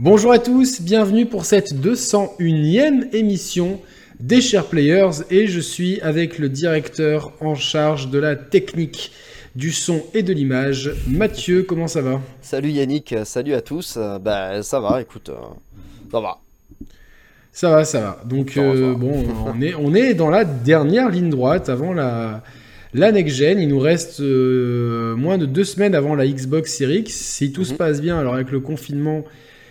Bonjour à tous, bienvenue pour cette 201e émission des Chers Players et je suis avec le directeur en charge de la technique du son et de l'image, Mathieu, comment ça va? Salut Yannick, salut à tous, bah ça va, écoute, euh, ça va. Ça va, ça va. Donc euh, bon, on est, on est dans la dernière ligne droite avant la, la next-gen. Il nous reste moins de deux semaines avant la Xbox Series X. Si tout se mhm. passe bien, alors avec le confinement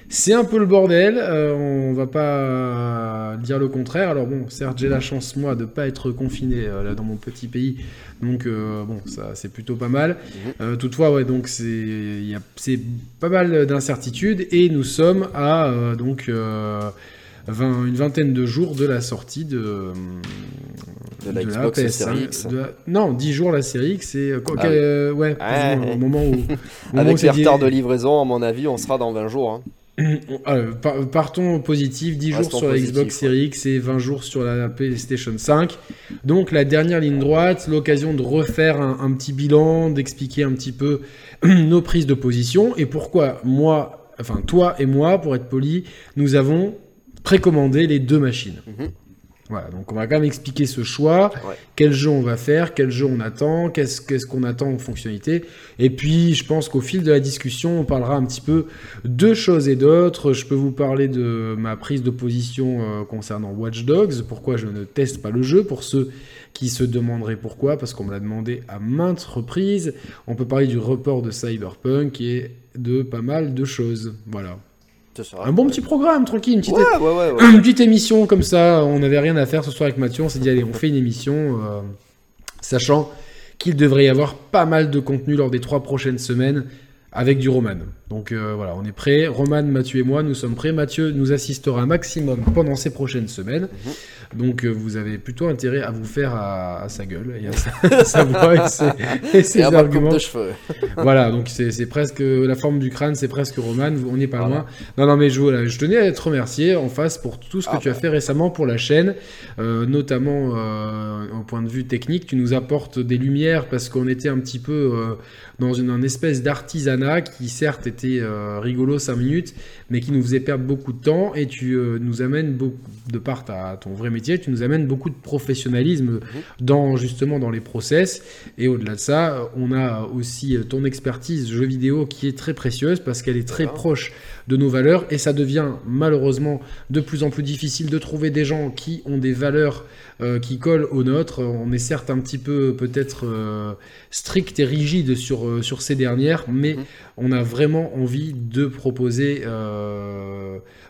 c'est un peu le bordel, euh, on va pas dire le contraire. Alors bon, certes, j'ai la chance moi de pas être confiné euh, là dans mon petit pays, donc euh, bon, ça c'est plutôt pas mal. Mhm. toutefois, ouais, donc c'est pas mal d'incertitudes et nous sommes à donc 20, une vingtaine de jours de la sortie de, de la Xbox Series X. non, 10 jours la série X, c'est ah ouais, au moment où, avec les retards de livraison, à mon avis, on sera dans 20 jours. Hein. Euh, partons positif, 10 jours sur la Xbox Series X et 20 jours sur la PlayStation 5. Donc la dernière ligne droite, l'occasion de refaire un, petit bilan, d'expliquer un petit peu nos prises de position et pourquoi moi, enfin toi et moi, pour être poli, nous avons précommandé les deux machines. Mhm. Voilà, donc on va quand même expliquer ce choix, quel jeu on va faire, quel jeu on attend, qu'est-ce qu'on attend en fonctionnalité. Et puis je pense qu'au fil de la discussion, on parlera un petit peu de choses et d'autres. Je peux vous parler de ma prise de position euh, concernant Watch Dogs, pourquoi je ne teste pas le jeu, pour ceux qui se demanderaient pourquoi, parce qu'on me l'a demandé à maintes reprises. On peut parler du report de Cyberpunk et de pas mal de choses. Voilà. Un bon petit programme, tranquille, une petite, émission comme ça. On n'avait rien à faire ce soir avec Mathieu. On s'est dit, allez, on fait une émission, euh, sachant qu'il devrait y avoir pas mal de contenu lors des trois prochaines semaines avec du Roman. Donc euh, voilà, on est prêt. Roman, Mathieu et moi, nous sommes prêts. Mathieu nous assistera un maximum pendant ces prochaines semaines. Mhm. Donc euh, vous avez plutôt intérêt à vous faire à, sa gueule et à sa, voix et ses, arguments. De cheveux. voilà, donc c'est presque la forme du crâne, c'est presque Roman, on n'est pas loin. Non, non, mais je, je tenais à te remercier en face pour tout ce que ah tu as bah. fait récemment pour la chaîne, euh, notamment au point de vue technique. Tu nous apportes des lumières parce qu'on était un petit peu dans une, espèce d'artisanat qui certes était rigolo 5 minutes, mais qui nous faisait perdre beaucoup de temps et tu nous amènes beaucoup, de part à ton vrai tu nous amènes beaucoup de professionnalisme mhm. dans justement dans les process. Et au-delà de ça, on a aussi ton expertise jeu vidéo qui est très précieuse parce qu'elle est très proche de nos valeurs et ça devient malheureusement de plus en plus difficile de trouver des gens qui ont des valeurs euh, qui collent aux nôtres. On est certes un petit peu peut-être euh, strict et rigide sur, euh, sur ces dernières, mais mhm. on a vraiment envie de proposer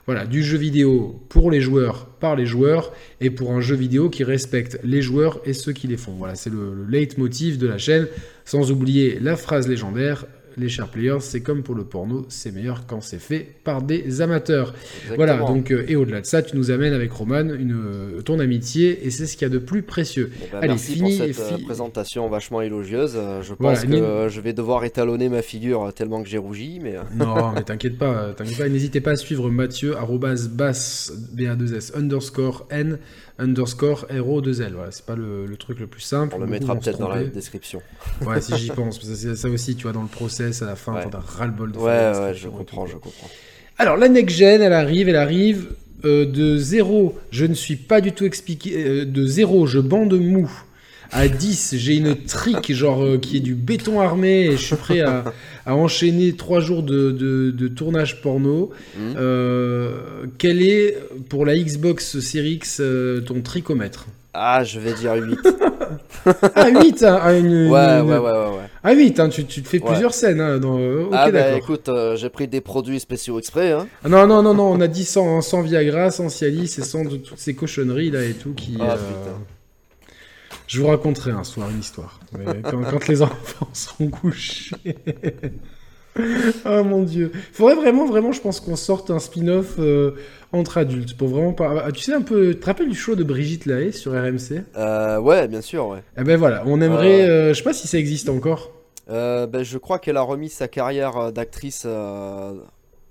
voilà, du jeu vidéo pour les joueurs, par les joueurs, et pour un jeu vidéo qui respecte les joueurs et ceux qui les font. Voilà, c'est le, le leitmotiv de la chaîne, sans oublier la phrase légendaire, les chers players, c'est comme pour le porno, c'est meilleur quand c'est fait par des amateurs. Voilà, donc, euh, et au-delà de ça, tu nous amènes avec Roman une, euh, ton amitié, et c'est ce qu'il y a de plus précieux. Eh ben, Allez, merci fini, pour cette euh, présentation vachement élogieuse. Je pense que je vais devoir étalonner ma figure tellement que j'ai rougi, mais... non, mais t'inquiète pas, t'inquiète pas, n'hésitez pas à suivre Mathieu, arrobas bass, ba2s, underscore n, underscore hero 2 l Voilà, c'est pas le, truc le plus simple. On le mettra peut-être dans la description. Ouais, si j'y pense. C'est ça aussi, tu vois, dans le process, à la fin, ouais. t'as ras-le-bol de Ouais, ouais, je comprends, je comprends. Alors, la next-gen, elle arrive, elle arrive euh, de zéro. Je ne suis pas du tout expliqué. Euh, de zéro, je bande mou à 10, j'ai une trique genre euh, qui est du béton armé et je suis prêt à, enchaîner 3 jours de, tournage porno. Mmh. Euh, quel est pour la Xbox Series X euh, ton tricomètre? Ah, je vais dire 8. ah, 8 hein, ah, ouais, ouais, ouais, ouais, Ah, 8, hein, tu, tu, te fais plusieurs scènes. Hein, dans... ah, bah écoute, j'ai pris des produits spéciaux exprès. Hein. Ah, non, non, non, non, on a dit sans, sans Viagra, sans Cialis et sans toutes ces cochonneries là et tout qui. Ah, putain. Je vous raconterai un soir une histoire. quand, les enfants seront couchés. oh mon dieu. Faudrait vraiment, vraiment, je pense qu'on sorte un spin-off euh, entre adultes pour vraiment pas. Ah, tu sais un peu. Tu te rappelles du show de Brigitte Lahaye sur RMC euh, Ouais, bien sûr, ouais. Eh ben voilà, on aimerait. Euh, je sais pas si ça existe encore. ben, je crois qu'elle a remis sa carrière d'actrice en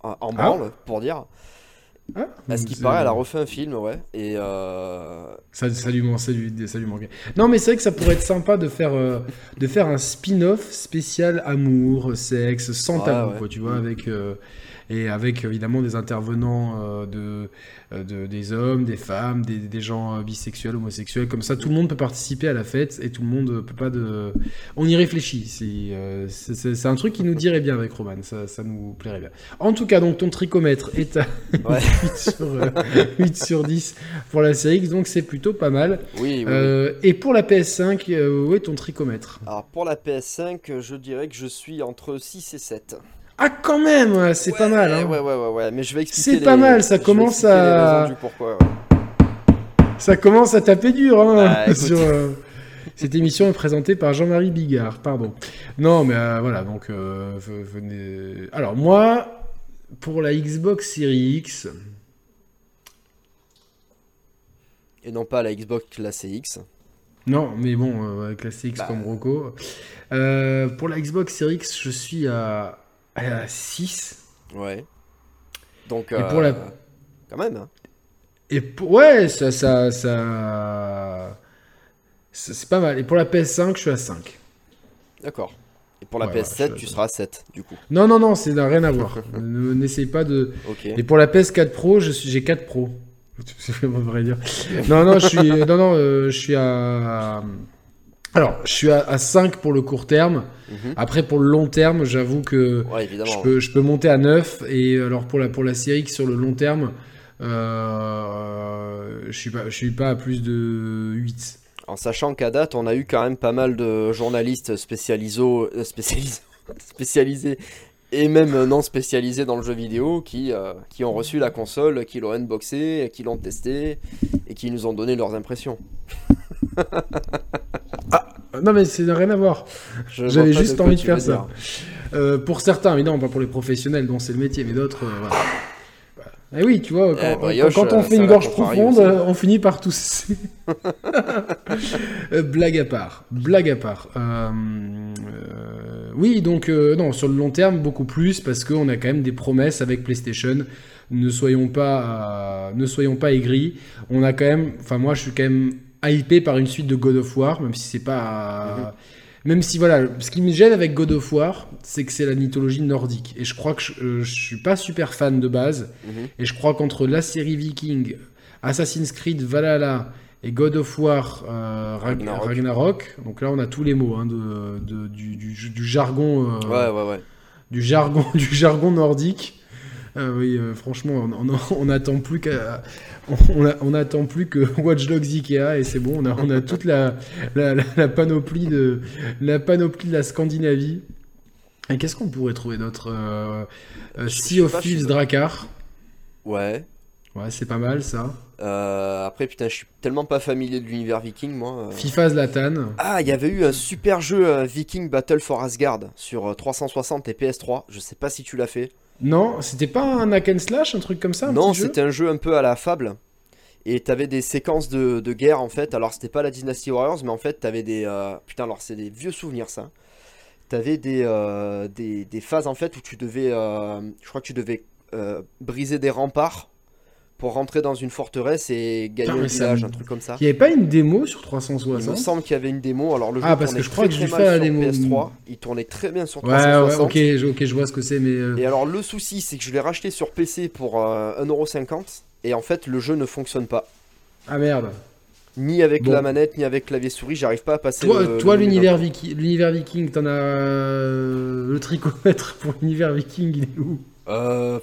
ah. branle, pour dire. Ah, à ce qui paraît, elle a refait un film, ouais. Et euh... ça, ça, lui, ça, manquait. Non, mais c'est vrai que ça pourrait être sympa de faire, euh, de faire un spin-off spécial amour, sexe, sans tabou, quoi, tu vois, avec. Euh, et avec évidemment des intervenants de, de, des hommes, des femmes, des, des gens bisexuels, homosexuels, comme ça tout le monde peut participer à la fête et tout le monde peut pas de. On y réfléchit. C'est un truc qui nous dirait bien avec Roman, ça, ça, nous plairait bien. En tout cas, donc ton tricomètre est à 8, sur, 8, sur, 10 pour la série X, donc c'est plutôt pas mal. Oui, Et pour la PS5, où est ton tricomètre? Alors pour la PS5, je dirais que je suis entre 6 et 7. Ah quand même, c'est pas mal. Hein. Ouais, ouais, ouais, ouais, mais je vais expliquer. C'est pas mal, ça commence à. Pourquoi, ça commence à taper dur. Hein, bah, sur, euh, Cette émission est présentée par Jean-Marie Bigard, pardon. Non, mais euh, voilà, donc euh, venez. Alors moi, pour la Xbox Series X. Et non pas la Xbox classe X. Non, mais bon, avec la CX comme Rocco. pour la Xbox Series X, je suis à 6. Ouais. Donc, Et pour la... quand même. Hein. Et pour... ouais, ça, ça, ça... c'est pas mal. Et pour la PS5, je suis à 5. D'accord. Et pour la PS7, tu seras à 7, du coup. Non, non, non, c'est rien à voir. N'essaye pas de. Et pour la PS4 Pro, j'ai 4 Pro. C'est vraiment vrai dire. non, non, je suis, non, non, euh, je suis à. Alors, je suis à, 5 pour le court terme. Mhm. Après, pour le long terme, j'avoue que je, peux, je peux monter à 9. Et alors, pour la, pour la série sur le long terme, euh, je suis pas, je suis pas à plus de 8. En sachant qu'à date, on a eu quand même pas mal de journalistes euh, spécialisés et même non spécialisés dans le jeu vidéo qui, euh, qui ont reçu la console, qui l'ont unboxé, qui l'ont testé et qui nous ont donné leurs impressions. ah, non mais c'est rien à voir. J'avais juste envie de faire ça. pour certains, évidemment, pas pour les professionnels dont c'est le métier, mais d'autres, voilà. Eh oui, tu vois, quand, eh, on euh, fait une gorge profonde, on finit par tousser. Euh, blague à part, blague à part. Euh, oui, donc non, sur le long terme, beaucoup plus, parce qu'on a quand même des promesses avec PlayStation. Ne soyons pas, ne soyons pas aigris. On a quand même, enfin moi, je suis quand même hypé par une suite de God of War, même si c'est pas. Mhm. Même si, voilà, ce qui me gêne avec God of War, c'est que c'est la mythologie nordique. Et je crois que je, euh, suis pas super fan de base. Mhm. Et je crois qu'entre la série Viking, Assassin's Creed Valhalla et God of War euh, Ragnarok. donc là on a tous les mots hein, de, du, jargon. Euh, ouais, ouais, ouais. Du jargon, du jargon nordique. Oui, franchement, on n'attend plus qu'à on, n'attend plus que Watch Dogs Ikea et c'est bon, on a, on a toute la, la, panoplie de, la panoplie de la Scandinavie. Et qu'est-ce qu'on pourrait trouver d'autre euh, euh, Sea of Thieves Drakkar. Ouais. Ouais, c'est pas mal ça. Euh, après, putain, je suis tellement pas familier de l'univers viking, moi. FIFA Zlatan. Ah, il y avait eu un super jeu Viking Battle for Asgard sur 360 et PS3. Je sais pas si tu l'as fait. Non, c'était pas un hack and slash, un truc comme ça Non, c'était un jeu un peu à la fable. Et t'avais des séquences de, guerre en fait. Alors c'était pas la Dynasty Warriors, mais en fait t'avais des. Euh, putain, alors c'est des vieux souvenirs ça. T'avais des, euh, des, des, phases en fait où tu devais. Euh, je crois que tu devais briser des remparts pour rentrer dans une forteresse et gagner un village, un truc comme ça. Il n'y avait pas une démo sur 360 Il me semble qu'il y avait une démo. Alors le jeu ah, parce que je crois que fait la démo. PS3. Il tournait très bien sur 360. Ouais, ok, ok, je vois ce que c'est, mais. Euh, et alors le souci, c'est que je l'ai racheté sur PC pour euh, 1,50€ et en fait le jeu ne fonctionne pas. Ah merde. Ni avec la manette, ni avec clavier souris, j'arrive pas à passer. Toi, toi l'univers viking, l'univers viking, t'en as euh, le tricomètre pour l'univers viking, il est où? Euh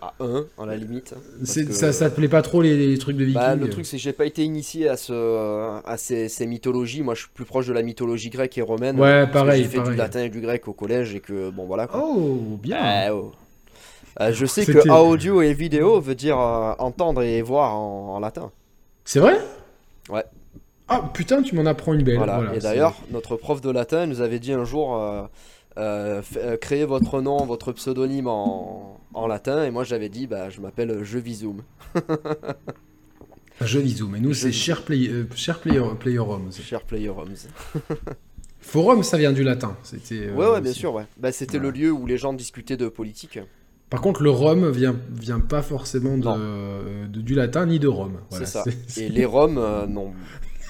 à 1 en la limite. Ça, ça te plaît pas trop les, trucs de bah, vikings Le truc c'est que j'ai pas été initié à, ce, à ces, mythologies. Moi je suis plus proche de la mythologie grecque et romaine. Ouais, pareil. J'ai fait du latin et du grec au collège et que bon voilà. Oh, bien. Oh. Euh, je sais que audio et vidéo veut dire euh, entendre et voir en, latin. C'est vrai? Ouais. Ah putain, tu m'en apprends une belle. Voilà. et d'ailleurs, notre prof de latin nous avait dit un jour. Euh, euh, euh, créez votre nom, votre pseudonyme en, latin. Et moi, j'avais dit, bah, je m'appelle Je Visum. Je Visum. Et nous, c'est Cher, play, euh, cher player, player Cher Player Forum, ça vient du latin. C'était. ouais, ouais, bien sûr, ouais. Bah, c'était le lieu où les gens discutaient de politique. Par contre, le Rome vient, vient pas forcément de, du latin ni de Rome. c'est ça. Et les Roms n'ont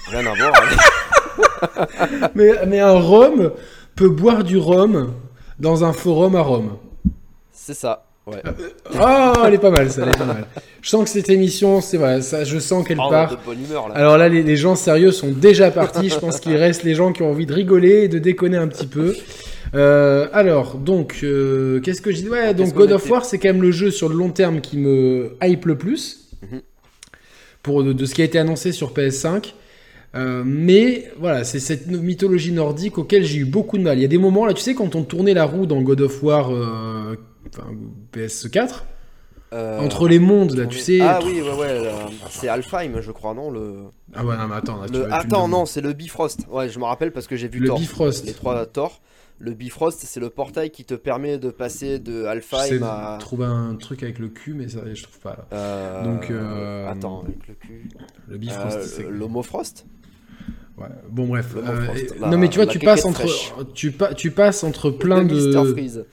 rien à voir. mais, mais un Rome, peut boire du rhum dans un forum à Rome. C'est ça. Ouais. oh, elle est pas mal, ça, elle est pas mal. Je sens que cette émission, c'est vrai, ça, je sens qu'elle Oh, part. de bonne humeur là. Alors là, les, les gens sérieux sont déjà partis. Je pense qu'il reste les gens qui ont envie de rigoler et de déconner un petit peu. Euh, alors, donc, euh, qu'est-ce que je dis Ouais, donc God of War, c'est quand même le jeu sur le long terme qui me hype le plus. Mhm. Pour de, de ce qui a été annoncé sur PS5. Euh, mais voilà, c'est cette mythologie nordique auquel j'ai eu beaucoup de mal. Il y a des moments là, tu sais, quand on tournait la roue dans God of War euh, enfin, PS4, Euh, entre les mondes là, tu est- sais. Ah oui, ouais, ouais. C'est Alfheim, je crois, non le... Ah ouais, non, mais attends, là, tu le- vas- tu me Attends, non, c'est le Bifrost. Ouais, je me rappelle parce que j'ai vu Le Thor. Bifrost. Les trois Thor. Le Bifrost, c'est le portail qui te permet de passer de Alfheim à. trouver un truc avec le cul, mais ça, je trouve pas là. Euh, Donc, euh, Attends, avec le cul. Le Bifrost, c'est. L'Homofrost Ouais. Bon bref. Euh, la- non mais tu vois, tu passes entre, fraîche. tu, pa- tu passes entre plein de, Freeze.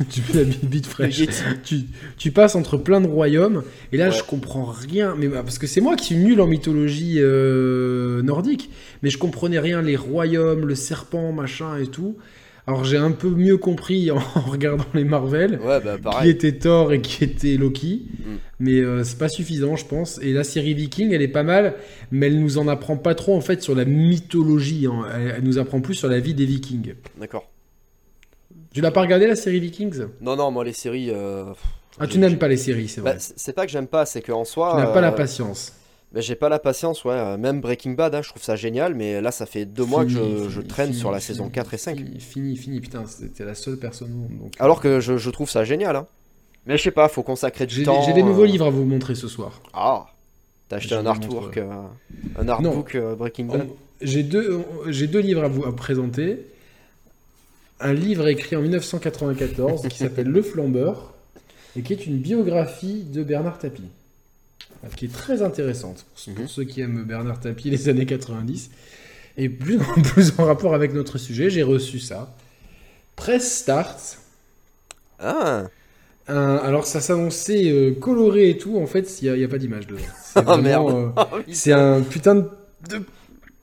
tu fais la bite bite Le fraîche. Tu, tu passes entre plein de royaumes et là Ouais. je comprends rien. Mais bah, parce que c'est moi qui suis nul en mythologie euh, nordique, mais je comprenais rien les royaumes, le serpent, machin et tout. Alors j'ai un peu mieux compris en, regardant les Marvel. Ouais, bah qui était Thor et qui était Loki. Mm. Mais euh, c'est pas suffisant, je pense. Et la série Viking, elle est pas mal, mais elle nous en apprend pas trop en fait sur la mythologie. hein. Elle, elle nous apprend plus sur la vie des Vikings. D'accord. Tu l'as pas regardé la série Vikings? Non, non, moi les séries. euh, Ah, tu n'aimes pas les séries, c'est Bah, vrai. c'est c'est pas que j'aime pas, c'est qu'en soi. tu n'as pas la euh, patience. Bah, j'ai pas la patience, ouais. euh, Même Breaking Bad, hein, je trouve ça génial, mais là, ça fait deux mois que je, Fini, je fini, traîne fini, sur la saison 4 et 5. Fini, fini. Putain, c'était la seule personne au monde. donc. Alors que je, je trouve ça génial, hein. Mais je sais pas, faut consacrer du temps. j'ai des nouveaux euh, livres à vous montrer ce soir. Ah T'as acheté un artwork, euh, un artbook euh, Breaking Bad? J'ai deux, deux livres à vous à présenter. Un livre écrit en 1994 qui s'appelle Le Flambeur et qui est une biographie de Bernard Tapie. Qui est très intéressante pour, Mhm. ceux qui aiment Bernard Tapie les années 90. Et plus en, plus en rapport avec notre sujet, j'ai reçu ça. Press Start. Ah Un- alors ça s'annonçait euh, coloré et tout. En fait, il n'y a, pas d'image dedans. C'est Oh, merde. euh, oui. c'est un putain de, de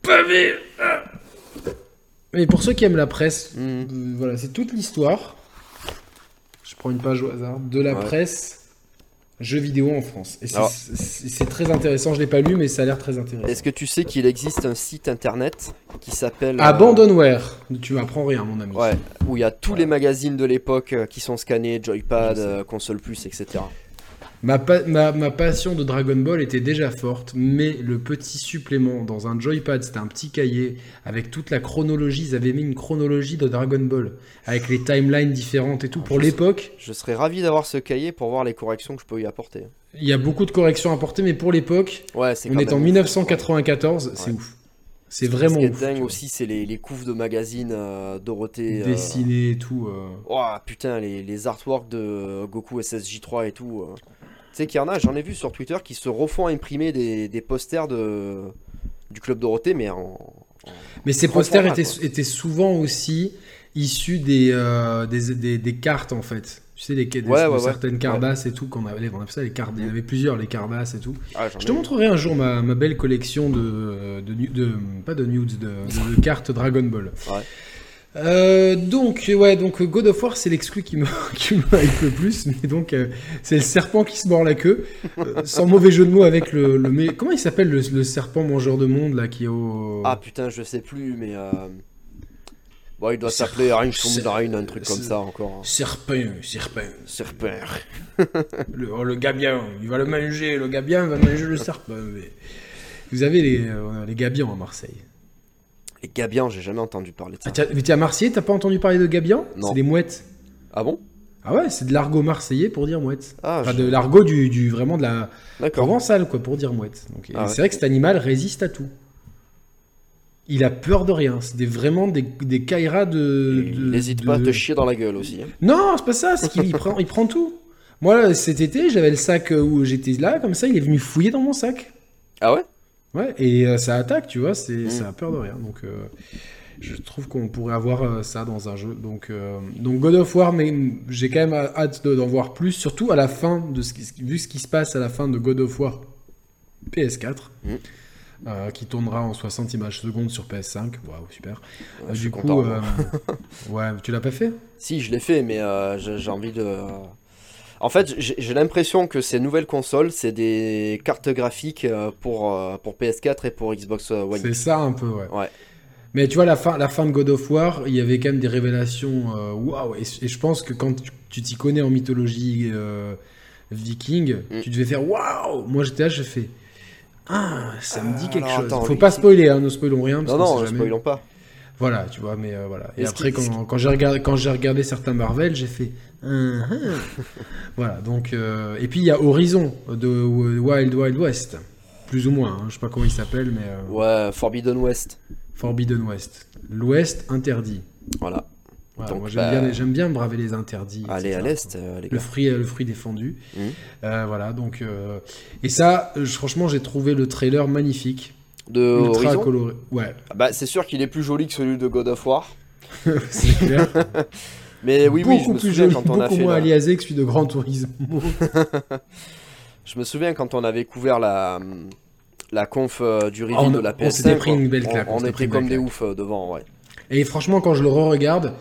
pavé. Ah. Mais pour ceux qui aiment la presse, Hmm. euh, voilà, c'est toute l'histoire. Je prends une page au hasard de la Ouais. presse jeux vidéo en France. Et c'est- très intéressant. Je l'ai pas lu, mais ça a l'air très intéressant. Est-ce que tu sais qu'il existe un site internet qui s'appelle. euh, Abandonware. Tu m'apprends rien, mon ami. Ouais, où il y a tous les magazines de l'époque euh, qui sont scannés, Joypad, euh, Console Plus, etc. Ma, pa- ma, ma passion de Dragon Ball était déjà forte, mais le petit supplément dans un joypad, c'était un petit cahier avec toute la chronologie. Ils avaient mis une chronologie de Dragon Ball avec les timelines différentes et tout. Pour l'époque, Je serais ravi d'avoir ce cahier pour voir les corrections que je peux y apporter. il y a beaucoup de corrections à apporter, mais pour l'époque, Ouais, on est en ouf. 1994, c'est Ouais. ouf. C'est vraiment Ce qui est ouf. dingue aussi, c'est les, les couves de magazines euh, Dorothée. euh, Dessiné et tout. euh. Putain, les, les artworks de Goku SSJ3 et tout. Sais qu'il y en a, j'en ai vu sur Twitter, qui se refont imprimer des, des posters de, du Club Dorothée, mais en. Mais ces posters étaient, étaient souvent aussi issus des, euh, des, des, des cartes en fait. Tu sais, les, des, Ouais, de ouais, ouais. certaines carbasses et tout, qu'on avait, on ça les cartes. Il y en avait plusieurs, les carbasses et tout. Ah, Je te montrerai un jour ma, ma belle collection de, de, nu- de- pas de nudes, de, de- de cartes Dragon Ball. Euh, donc ouais, donc God of War c'est l'exclu qui me qui me hype le plus, mais donc euh, c'est le serpent qui se mord la queue, Euh, sans mauvais jeu de mots avec le, le mais comment il s'appelle le, le serpent mangeur de monde là qui est au Ah putain, je sais plus, mais. Bon, il doit s'appeler Ser- Einstein, un truc comme ça encore. hein. serpent serpent Serpent. le, oh, le gabien il va le manger le gabien va manger le serpent mais- vous avez les les gabians à Marseille Les Gabians, j'ai jamais entendu parler de ça. ah, mais t'es à Marseille t'as pas entendu parler de gabian Non. c'est des mouettes Ah bon? Ah ouais, c'est de l'argot marseillais pour dire mouette. Ah, Enfin, je- de l'argot du, du- vraiment de la D'accord. provençale quoi pour dire mouette. Donc et Ah ouais. c'est vrai que cet animal résiste à tout. Il a peur de rien. C'est des, vraiment des, des kairas de. N'hésite pas à te chier dans la gueule aussi. hein. Non, c'est pas ça. C'est qu'il il prend, il prend tout. Moi là, cet été, j'avais le sac où j'étais là, comme ça, il est venu fouiller dans mon sac. Ah ouais? Ouais, et euh, ça attaque, tu vois. C'est, Mm. ça a peur de rien. Donc. euh, je trouve qu'on pourrait avoir euh, ça dans un jeu. Donc, euh, donc God of War, mais j'ai quand même hâte de- d'en voir plus, surtout à la fin de ce qui, vu ce qui se passe à la fin de God of War PS4, Mm. euh, qui tournera en 60 images secondes sur PS5. Waouh, super. Ouais, Euh, je suis du coup, ouais, tu l'as pas fait? Si, je l'ai fait, mais j'ai envie de. En fait, j'ai l'impression que ces nouvelles consoles, c'est des cartes graphiques euh, pour, euh, pour PS4 et pour Xbox One. C'est ça un peu, ouais. ouais. Mais tu vois, la fin, la fin de God of War, il y avait quand même des révélations. Waouh! et, je pense que quand tu t'y connais en mythologie viking, mm. tu devais faire waouh! Moi j'étais là, j'ai fait. Ah, ça me dit quelque chose. Faut pas spoiler, hein, ne spoilons rien. non, non, ne spoilons pas. Voilà, tu vois, mais voilà. Et, après, quand, quand j'ai regardé, quand j'ai regardé certains Marvel, j'ai fait. Hein. voilà, donc. Euh, et puis il y a Horizon de Wild Wild West, plus ou moins. Hein, je sais pas comment il s'appelle, mais. Euh, ouais, Forbidden West. Forbidden West. L'Ouest interdit. Voilà. donc, moi j'aime, bien, j'aime bien braver les interdits. Aller à l'Est, euh, Le fruit, le fruit défendu. Mmh. voilà, donc. Et ça, franchement, j'ai trouvé le trailer magnifique de Ultra coloré. Ouais. Ah bah, c'est sûr qu'il est plus joli que celui de God of War. c'est clair. Mais oui, oui, je me plus souviens joli, quand on a fait. moins aliasé que celui de Grand Turismo. je me souviens quand on avait couvert la, la conf euh, du reveal de la PS5. On, pris une belle claque, on, était comme des oufs euh, devant, ouais. Et franchement, quand je le re-regarde,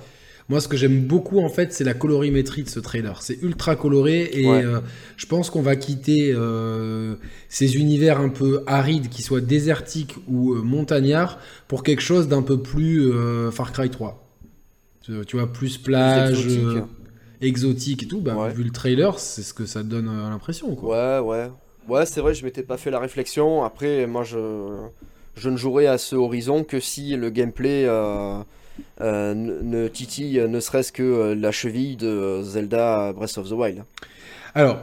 moi, ce que j'aime beaucoup, en fait, c'est la colorimétrie de ce trailer. C'est ultra coloré et euh, je pense qu'on va quitter euh, ces univers un peu arides, qui soient désertiques ou euh, montagnards, pour quelque chose d'un peu plus Far Cry 3. Tu, vois, plus plage, exotique. et tout. Bah, Vu le trailer, c'est ce que ça donne l'impression. Ouais, ouais. Ouais, c'est vrai, je m'étais pas fait la réflexion. Après, moi, je, je ne jouerai à ce horizon que si le gameplay euh, ne titille ne serait-ce que euh, la cheville de Zelda Breath of the Wild. Alors,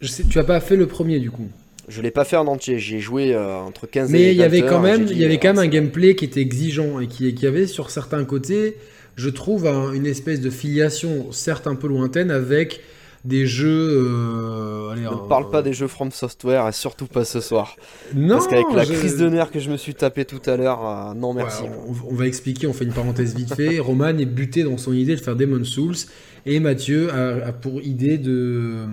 je sais, tu as pas fait le premier du coup. Je l'ai pas fait en entier, j'ai joué euh, entre 15 Mais et 20 il y avait quand même, il y avait quand même un gameplay qui était exigeant et qui, qui avait sur certains côtés, je trouve, une espèce de filiation, certes un peu lointaine, avec des jeux. Euh, allez, ne parle pas des jeux From Software et surtout pas ce soir. Non. Parce qu'avec la crise de nerfs que je me suis tapé tout à l'heure, euh, non merci. on, va expliquer, on fait une parenthèse vite fait. Roman est buté dans son idée de faire Demon Souls et Mathieu a, pour idée de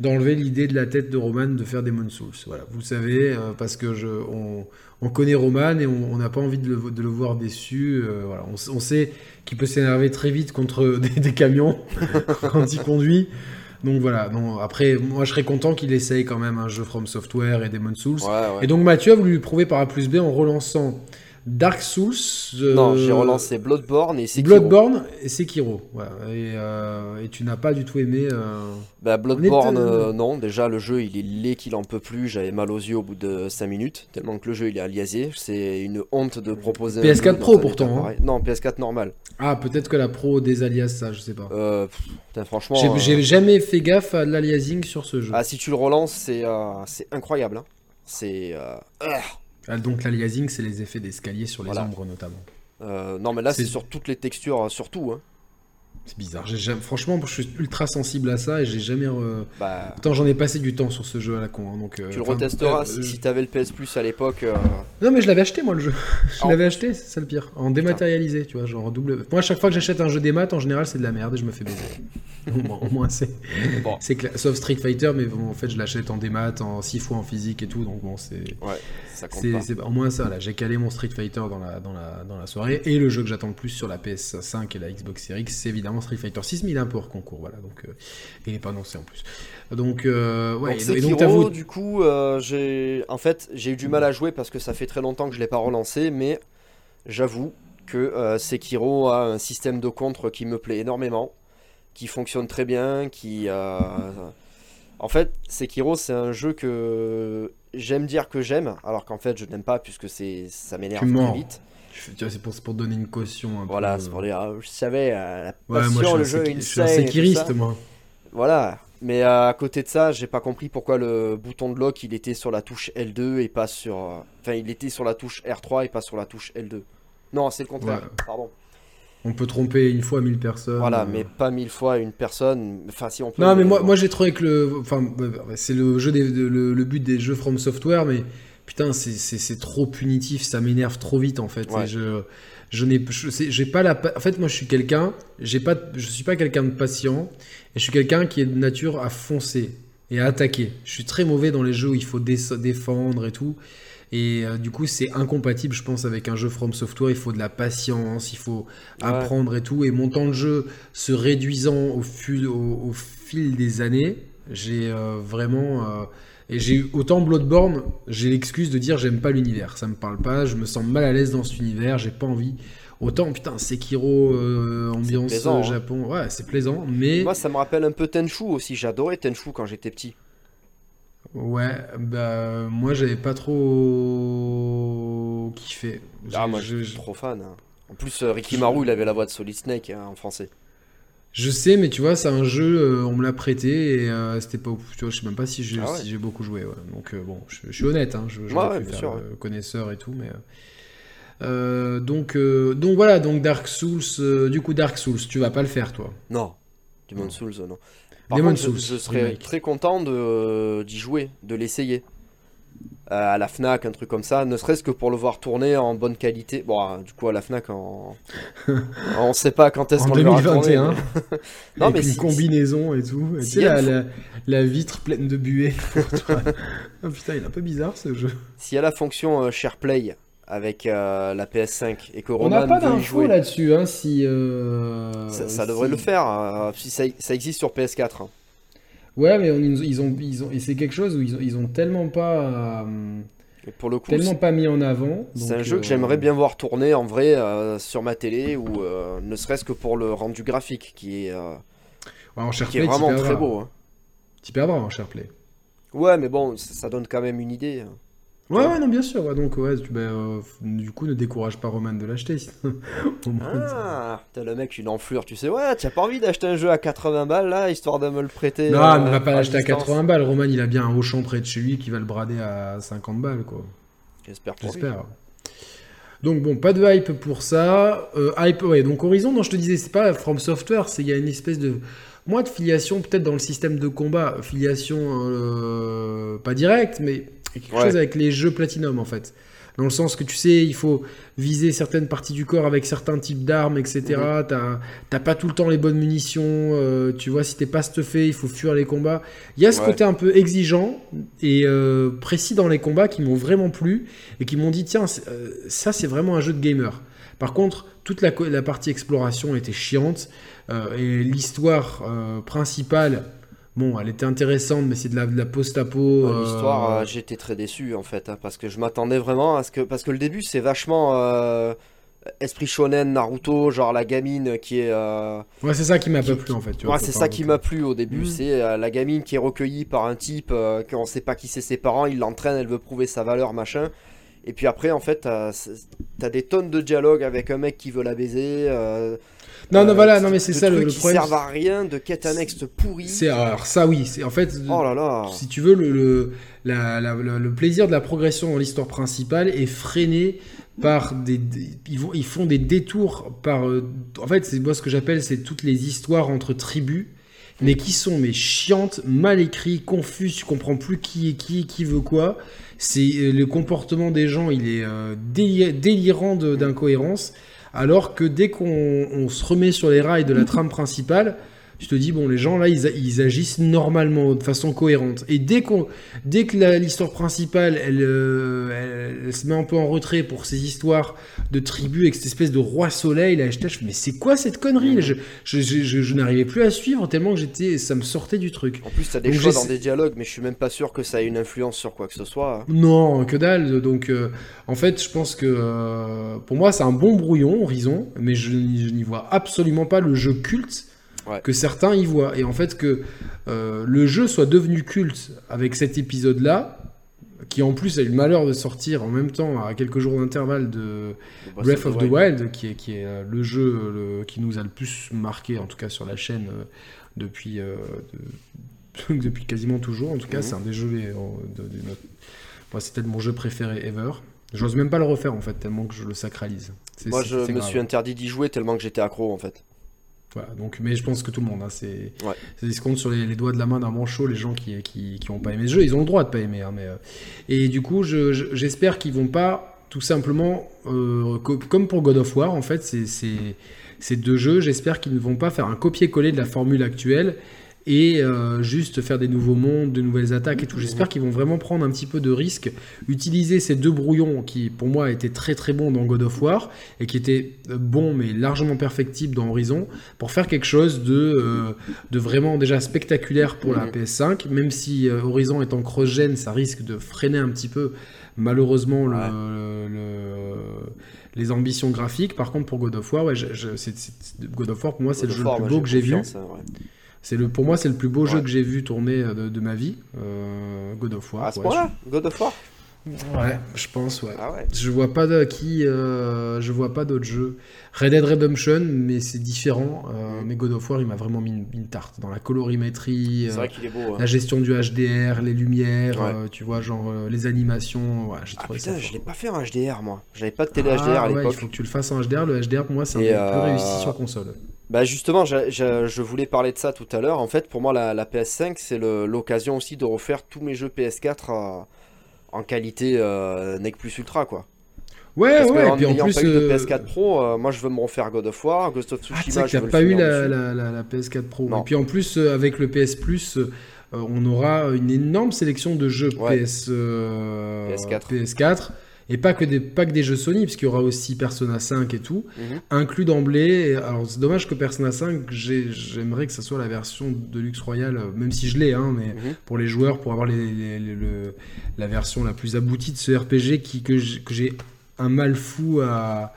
d'enlever l'idée de la tête de Roman de faire Demon Souls. Voilà, vous savez, euh, parce que je, on, connaît Roman et on n'a pas envie de le, de le voir déçu. voilà, on, on sait qu'il peut s'énerver très vite contre des, des camions quand il conduit. Donc voilà, non, après, moi je serais content qu'il essaye quand même un jeu From Software et Demon Souls. Et donc Mathieu a voulu lui prouver par A plus B en relançant Dark Souls. Euh, non, j'ai relancé Bloodborne et Sekiro. Bloodborne et Sekiro. Euh, et, tu n'as pas du tout aimé. Euh, bah, Bloodborne, non. Déjà, le jeu, il est laid qu'il en peut plus. J'avais mal aux yeux au bout de 5 minutes. Tellement que le jeu, il est aliasé. C'est une honte de proposer. PS4 Pro pourtant. Hein. Non, PS4 normal. Ah, peut-être que la Pro désaliase ça, je sais pas. franchement. J'ai jamais fait gaffe à l'aliasing sur ce jeu. Ah, si tu le relances, c'est incroyable. Hein. C'est. Ah, donc l'aliasing, c'est les effets d'escalier sur les ombres notamment. Euh, non, mais là, c'est sur toutes les textures, surtout. Hein. C'est bizarre. Franchement, je suis ultra sensible à ça et j'ai jamais. Bah... j'en ai passé du temps sur ce jeu à la con. Hein, donc, euh, tu le retesteras euh, si t'avais le PS Plus à l'époque. Euh. Non, mais je l'avais acheté moi le jeu. je l'avais acheté, c'est ça le pire. En dématérialisé, tu vois, genre double. Moi, à chaque fois que j'achète un jeu démat, en général, c'est de la merde et je me fais baiser. au moins, c'est. Bon. Sauf Street Fighter, mais bon, en fait, je l'achète en démat, en 6 fois en physique et tout, donc bon, c'est. Ouais, ça compte pas. Au moins ça, là, j'ai calé mon Street Fighter dans la, dans, la, dans la soirée et le jeu que j'attends le plus sur la PS5 et la Xbox Series, c'est évidemment Street Fighter 6, mais il est un peu hors concours, voilà, donc euh, il n'est pas annoncé en plus. Donc, euh, ouais, donc, et, du coup, euh, j'ai en fait, j'ai eu du mal à jouer parce que ça fait très longtemps que je l'ai pas relancé, mais j'avoue que Sekiro a un système de contre qui me plaît énormément, qui fonctionne très bien, qui en fait, Sekiro, c'est un jeu que j'aime dire que j'aime, alors qu'en fait, je n'aime pas puisque c'est ça m'énerve très vite. C'est pour, pour donner une caution. Un voilà, c'est pour dire, ah, je savais, euh, la passion, moi, le jeu Je suis un séquiriste, moi. Voilà, mais euh, à côté de ça, j'ai pas compris pourquoi le bouton de lock il était sur la touche L2 et pas sur. Euh, enfin, il était sur la touche R3 et pas sur la touche L2. Non, c'est le contraire, pardon. On peut tromper une fois mille personnes. Voilà, mais pas mille fois une personne. Enfin, si on peut. Non, mais moi, moi j'ai trouvé que le. Enfin, c'est le jeu des, le, but des jeux From Software, mais putain, c'est trop punitif, ça m'énerve trop vite en fait. je, je n'ai, j'ai pas la. En fait, moi, je suis quelqu'un, j'ai pas, je suis pas quelqu'un de patient, et je suis quelqu'un qui est de nature à foncer et à attaquer. Je suis très mauvais dans les jeux où il faut défendre et tout. Et euh, du coup, c'est incompatible, je pense, avec un jeu From Software. Il faut de la patience, il faut apprendre et tout. Et mon temps de jeu se réduisant au fil, au, fil des années, j'ai euh, vraiment. Euh, et j'ai autant Bloodborne, j'ai l'excuse de dire j'aime pas l'univers. Ça me parle pas, je me sens mal à l'aise dans cet univers, j'ai pas envie. Autant, putain, Sekiro, ambiance hein. Japon, ouais, c'est plaisant, mais. Moi, ça me rappelle un peu Tenchu aussi. J'adorais Tenchu quand j'étais petit. Ouais, bah moi j'avais pas trop kiffé. Ah moi je suis trop fan. Hein. En plus euh, Ricky Maru il avait la voix de Solid Snake hein, en français. Je sais, mais tu vois, c'est un jeu, euh, on me l'a prêté et euh, c'était pas. Tu vois, je sais même pas si j'ai ah beaucoup joué. Donc bon, je, suis honnête, hein, je, je ouais, faire sûr, connaisseur et tout, mais. donc, donc voilà, donc Dark Souls, du coup Dark Souls, tu vas pas le faire toi? Non, Demon Souls, non. Par contre, je, serais très content d'y jouer, de l'essayer. Euh, à la Fnac, un truc comme ça, ne serait-ce que pour le voir tourner en bonne qualité. Bon, euh, du coup, à la Fnac, on on sait pas quand est-ce qu'on le verra tourner. non, Avec mais une combinaison et tout. tu sais, la, vitre pleine de buée. oh, putain, il est un peu bizarre ce jeu. S'il y a la fonction euh, SharePlay avec la PS5 et que On n'a pas d'infos là-dessus, hein, si. ça, devrait le faire, si ça, ça, existe sur PS4. Ouais, mais ils, ont, ils ont, et c'est quelque chose où ils ont, ils ont tellement pas. Euh, pour le coup, tellement pas mis en avant. C'est un jeu que euh, j'aimerais bien voir tourner en vrai euh, sur ma télé ou ne serait-ce que pour le rendu graphique qui est, en qui est vraiment très beau. Hein. Tu en SharePlay. Ouais, mais bon, ça, donne quand même une idée. Ouais, ouais, non, bien sûr. donc, ouais, ben, euh, du coup, ne décourage pas Roman de l'acheter. ah, t'as le mec une enflure, tu sais. Ouais, t'as pas envie d'acheter un jeu à 80 balles là, histoire de me le prêter. Non, il ne va pas l'acheter à 80 balles. Roman, il a bien un Auchan près de chez lui qui va le brader à 50 balles, quoi. J'espère J'espère. Donc bon, pas de hype pour ça. Euh, hype, ouais. Donc Horizon, non, je te disais, c'est pas From Software, c'est il y a une espèce de moi de filiation peut-être dans le système de combat, filiation euh, pas directe, mais quelque chose avec les jeux Platinum en fait. Dans le sens que tu sais, il faut viser certaines parties du corps avec certains types d'armes, etc. Mhm. T'as pas tout le temps les bonnes munitions. Euh, tu vois, si t'es pas stuffé, il faut fuir les combats. Il y a ce côté un peu exigeant et euh, précis dans les combats qui m'ont vraiment plu et qui m'ont dit tiens, euh, ça c'est vraiment un jeu de gamer. Par contre, toute la, la partie exploration était chiante et l'histoire principale Bon, elle était intéressante, mais c'est de la, de la post-apo. L'histoire, euh, euh, j'étais très déçu en fait, hein, parce que je m'attendais vraiment à ce que. Parce que le début, c'est vachement. Euh, esprit shonen, Naruto, genre la gamine qui est. Ouais, c'est ça qui m'a pas plu en fait. ouais, c'est ça qui m'a plu au début. Hmm. C'est la gamine qui est recueillie par un type, qu'on sait pas qui c'est ses parents, il l'entraîne, elle veut prouver sa valeur, machin. Et puis après, en fait, t'as as des tonnes de dialogues avec un mec qui veut la baiser. Non, non, voilà, non, mais c'est ça le, le problème. servent à rien, de quête annexe pourrie. C'est alors ça, oui, c'est en fait. Oh là là. Si tu veux, le, le, la, le plaisir de la progression dans l'histoire principale est freiné par des, ils, vont, ils font des détours par. Euh, en fait, c'est moi ce que j'appelle, c'est toutes les histoires entre tribus mais qui sont mais chiantes, mal écrites, confuses, tu comprends plus qui est qui, qui veut quoi. C'est euh, le comportement des gens, il est euh, délirant d'incohérence. Alors que dès qu'on se remet sur les rails de la trame principale, je te dis, bon, les gens là, ils, agissent normalement, de façon cohérente. Et dès, qu'on, dès que l'histoire principale, euh, elle, se met un peu en retrait pour ces histoires de tribus avec cette espèce de roi soleil, là, je mais c'est quoi cette connerie? Je, je, n'arrivais plus à suivre tellement que j'étais, ça me sortait du truc. En plus, t'as des choix dans des dialogues, mais je suis même pas sûr que ça ait une influence sur quoi que ce soit. Non, que dalle. Donc, euh, en fait, je pense que euh, pour moi, c'est un bon brouillon, Horizon, mais je n'y vois absolument pas le jeu culte que certains y voient. Et en fait, que euh, le jeu soit devenu culte avec cet épisode-là, qui en plus a eu le malheur de sortir en même temps à quelques jours d'intervalle de Breath of the Wild, qui est, qui est euh, le jeu qui nous a le plus marqué, en tout cas sur la chaîne, euh, depuis, depuis quasiment toujours. En tout cas, mhm. c'est un des jeux de, c'est peut-être mon jeu préféré ever. J'ose même pas le refaire en fait, tellement que je le sacralise. Moi, je me suis interdit d'y jouer tellement que j'étais accro en fait. Voilà, donc, mais je pense que tout le monde, hein, c'est, ouais. se compte sur les, doigts de la main d'un manchot, les gens qui, qui, qui ont pas aimé ce jeu, ils ont le droit de pas aimer. Hein, mais, euh, et du coup, je, j'espère qu'ils vont pas tout simplement, euh, comme pour God of War, en fait, c'est, ces deux jeux, j'espère qu'ils ne vont pas faire un copier-coller de la formule actuelle et euh, juste faire des nouveaux mondes, de nouvelles attaques et tout. J'espère qu'ils vont vraiment prendre un petit peu de risque, utiliser ces deux brouillons qui, pour moi, étaient très très bons dans God of War et qui étaient euh, bons mais largement perfectibles dans Horizon, pour faire quelque chose de, euh, de vraiment déjà spectaculaire pour la PS5, même si Horizon est en cross-gen, ça risque de freiner un petit peu malheureusement les ambitions graphiques. Par contre, pour God of War, ouais, God of War pour moi c'est le jeu le plus beau que j'ai vu. C'est le, pour moi, c'est le plus beau jeu que j'ai vu tourner euh, de, ma vie. Euh, God of War. À ce point-là God of War? Ouais, je pense, ouais. Ah je vois pas de qui, euh, je vois pas d'autres jeux. Red Dead Redemption, mais c'est différent. Mm. Mais God of War, il m'a vraiment mis une, tarte dans la colorimétrie, hein. la gestion du HDR, les lumières, tu vois, genre les animations. Ouais, j'ai ah, putain, je l'ai pas fait en HDR moi. J'avais pas de télé HDR à l'époque. il faut que tu le fasses en HDR. Le HDR pour moi, c'est un peu plus réussi sur console. Bah justement, je, voulais parler de ça tout à l'heure. En fait, pour moi, la, PS5, c'est l'occasion aussi de refaire tous mes jeux PS4 en qualité euh, NEC plus Ultra, quoi. Ouais, Parce ouais, et puis en plus. Pas eu de euh, PS4 Pro, euh, moi je veux me refaire God of War, Ghost of ah, Tsushima. Ah, tu pas eu la, la, PS4 Pro. Et puis en plus, avec le PS Plus, on aura une énorme sélection de jeux PS, PS4. PS4 et pas que des, pas que des jeux Sony, puisqu'il y aura aussi Persona 5 et tout, mhm. inclus d'emblée. Alors c'est dommage que Persona 5, j'aimerais que ça soit la version de Luxe Royale, même si je l'ai, hein, mais mhm. pour les joueurs, pour avoir les, le, la version la plus aboutie de ce RPG qui, que j'ai un mal fou à,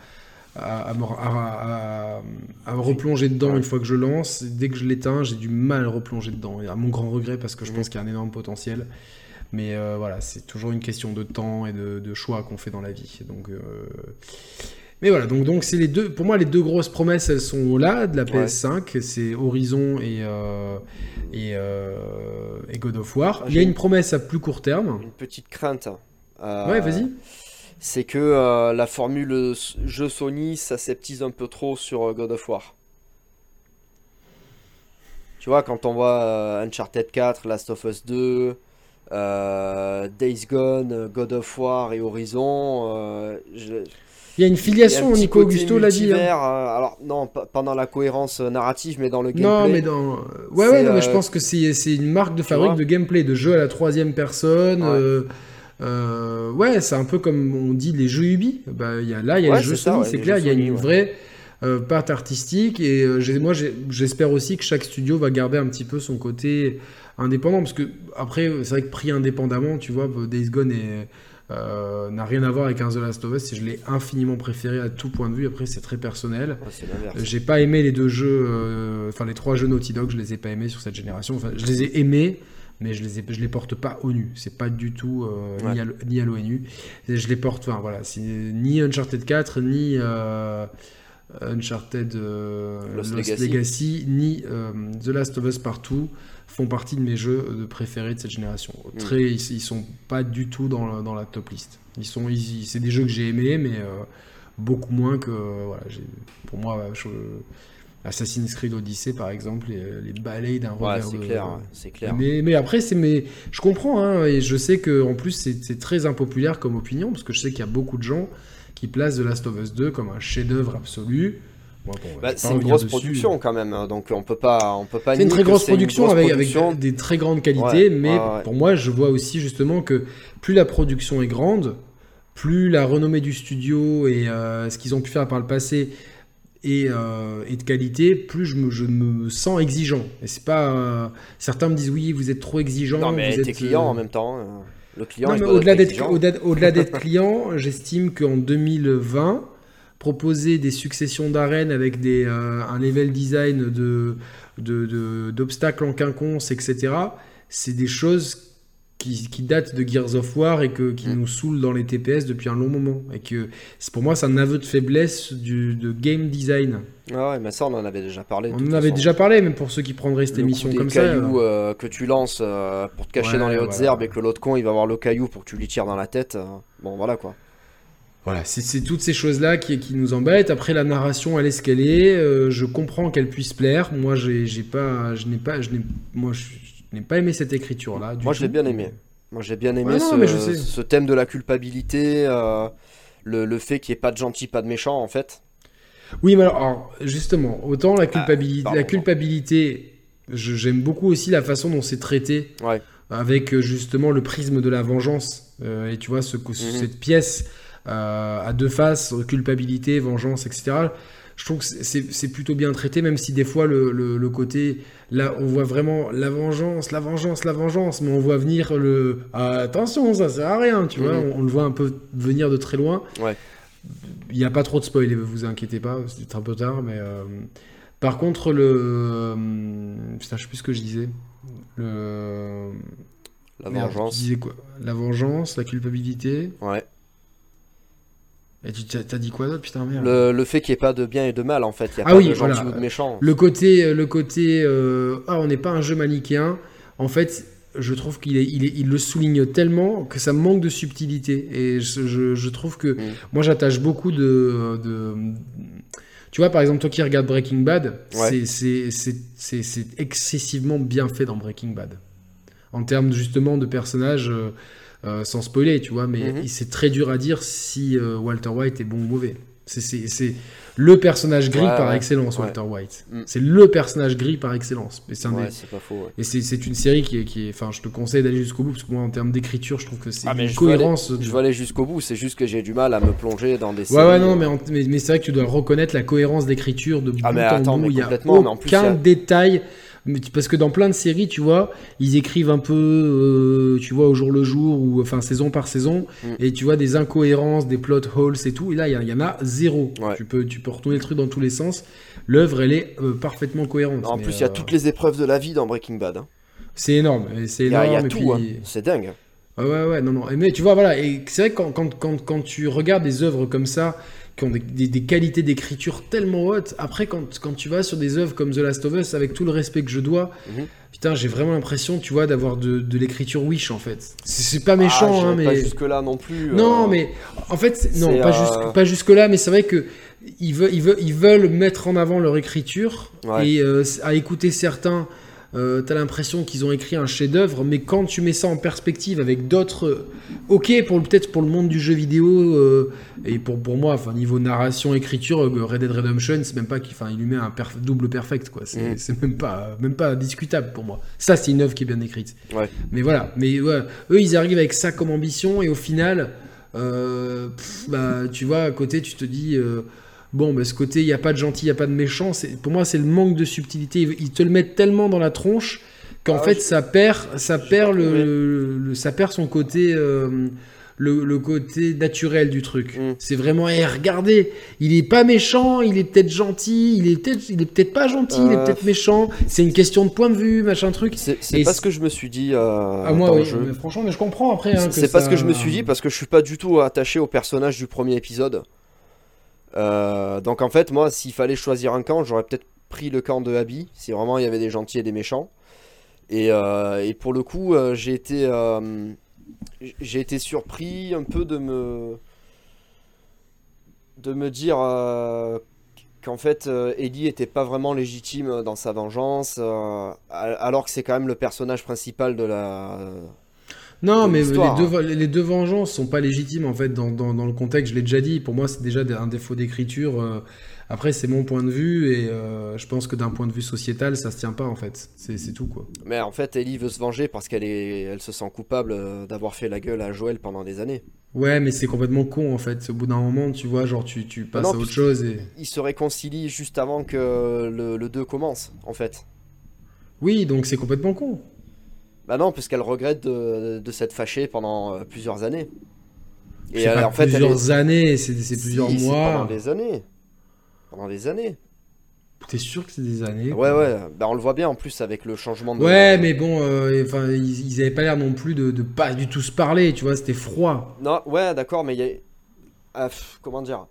à, à, replonger dedans une fois que je lance. Dès que je l'éteins, j'ai du mal à replonger dedans. Et à mon grand regret, parce que je mhm. pense qu'il y a un énorme potentiel. Mais euh, voilà, c'est toujours une question de temps et de, choix qu'on fait dans la vie. Donc, euh, Mais voilà, donc donc c'est les deux. Pour moi, les deux grosses promesses, elles sont là de la PS5. C'est Horizon et euh, et, et, God of War. Il y a une promesse à plus court terme. Une petite crainte. ouais, vas-y. C'est que la formule jeu Sony s'aseptise un peu trop sur God of War. Tu vois, quand on voit Uncharted 4, Last of Us 2, euh, Days Gone, God of War et Horizon. Euh, il y a une filiation, Nico Augusto l'a dit. Hein. Euh, alors, non, pas dans la cohérence narrative, mais dans le gameplay. Non, mais dans. Ouais, ouais, mais je pense que c'est une marque de fabrique de gameplay, de jeu à la troisième personne. Ouais, c'est un peu comme on dit les jeux Ubi. Bah, y a, là, il y a les jeux Sony, c'est clair, il y a une vraie part artistique. Et moi, j'espère aussi que chaque studio va garder un petit peu son côté indépendant. Parce que, après, c'est vrai que pris indépendamment, tu vois, Days Gone euh, n'a rien à voir avec un The Last of Us. Je l'ai infiniment préféré à tout point de vue. Après, c'est très personnel. J'ai pas aimé les deux jeux, euh, enfin les trois jeux Naughty Dog, je les ai pas aimés sur cette génération. Enfin, je les ai aimés, mais je les, je les porte pas au nu. C'est pas du tout euh, ni à l'ONU. Je les porte, enfin voilà, ni Uncharted 4, ni Uncharted Lost, Legacy. ni The Last of Us Partout font partie de mes jeux de préférés de cette génération. Mm. Très, ils, sont pas du tout dans, dans la top list. Ils sont, c'est des jeux que j'ai aimés, mais euh, beaucoup moins que voilà. Pour moi, Assassin's Creed Odyssey, par exemple, les, les d'un revers c'est clair, c'est clair. Mais, mais après, c'est mais je comprends, hein, et je sais que en plus c'est très impopulaire comme opinion, parce que je sais qu'il y a beaucoup de gens qui placent The Last of Us 2 comme un chef-d'œuvre absolu. Bah, c'est une grosse production quand même, hein, donc on peut pas, on peut pas. C'est une très grosse production, avec, avec, des très grandes qualités, mais pour moi, je vois aussi justement que plus la production est grande, plus la renommée du studio et euh, ce qu'ils ont pu faire par le passé est, euh, de qualité, plus je me, je me sens exigeant. Et c'est pas. Euh, certains me disent oui, vous êtes trop exigeant. Non, mais vous êtes client en même temps. Le client. au-delà d'être d'être client, j'estime qu'en 2020 proposer des successions d'arènes avec des, euh, un level design de, d'obstacles en quinconce, etc., c'est des choses qui, qui, datent de Gears of War et que, qui mm. nous saoulent dans les TPS depuis un long moment. Et que pour moi, c'est un aveu de faiblesse du, de game design. Ah ouais, mais ça, on en avait déjà parlé. On en avait déjà parlé, même pour ceux qui prendraient cette émission comme ça. cailloux euh, que tu lances euh, pour te cacher dans les hautes herbes et que l'autre con il va avoir le caillou pour que tu lui tires dans la tête. bon, voilà quoi. Voilà, c'est toutes ces choses-là qui, qui, nous embêtent. Après, la narration, elle est ce qu'elle est. Euh, je comprends qu'elle puisse plaire. Moi, j'ai pas, je n'ai pas, je moi, je, n'ai pas aimé cette écriture-là. Moi, je l'ai bien aimé. Moi, j'ai bien aimé ce, ce, thème de la culpabilité, euh, le, le, fait qu'il n'y ait pas de gentil, pas de méchant, en fait. Oui, mais alors, justement, autant la, ah, culpabilité, la culpabilité J'aime beaucoup aussi la façon dont c'est traité. Avec justement le prisme de la vengeance. et tu vois, ce, mhm. cette pièce à deux faces, culpabilité, vengeance, etc je trouve que c'est plutôt bien traité, même si des fois le, le, côté, là on voit vraiment la vengeance, la vengeance, la vengeance, mais on voit venir le attention, ça sert à rien, tu vois, mhm. on, le voit un peu venir de très loin. Ouais. Il n'y a pas trop de spoil, vous inquiétez pas, c'est un peu tard, mais euh, par contre le, euh, putain, je sais plus ce que je disais, le la vengeance. disais quoi? La vengeance, la culpabilité. Ouais. Et tu t'as dit quoi d'autre putain merde le, le, fait qu'il n'y ait pas de bien et de mal en fait, il y a ah pas oui, de gentil ou de méchant. Le côté, euh, le côté euh, ah on n'est pas un jeu manichéen. En fait, je trouve qu'il est, il, est, il le souligne tellement que ça manque de subtilité. Et je, je, trouve que mm. moi j'attache beaucoup de, de, Tu vois, par exemple, toi qui regardes Breaking Bad, c'est excessivement bien fait dans Breaking Bad. En termes justement de personnages. Euh, euh, sans spoiler, tu vois, mais mhm. c'est très dur à dire si euh, Walter White est bon ou mauvais. C'est le personnage gris par excellence, Walter White. Mm. C'est le personnage gris par excellence. Et c'est pas faux. Et c'est une série qui est, qui est, Enfin, je te conseille d'aller jusqu'au bout parce que moi, en termes d'écriture, je trouve que c'est ah, une cohérence. Je veux aller, jusqu'au bout. C'est juste que j'ai du mal à me plonger dans des. Ouais, ouais, non, mais, mais, c'est vrai que tu dois reconnaître la cohérence d'écriture de ah, bout en bout. Il y a aucun détail parce que dans plein de séries, tu vois, ils écrivent un peu, euh, tu vois, au jour le jour ou enfin saison par saison, mm. et tu vois des incohérences, des plot holes et tout. Et là, il y, en a zéro. Tu peux, tu peux retourner le truc dans tous les sens. L'œuvre, elle est euh, parfaitement cohérente. En plus, il y a euh, toutes les épreuves de la vie dans Breaking Bad. Hein. C'est énorme. C'est énorme. Il y a, tout. Hein. C'est dingue. Ouais, ouais, non, non. Mais tu vois, voilà. Et c'est vrai que quand, quand, quand, quand tu regardes des œuvres comme ça qui ont des, qualités d'écriture tellement hautes. Après, quand, quand, tu vas sur des œuvres comme The Last of Us, avec tout le respect que je dois, mhm. putain, j'ai vraiment l'impression, tu vois, d'avoir de, l'écriture Wish en fait. C'est pas méchant, ah, hein, mais. Pas jusque-là non plus. Non, euh, mais en fait, non, pas, euh, pas jusque-là, mais c'est vrai que. Ils veulent, ils, veulent, ils veulent mettre en avant leur écriture et euh, à écouter certains, euh, t'as l'impression qu'ils ont écrit un chef-d'œuvre, mais quand tu mets ça en perspective avec d'autres, ok pour peut-être pour le monde du jeu vidéo euh, et pour pour moi, enfin niveau narration, écriture, euh, Red Dead Redemption, c'est même pas qu'il, enfin il lui met un double perfect quoi, c'est, mm. même pas même pas discutable pour moi. Ça c'est une œuvre qui est bien écrite. Mais voilà, mais eux ils arrivent avec ça comme ambition et au final, bah tu vois à côté tu te dis bon, bah, ce côté, il n'y a pas de gentil, il n'y a pas de méchant, pour moi, c'est le manque de subtilité. Ils te le mettent tellement dans la tronche qu'en ah, fait, ça perd, ça perd, le, ça perd son côté. Euh, le, côté naturel du truc. Mm. C'est vraiment, eh, regardez, il est pas méchant, il est peut-être gentil, il est peut-être, il est peut-être pas gentil, il est peut-être méchant. C'est une question de point de vue, machin truc. C'est pas ce que je me suis dit. Euh, moi, oui, franchement, mais je comprends après. Hein, c'est pas ce que je me suis dit parce que je suis pas du tout attaché au personnage du premier épisode. Euh, donc en fait, moi, s'il fallait choisir un camp, j'aurais peut-être pris le camp de Abby, si vraiment il y avait des gentils et des méchants. Et, euh, pour le coup, euh, j'ai été, j'ai été surpris un peu de me, de me dire qu'en fait, Ellie était pas vraiment légitime dans sa vengeance, alors que c'est quand même le personnage principal de la non, mais les deux, les deux vengeances sont pas légitimes en fait dans, dans, le contexte. Je l'ai déjà dit. Pour moi, c'est déjà un défaut d'écriture. Euh. après, c'est mon point de vue et euh, je pense que d'un point de vue sociétal, ça se tient pas en fait. C'est tout quoi. Mais en fait, Ellie veut se venger parce qu'elle est, elle se sent coupable euh, d'avoir fait la gueule à Joël pendant des années. Ouais, mais c'est complètement con en fait. Au bout d'un moment, tu vois, genre tu, tu passes à autre chose et. Ils se réconcilient juste avant que le, le 2 commence en fait. Oui, donc c'est complètement con. Bah non, puisqu'elle regrette de, de s'être fâchée pendant euh, plusieurs années. Et en fait, plusieurs années, c'est plusieurs mois. Pendant des années. Pendant des années. T'es sûr que c'est des années Ouais, ouais. Bah, on le voit bien en plus avec le changement de. Ouais, mais bon, euh, enfin, ils, avaient pas l'air non plus de, de, pas du tout se parler, tu vois, c'était froid. Non, ouais, d'accord, mais il y a. Ah, comment dire?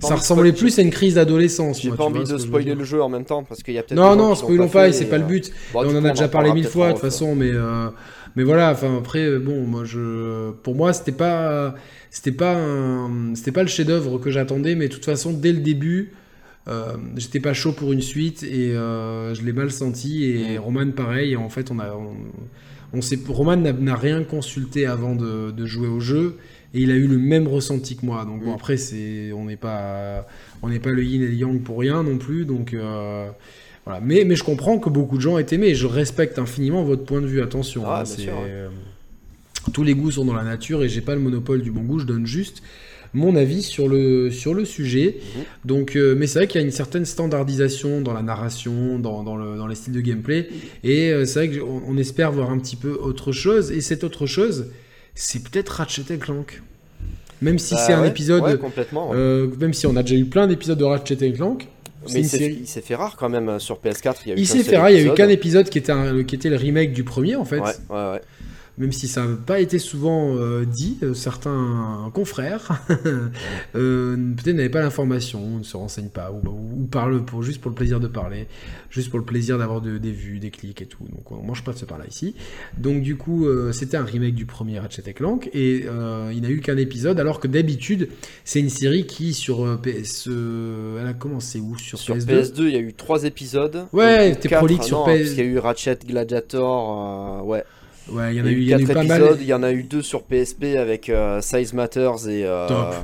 Ça ressemblait plus à une crise d'adolescence. J'ai pas envie de spoiler le jeu en même temps parce qu'il y a peut-être. Non, non, spoilons pas, c'est pas le but. on en a déjà parlé mille fois de toute façon, mais euh, mais voilà. Enfin après, bon, moi je, pour moi, c'était pas, c'était pas, c'était pas le chef-d'œuvre que j'attendais, mais de toute façon, dès le début. Euh, j'étais pas chaud pour une suite et euh, je l'ai mal senti et Roman pareil en fait on a on, sait Roman n'a rien consulté avant de, de, jouer au jeu et il a eu le même ressenti que moi. Donc bon, après, c'est, on n'est pas, on n'est pas le yin et le yang pour rien non plus. Donc euh, Voilà. Mais, mais je comprends que beaucoup de gens aient aimé je respecte infiniment votre point de vue. Attention, Ah, hein, bien c'est, sûr, ouais. euh, tous les goûts sont dans la nature et j'ai pas le monopole du bon goût. Je donne juste mon avis sur le, sur le sujet. Mhm. Donc, euh, mais c'est vrai qu'il y a une certaine standardisation dans la narration, dans, dans, le, dans les styles de gameplay. Et euh, c'est vrai qu'on on espère voir un petit peu autre chose. Et cette autre chose, c'est peut-être Ratchet Clank. Même si Bah c'est un épisode, ouais, complètement. ouais. euh, même si on a déjà eu plein d'épisodes de Ratchet Clank, c'est Mais il s'est- série. il s'est fait rare quand même euh, sur PS4. Il, y a eu Il qu'un s'est fait rare, il y a eu qu'un épisode qui était, un- qui était le remake du premier en fait. Ouais, ouais, ouais. Même si ça n'a pas été souvent euh, dit, euh, certains confrères euh, peut-être n'avaient pas l'information, ne se renseignent pas, ou, ou- ou parlent pour, juste pour le plaisir de parler, juste pour le plaisir d'avoir de- des vues, des clics et tout. Donc on mange pas de ce par là ici. Donc du coup, euh, c'était un remake du premier Ratchet Clank, et il n'a eu qu'un épisode, alors que d'habitude, c'est une série qui sur PS... elle a commencé où? Sur, Sur PS2 PS2, il y a eu trois épisodes. Ouais, Ou t'es prolixe sur non, PS2. Parce qu'il y a eu Ratchet Gladiator. ouais. Ouais, il y en a eu, il y en a eu quatre pas épisodes. mal. Il y en a eu deux sur PSP avec euh, Size Matters et. euh, Top.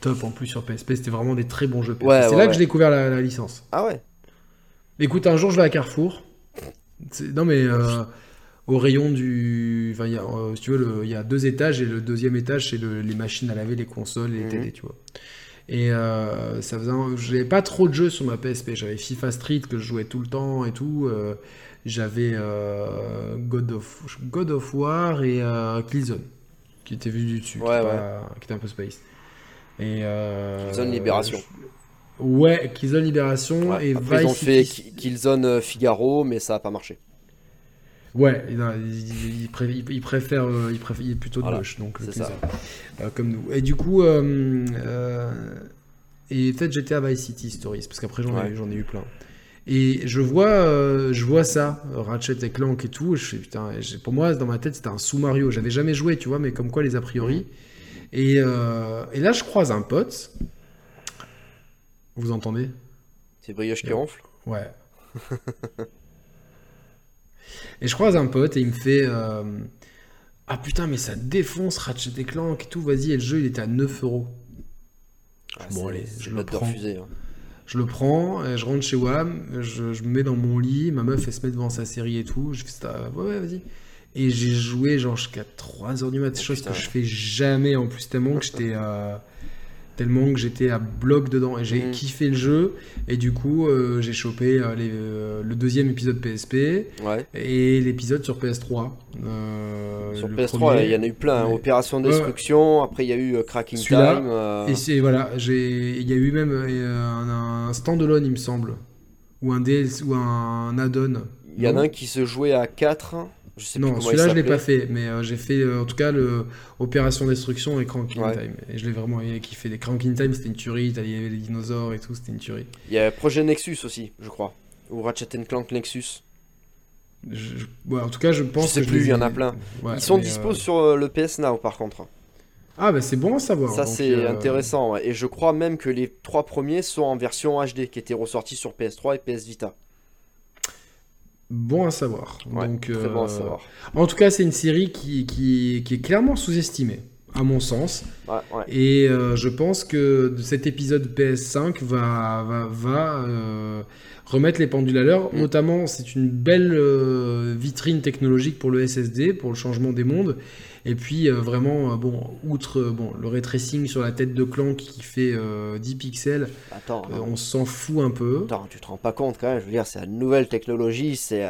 Top en plus sur PSP, c'était vraiment des très bons jeux PSP. Ouais, c'est ouais, là que j'ai découvert la, la licence. Ah ouais. Écoute, un jour je vais à Carrefour. Non mais euh, au rayon du, enfin, il y a, si tu veux, il y a deux étages et le deuxième étage c'est le- les machines à laver, les consoles, les Mhm. télé, tu vois. Et ça faisait, j'avais pas trop de jeux sur ma PSP. J'avais FIFA Street que je jouais tout le temps et tout. J'avais euh, God of God of War et euh, Killzone qui était vu du dessus, qui, était ouais. pas- qui était un peu space. Et euh, Killzone Libération. je- Ouais, Killzone Libération Ouais. et Après, ils ont Vice fait. Ki- Killzone Figaro, mais ça a pas marché. Ouais, il, il- il il préfère, il préfère, il est plutôt de Voilà, gauche, donc ça. Euh, comme nous. Et du coup, euh, euh, et peut-être j'étais à Vice City Stories, parce qu'après j'en ai, Ouais. j'en ai eu plein. Et je vois, euh, je vois ça, Ratchet et Clank et tout. je fais putain, pour moi dans ma tête c'était un sous Mario. J'avais jamais joué, tu vois, mais comme quoi les a priori. Et, euh, et là je croise un pote. Vous entendez? C'est Brioche qui Ouais. ronfle? Ouais. et je croise un pote et il me fait euh, Ah putain, mais ça défonce Ratchet et Clank et tout, vas-y. Et le jeu il était à 9 euros. Ah, Bon, allez, je le prends. refuser, hein. Je le prends, et je rentre chez WAM, je, je me mets dans mon lit, ma meuf elle se met devant sa série et tout. Je fais ça, ouais, ouais, vas-y. Et j'ai joué genre jusqu'à 3h du mat, Oh, chose putain. que je fais jamais en plus, tellement que j'étais euh, tellement que j'étais à bloc dedans et j'ai Mhm. kiffé le jeu. Et du coup, euh, j'ai chopé euh, les- euh, le deuxième épisode PSP Ouais. et l'épisode sur PS3. Euh, Sur le PS3, premier. il y en a eu plein. hein. Ouais. Opération. Destruction. Après, il y a eu Cracking Time. Et c'est voilà, j'ai il y a eu même un, un standalone, il me semble, ou un DLC ou un add-on. Il y en a un qui se jouait à 4. Je sais plus Non, celui-là je l'ai pas fait, mais euh, j'ai fait euh, en tout cas le Opération Destruction et Cranking Ouais. Time. Et je l'ai vraiment kiffé. Les Cranking Time c'était une tuerie, t'as- il y avait les dinosaures et tout, c'était une tuerie. Il y a Projet Nexus aussi, je crois. Ou Ratchet Clank Nexus. Je- je- ouais, en tout cas, je pense Je sais que plus, il y en a plein. Ouais, Ils sont dispo euh, sur le PS Now par contre. Ah bah c'est bon à savoir. Ça c'est intéressant. Et je crois même que les trois premiers sont en version HD qui étaient ressortis sur PS3 et PS Vita. Bon à savoir. Ouais, donc, très bon à euh, savoir. En tout cas, c'est une série qui, qui, qui est clairement sous-estimée, à mon sens. Ouais, ouais. Et euh, je pense que cet épisode PS5 va, va, va euh, remettre les pendules à l'heure. Mm. Notamment, c'est une belle euh, vitrine technologique pour le SSD, pour le changement des mondes. Et puis, euh, vraiment, euh, bon, outre euh, bon, le ray tracing sur la tête de Clank qui fait euh, 10 pixels, Attends, on s'en fout un peu. attends, tu te rends pas compte quand même. Je veux dire, c'est la nouvelle technologie, c'est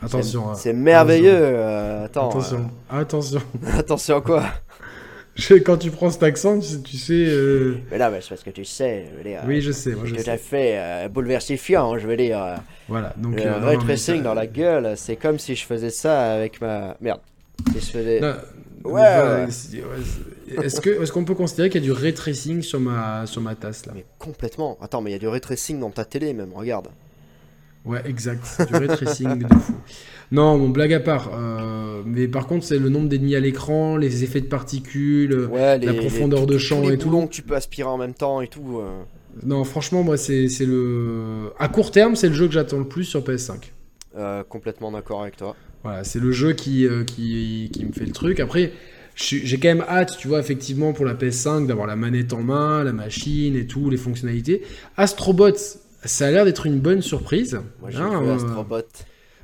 Attention. c'est- hein. c'est merveilleux. attends, Attention. Attention. attention quoi? Quand tu prends cet accent, tu sais. euh, Mais là, c'est parce que tu sais. Je veux dire, Oui, je sais. Moi, je tout sais. à fait euh, bouleversifiant. Je veux dire, Voilà. Donc, le euh, ray tracing dans la gueule, c'est comme si je faisais ça avec ma merde. Si je faisais. Non, Ouais, ouais. Est-ce qu'on peut considérer qu'il y a du ray tracing sur ma sur ma tasse là? Mais complètement. Attends, mais il y a du ray tracing dans ta télé même. Regarde. Ouais, exact. Du ray tracing de fou. Non, bon, blague à part. euh, mais par contre, c'est le nombre d'ennemis à l'écran, les effets de particules. Ouais, les, la profondeur les- de champ et tout. boulons que tu peux aspirer en même temps et tout. euh. Non, franchement, moi, c'est c'est le. À court terme, c'est le jeu que j'attends le plus sur PS5. Euh, complètement d'accord avec toi. Voilà, c'est le jeu qui, euh, qui, qui me fait le truc. Après, j'ai quand même hâte, tu vois, effectivement, pour la PS5, d'avoir la manette en main, la machine et tout, les fonctionnalités. Astrobots Ça a l'air d'être une bonne surprise. Moi j'ai hein, Astrobot.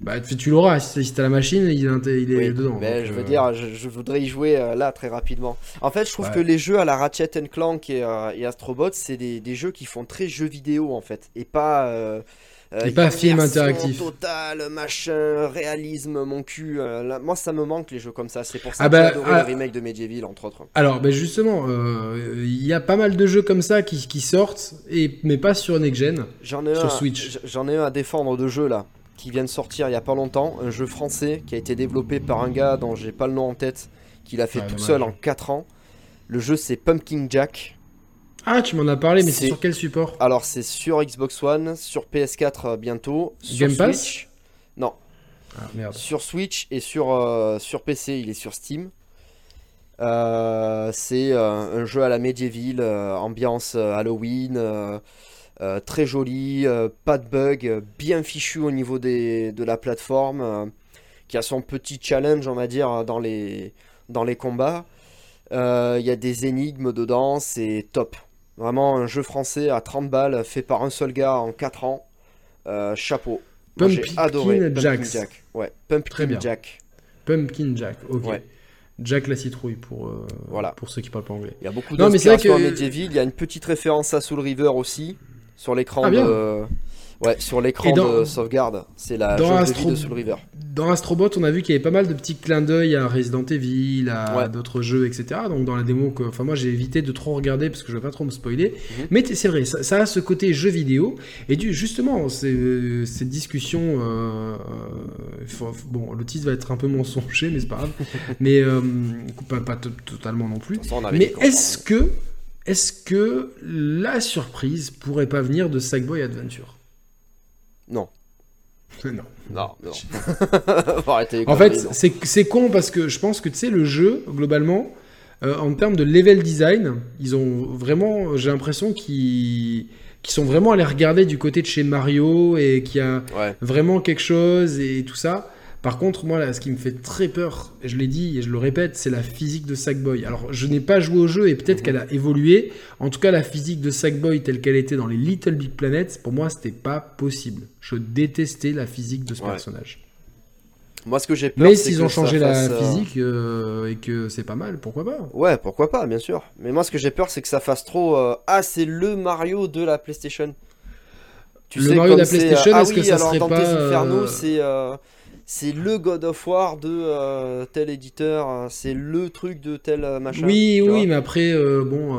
Bah, tu, l'auras, si t'as la machine, il, est dedans. Mais je veux dire, je, voudrais y jouer là très rapidement. En fait, je trouve que les jeux à la Ratchet Clank et, et Astrobot, c'est des, des, jeux qui font très jeux vidéo en fait, et pas euh, et pas film interactif. Total, machin, réalisme, mon cul. Euh, moi, ça me manque les jeux comme ça. C'est pour ça ah que bah, j'ai adoré ah, le remake de Medieval, entre autres. Alors, ben justement, euh, il y a pas mal de jeux comme ça qui, qui sortent, et, mais pas sur Next Gen. J'en ai sur un, Switch. J'en ai un à défendre de jeux là, qui vient de sortir il y a pas longtemps. Un jeu français qui a été développé par un gars dont j'ai pas le nom en tête, qui l'a fait tout seul en 4 ans. Le jeu, c'est Pumpkin Jack. Ah, tu m'en as parlé, mais c'est sur quel support Alors, c'est sur Xbox One, sur PS4 euh, bientôt, sur Game Switch. Non. Ah, merde. Sur Switch et sur, euh, sur PC, il est sur Steam. Euh, c'est un jeu à la Medieval, ambiance Halloween, très joli, pas de bug, bien fichu au niveau des, de la plateforme, qui a son petit challenge, on va dire, dans les, dans les combats. Il y a des énigmes dedans, c'est top. Vraiment un jeu français à 30 balles, fait par un seul gars en 4 ans. Euh, chapeau. J'ai adoré. Pumpkin Jack. Ouais, Pumpkin Très bien. Jack. Pumpkin Jack, ok. Jack la citrouille pour, euh, voilà. pour ceux qui parlent pas anglais. Il y a beaucoup d'inspiration que... Medieval. Il y a une petite référence à Soul River aussi sur l'écran ah, de. Ouais, sur l'écran de sauvegarde, c'est la dans de vie de Soul River. Dans Astrobot, on a vu qu'il y avait pas mal de petits clins d'œil à Resident Evil, à d'autres jeux, etc. Donc dans la démo, que, enfin moi j'ai évité de trop regarder parce que je veux pas trop me spoiler. Mhm. Mais c'est vrai, ça, a ce côté jeu vidéo. Et du, justement, c'est, cette discussion, euh, euh, bon, le titre va être un peu mensonger, mais c'est pas grave. mais euh, pas, totalement non plus. mais est-ce que, est-ce que la surprise pourrait pas venir de Sackboy Adventure? Non. non. Non, non. en fait, c'est con parce que je pense que tu sais, le jeu, globalement, euh, en termes de level design, ils ont vraiment, j'ai l'impression qu'ils sont vraiment allés regarder du côté de chez Mario et qu'il y a vraiment quelque chose et tout ça. Par contre, moi, là, ce qui me fait très peur, et je l'ai dit et je le répète, c'est la physique de Sackboy. Alors, je n'ai pas joué au jeu et peut-être mhm. qu'elle a évolué. En tout cas, la physique de Sackboy telle qu'elle était dans les Little Big Planets, pour moi, c'était pas possible. Je détestais la physique de ce personnage. Moi, ce que j'ai peur, Mais s'ils ont changé la euh, physique euh, et que c'est pas mal, pourquoi pas Ouais, pourquoi pas, bien sûr. Mais moi, ce que j'ai peur, c'est que ça fasse trop. Euh, ah, c'est le Mario de la PlayStation. Tu le Mario de la PlayStation, est-ce que ça serait pas Inferno, c'est c'est le God of War de euh, tel éditeur, hein. c'est le truc de tel euh, machin. Oui, oui, mais après, euh, bon,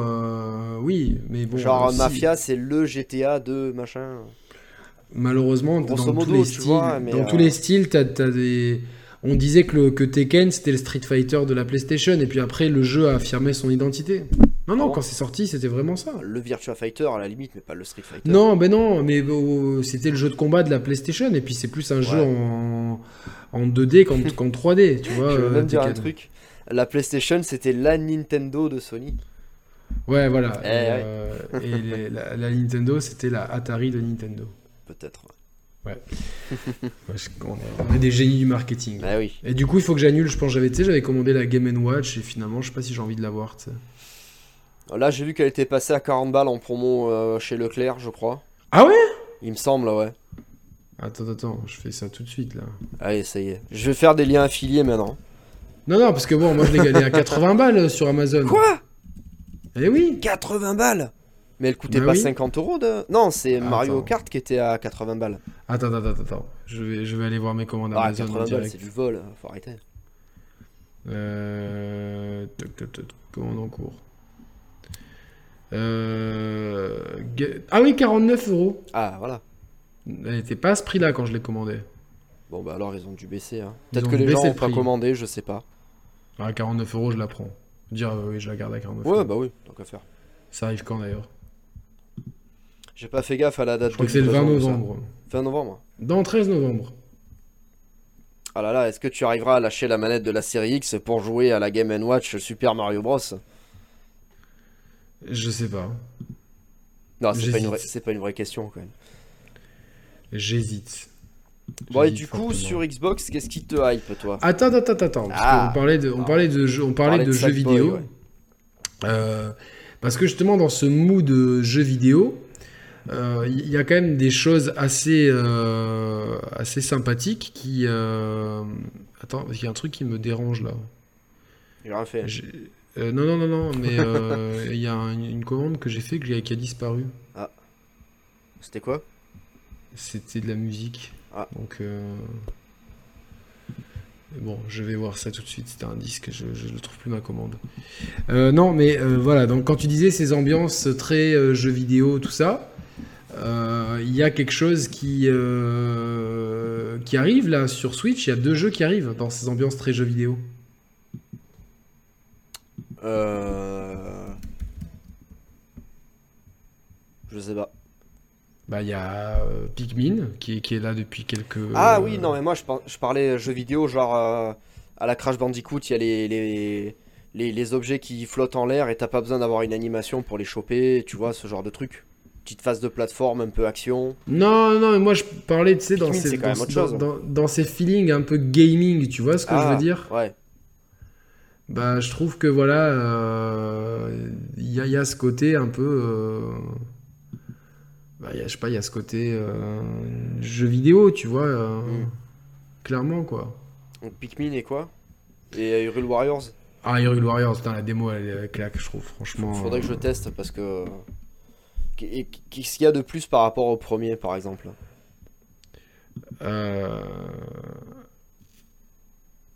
oui, mais bon. Genre Mafia, c'est le GTA de machin. Malheureusement, dans, tous, les styles, dans tous les styles, t'as as des. On disait que, le, que Tekken c'était le Street Fighter de la PlayStation, et puis après le jeu a affirmé son identité. Non, non, quand c'est sorti, c'était vraiment ça. Le Virtua Fighter à la limite, mais pas le Street Fighter. Non, ben non, mais oh, c'était le jeu de combat de la PlayStation, et puis c'est plus un jeu en, en 2D qu'en 3D, tu vois. Je veux même dire un truc. La PlayStation, c'était la Nintendo de Sony. Ouais, voilà. Eh euh, et, la, Nintendo, c'était la Atari de Nintendo. Peut-être. Ouais. on, est des génies du marketing. Bah oui. Et du coup, il faut que j'annule. Je pense j'avais, j'avais commandé la Game Watch et finalement, je sais pas si j'ai envie de l'avoir. Là, j'ai vu qu'elle était passée à 40 balles en promo euh, chez Leclerc, je crois. Ah ouais? Il me semble, ouais. Attends, attends, je fais ça tout de suite là. Allez, ça y est. Je vais faire des liens affiliés maintenant. Non, non, parce que bon, moi je l'ai gagné à 80 balles euh, sur Amazon. Quoi? Eh oui 80 balles? Mais elle coûtait bah pas 50 euros de? Non, c'est Mario Kart qui était à 80 balles. Attends, attends, attends, attends. Je vais, je vais aller voir mes commandes ah, Amazon. 80 balles, c'est du vol, faut arrêter. Euh. Commande en cours. Euh... Ah oui, 49 euros. Ah, voilà. Elle n'était pas à ce prix-là quand je l'ai commandé. Bon, bah alors ils ont dû baisser. Hein. Peut-être que les gens ont pas commandé, je sais pas. À 49 euros, je la prends. Dire, euh, oui, je la garde à 49 Ouais, bah oui, tant qu'à faire. Ça arrive quand d'ailleurs J'ai pas fait gaffe à la date. Je crois que c'est le 20 novembre. 20 novembre Dans 13 novembre. Ah là là, est-ce que tu arriveras à lâcher la manette de la série X pour jouer à la Game Watch Super Mario Bros? Je sais pas. Non, c'est pas, une vraie... pas une vraie question quand même. J'hésite. Bon, et du coup, sur Xbox, qu'est-ce qui te hype, toi? Attends, attends, attends, attends. Ah. on parlait de, on parlait de, jeux, on parlait, de, jeux vidéo. Euh, parce que justement, dans ce mood de jeux vidéo, il y a quand même des choses assez, assez sympathiques qui. Attends, il y a un truc qui me dérange là. Il rien fait. Non, non, non, non, mais il y a une, commande que j'ai fait qui a disparu. Ah. C'était quoi? C'était de la musique. Ah. Donc. Bon, je vais voir ça tout de suite. C'était un disque, je ne trouve plus ma commande. Euh, non, mais euh, voilà. Donc, quand tu disais ces ambiances très euh, jeux vidéo, tout ça, il y a quelque chose qui qui arrive là sur Switch. Il y a deux jeux qui arrivent dans ces ambiances très jeux vidéo. Je sais pas. Bah, il y a euh, Pikmin qui, est là depuis quelques. Ah oui, non, mais moi je, parlais jeux vidéo, genre euh, à la Crash Bandicoot, il y a les, les, objets qui flottent en l'air et t'as pas besoin d'avoir une animation pour les choper, tu vois, ce genre de truc. Petite phase de plateforme, un peu action. Non, non, mais moi je parlais, tu sais, dans, ces, dans, ces feelings un peu gaming, tu vois ce que je veux ah, dire? Ouais. Bah, je trouve que voilà, euh, il y, a ce côté un peu bah, y a, je sais pas, il y a ce côté euh, jeu vidéo, tu vois, euh, mm. clairement quoi. Donc Pikmin et quoi? Et Hyrule Warriors? Ah, Hyrule Warriors, putain, la démo elle, est claque, je trouve, franchement. Faudrait que je teste parce que. Qu'est-ce qu'il y a de plus par rapport au premier, par exemple? Euh...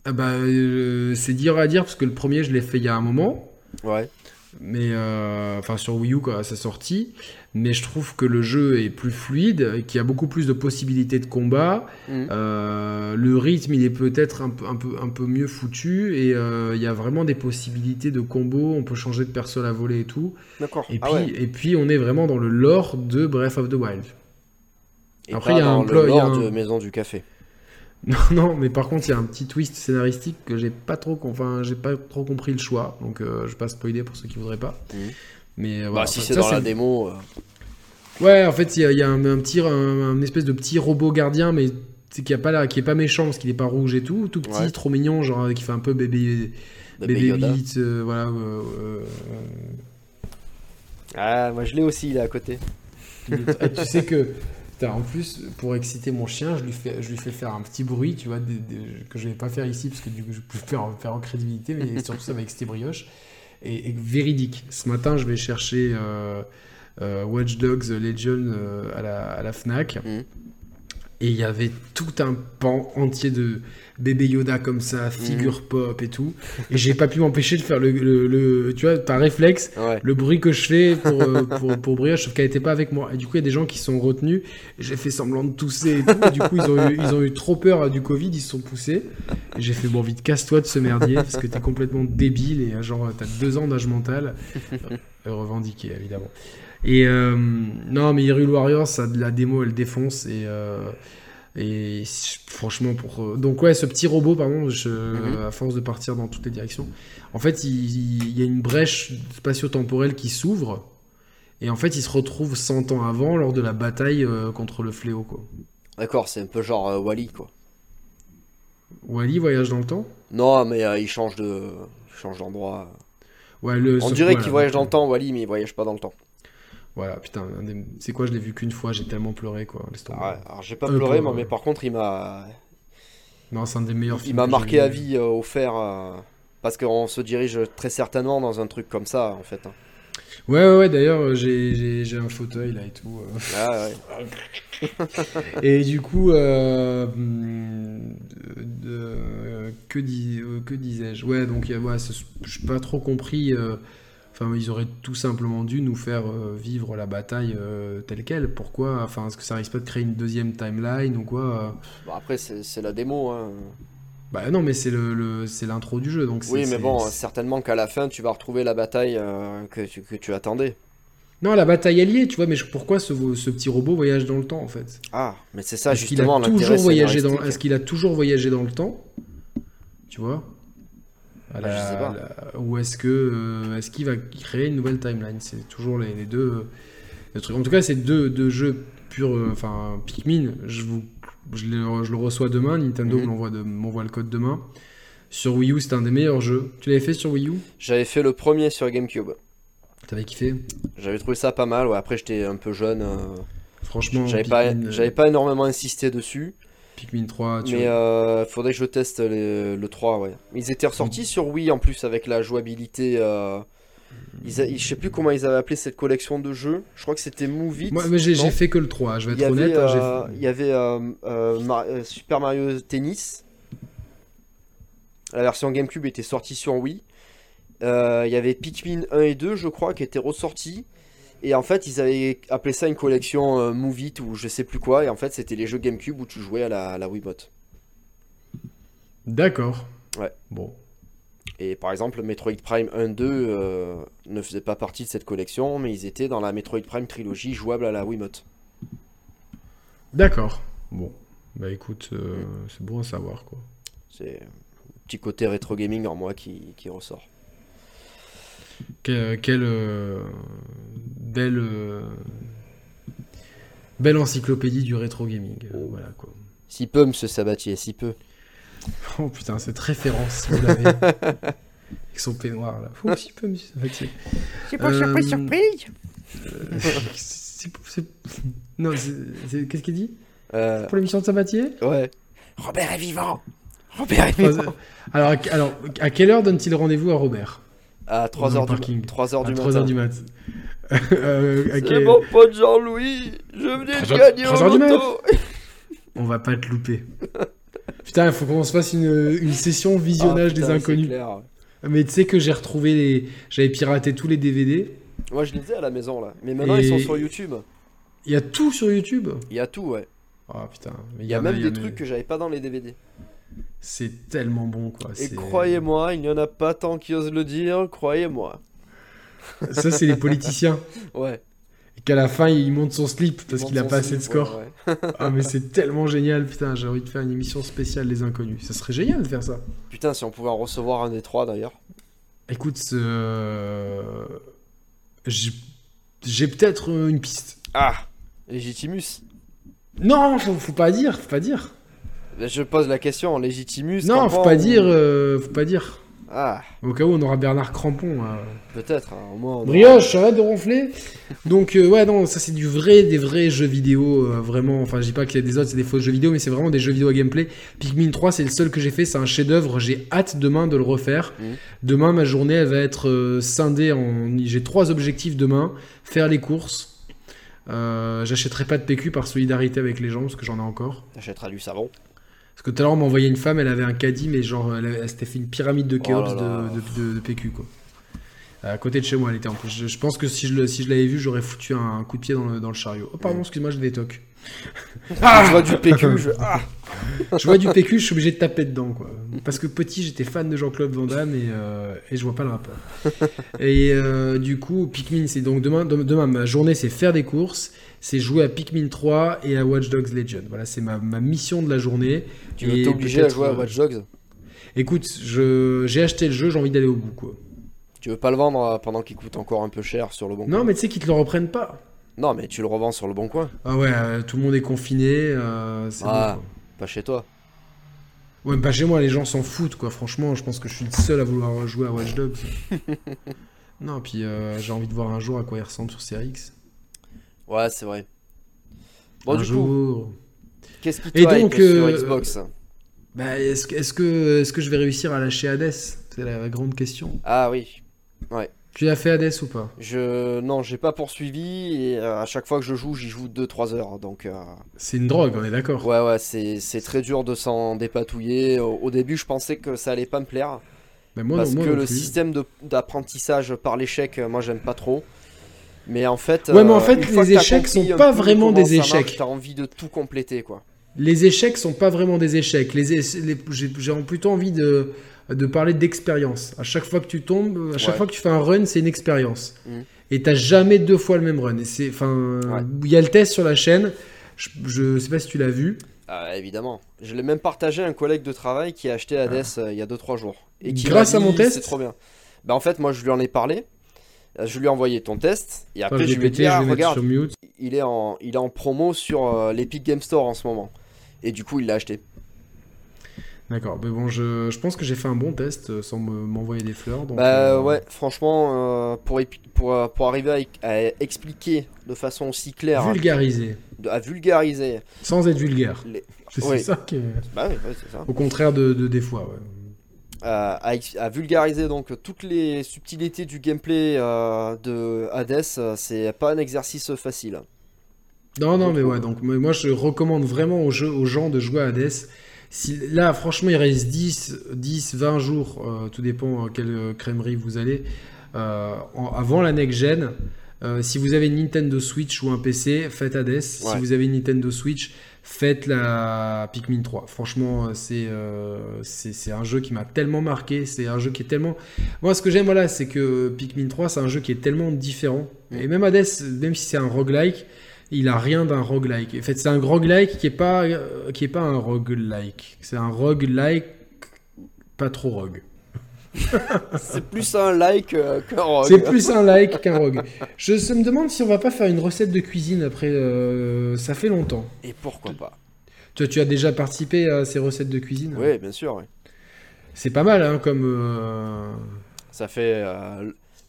Ah bah, euh, c'est dur à dire parce que le premier, je l'ai fait il y a un moment. Ouais. Mais enfin sur Wii U quand à sa sortie mais je trouve que le jeu est plus fluide, qu'il y a beaucoup plus de possibilités de combat. Mm. Euh, le rythme, il est peut-être un peu, un, peu, un peu mieux foutu et euh, il y a vraiment des possibilités de combo. On peut changer de perso à voler et tout. D'accord. Et, ah puis, et puis, on est vraiment dans le lore de Breath of the Wild. Et Après, il y a un le lore de Maison du Café. Non, non, mais par contre, il y a un petit twist scénaristique que j'ai pas trop, enfin, j'ai pas trop compris le choix, donc euh, je vais pas spoiler pour ceux qui voudraient pas. Mm. Mais bah, si c'est dans la démo. Euh. Ouais, en fait, il y, a, un, petit, un, espèce de petit robot gardien, mais qui, a pas là, qui est pas méchant parce qu'il est pas rouge et tout, tout petit, trop mignon, genre qui fait un peu bébé, bébé, bébé euh, voilà. Euh, ah, moi je l'ai aussi là à côté. tu sais que en plus, pour exciter mon chien, je lui fais, je lui fais faire un petit bruit, tu vois, que je vais pas faire ici parce que du coup, je peux faire, faire en crédibilité, mais surtout ça va exciter brioche et, véridique. Ce matin, je vais chercher euh, euh, Watch Dogs Legion euh, à, la, à, la, Fnac. Mm. Et il y avait tout un pan entier de bébé Yoda comme ça, figure mm. pop et tout. Et j'ai pas pu m'empêcher de faire le, le, tu vois, par réflexe, le bruit que je fais pour, pour, pour brioche, sauf qu'elle était pas avec moi. Et du coup, il y a des gens qui sont retenus. J'ai fait semblant de tousser et tout. du coup, ils ont, eu, ils ont eu trop peur du Covid, ils se sont poussés. Et j'ai fait, bon, vite, casse-toi de ce merdier, parce que t'es complètement débile et genre, t'as deux ans d'âge mental. revendiqué, évidemment. Et euh, non, mais Hyrule Warriors, ça, la démo, elle défonce. Et, euh, et franchement, pour. Euh, donc, ouais, ce petit robot, pardon, je, mhm. à force de partir dans toutes les directions, en fait, il, y a une brèche spatio-temporelle qui s'ouvre. Et en fait, il se retrouve 100 ans avant lors de la bataille contre le fléau, quoi. D'accord, c'est un peu genre Wally, quoi. Wally voyage dans le temps? Non, mais il change de, il change d'endroit. Ouais, le, On dirait qu'il voyage dans le temps, Wally, mais il voyage pas dans le temps. Voilà, putain, c'est quoi, je l'ai vu qu'une fois, j'ai tellement pleuré, quoi. Ah alors j'ai pas pleuré, moi, mais par contre, il m'a. Non, c'est un des meilleurs films. Il m'a marqué à vie, euh, offert. Euh, parce qu'on se dirige très certainement dans un truc comme ça, en fait. Hein. Ouais, ouais, ouais d'ailleurs, euh, j'ai un fauteuil là et tout. Ah ouais. et du coup, euh, que, dis, que disais-je? Ouais, donc, ouais, je pas trop compris. Enfin, ils auraient tout simplement dû nous faire euh, vivre la bataille euh, telle quelle. Pourquoi Enfin, est-ce que ça risque pas de créer une deuxième timeline ou quoi euh? bah, Après, c'est la démo. Hein. Bah non, mais c'est le, l'intro du jeu, donc. Oui, mais bon, certainement qu'à la fin, tu vas retrouver la bataille que, que, tu attendais. Non, la bataille alliée, tu vois, mais pourquoi ce, ce, petit robot voyage dans le temps en fait? Ah, mais c'est ça justement. Toujours voyagé dans Est-ce qu'il a toujours voyagé dans le temps? Tu vois? Ou est-ce que euh, est-ce qu'il va créer une nouvelle timeline? C'est toujours les, deux, trucs. En tout cas, c'est deux, deux, jeux purs. Euh, enfin, Pikmin, je, vous, je, le, reçois demain. Nintendo mhm. m'envoie le code demain. Sur Wii U, c'était un des meilleurs jeux. Tu l'avais fait sur Wii U? J'avais fait le premier sur GameCube. T'avais kiffé? J'avais trouvé ça pas mal, ouais. Après, j'étais un peu jeune. euh, Franchement, J'avais pas, euh, j'avais pas énormément insisté dessus. Pikmin 3, tu Mais euh, faudrait que je teste le, le 3, ouais. Ils étaient ressortis sur Wii en plus avec la jouabilité. euh, ils a- je sais plus comment ils avaient appelé cette collection de jeux. Je crois que c'était Move It. Moi, mais j'ai fait que le 3, je vais Il être avait, honnête. hein, euh, il y avait euh, euh, Mar- Super Mario Tennis. La version GameCube était sortie sur Wii. Il y avait Pikmin 1 et 2, je crois, qui étaient ressortis. Et en fait, ils avaient appelé ça une collection euh, Move It ou je sais plus quoi. Et en fait, c'était les jeux GameCube où tu jouais à la, à la Wiimote. D'accord. Ouais. Bon. Et par exemple, Metroid Prime 1-2 euh, ne faisait pas partie de cette collection, mais ils étaient dans la Metroid Prime trilogie jouable à la Wiimote. D'accord. Bon. Bah écoute, euh, c'est bon à savoir quoi. C'est un petit côté rétro gaming en moi qui, qui ressort. Que- Quelle, euh, belle, euh, belle encyclopédie du rétro gaming. euh, voilà quoi. Si peu, monsieur Sabatier, si peu. Oh putain, cette référence, vous l'avez. Avec son peignoir là. Faut aussi peu, monsieur Sabatier. C'est pas Euh, surprise, surprise Euh, Non, qu'est-ce qu'il dit? Euh, Pour l'émission de Sabatier? Ouais. Robert est vivant Robert est vivant alors, à- alors, à quelle heure donne-t-il rendez-vous à Robert? À Dans 3h le du, parking. 3 heures À du 3 matin. du. Euh, C'est mon pote Jean-Louis, je venais de 3 heures- gagner 3 au loto. On va pas te louper. Putain, il faut qu'on se fasse une, une session Ah, visionnage putain, des inconnus. Mais tu sais que j'ai retrouvé les. J'avais piraté tous les DVD. Moi, je les ai à la maison là. Mais maintenant, Et- ils sont sur YouTube. Il y a tout sur YouTube? Il y a tout, ouais. Oh putain. Mais Il y a même des trucs que j'avais pas dans les DVD. C'est tellement bon quoi. Et croyez-moi, il n'y en a pas tant qui osent le dire, croyez-moi. Ça, c'est les politiciens. Ouais. Et qu'à la fin, il monte son slip parce qu'il a pas assez de score. ouais, ouais. Ah, mais c'est tellement génial. Putain, j'ai envie de faire une émission spéciale Les Inconnus. Ça serait génial de faire ça. Putain, si on pouvait en recevoir un des trois d'ailleurs. Écoute, euh, j'ai peut-être euh, une piste. Ah Legitimus. Non, faut, faut pas dire, faut pas dire. Ben, Je pose la question, Legitimus. Non, faut pas ou- dire, euh, faut pas dire. Ah, Au cas où on aura Bernard Crampon. hein. peut-être, hein, au moins. on aura- Brioche, arrête de ronfler? Donc euh, ouais, non, ça c'est du vrai, des vrais jeux vidéo, euh, vraiment. Enfin, je dis pas qu'il y a des autres, c'est des faux jeux vidéo, mais c'est vraiment des jeux vidéo à gameplay. Pikmin 3, c'est le seul que j'ai fait, c'est un chef-d'œuvre. J'ai hâte demain de le refaire. Mhm. Demain, ma journée, elle va être euh, scindée en. J'ai trois objectifs demain faire les courses. Euh, J'achèterai pas de PQ par solidarité avec les gens parce que j'en ai encore. T'achèteras du savon. Parce que tout à l'heure, on m'a envoyé une femme, elle avait un caddie, mais genre, elle, elle s'était fait une pyramide de Oh de- de- de PQ, quoi. À côté de chez moi, elle était en plus. Je, je pense que si je, le- si je l'avais vue, j'aurais foutu un, un coup de pied dans le, dans le chariot. Oh, pardon, excuse-moi, je détoque. Je vois du PQ, je. Ah Je vois du PQ, je suis obligé de taper dedans, quoi. Parce que petit, j'étais fan de Jean-Claude Van Damme et, euh, et je vois pas le rapport. Et euh, du coup, Pikmin, c'est donc demain, dem- demain, ma journée, c'est faire des courses, c'est jouer à Pikmin 3 et à Watch Dogs Legion. Voilà, c'est ma, ma mission de la journée. Tu veux Et t'obliger à jouer à euh, Watch Dogs? Écoute, j'ai acheté le jeu, j'ai envie d'aller au bout, quoi. Tu veux pas le vendre euh, pendant qu'il coûte encore un peu cher sur le bon coin Non, mais tu sais qu'ils te le reprennent pas. Non, mais tu le revends sur le bon coin, Ah ouais, euh, tout le monde est confiné, euh, c'est Ah. bon, pas chez toi. Ouais, mais pas chez moi, les gens s'en foutent, quoi. Franchement, je pense que je suis le seul à vouloir jouer à Watch Dogs. non, puis euh, j'ai envie de voir un jour à quoi il ressemble sur CRX. Ouais, c'est vrai. Bon, un du coup, jour. qu'est-ce qui Et donc, sur Xbox Bah, est-ce que, est-ce que, est-ce que je vais réussir à lâcher Hades? C'est la grande question. Ah oui. Tu l'as fait Hades ou pas? Je non, j'ai pas poursuivi et euh, à chaque fois que je joue, j'y joue 2-3 heures. Donc euh, C'est une drogue, on est d'accord. ouais, ouais, c'est c'est très dur de s'en dépatouiller. Au, au début, je pensais que ça allait pas me plaire moi, parce non, moi que non le plus. système de- d'apprentissage par l'échec, euh, moi, j'aime pas trop. Mais en fait, Ouais, mais en fait, les échecs sont pas vraiment des échecs. T'as envie de tout compléter, quoi. Les échecs sont pas vraiment des échecs. Les, j'ai plutôt envie de, de parler d'expérience. À chaque fois que tu tombes, à chaque Ouais. fois que tu fais un run, c'est une expérience. Mhm. Et t'as jamais deux fois le même run. Et c'est, enfin, Ouais. il y a le test sur la chaîne. Je, je sais pas si tu l'as vu. Ah, évidemment. Je l'ai même partagé à un collègue de travail qui a acheté Hades euh, il y a 2-3 jours. Et qui Ah. Grâce à mon test C'est trop bien. Bah, en fait, moi, je lui en ai parlé. Euh, Je lui ai envoyé ton test. Et après, je lui ai dit, ah, regarde, il est, en, il est en promo sur euh, l'Epic Game Store en ce moment. Et du coup, il l'a acheté. D'accord, mais bon, je, je pense que j'ai fait un bon test euh, sans me- m'envoyer des fleurs. Donc, Bah euh, ouais, franchement, euh, pour, pour, pour arriver à, à expliquer de façon aussi claire, hein, Vulgariser, à vulgariser. sans être vulgaire. Les... C'est Oui. ça qui est... Bah oui, ouais, c'est ça. Au contraire de, de des fois, ouais. à, à ex- à vulgariser donc toutes les subtilités du gameplay de Hades, c'est pas un exercice facile. Non, non, mais ouais, donc mais moi je recommande vraiment aux, jeux, aux gens de jouer à Hades. Si, là, franchement, il reste 10, 10 20 jours, euh, tout dépend à quelle euh, crèmerie vous allez, euh, en- avant la next-gen. Euh, si vous avez une Nintendo Switch ou un PC, faites Hades. Si vous avez une Nintendo Switch, faites la Pikmin 3. Franchement, euh, c'est euh, c'est c'est un jeu qui m'a tellement marqué. C'est un jeu qui est tellement. Moi, ce que j'aime, voilà, c'est que Pikmin 3, c'est un jeu qui est tellement différent. Et même Hades, même si c'est un roguelike, il a rien d'un roguelike. En fait, c'est un roguelike qui est pas euh, qui est pas un roguelike. C'est un roguelike pas trop rogue. C'est plus un like euh, qu'un rogue. C'est plus un like qu'un rogue. Je se me demande si on va pas faire une recette de cuisine après. euh, ça fait longtemps. Et pourquoi pas Tu, tu as déjà participé à ces recettes de cuisine Oui, bien sûr. oui. C'est pas mal, hein, comme euh, Ça fait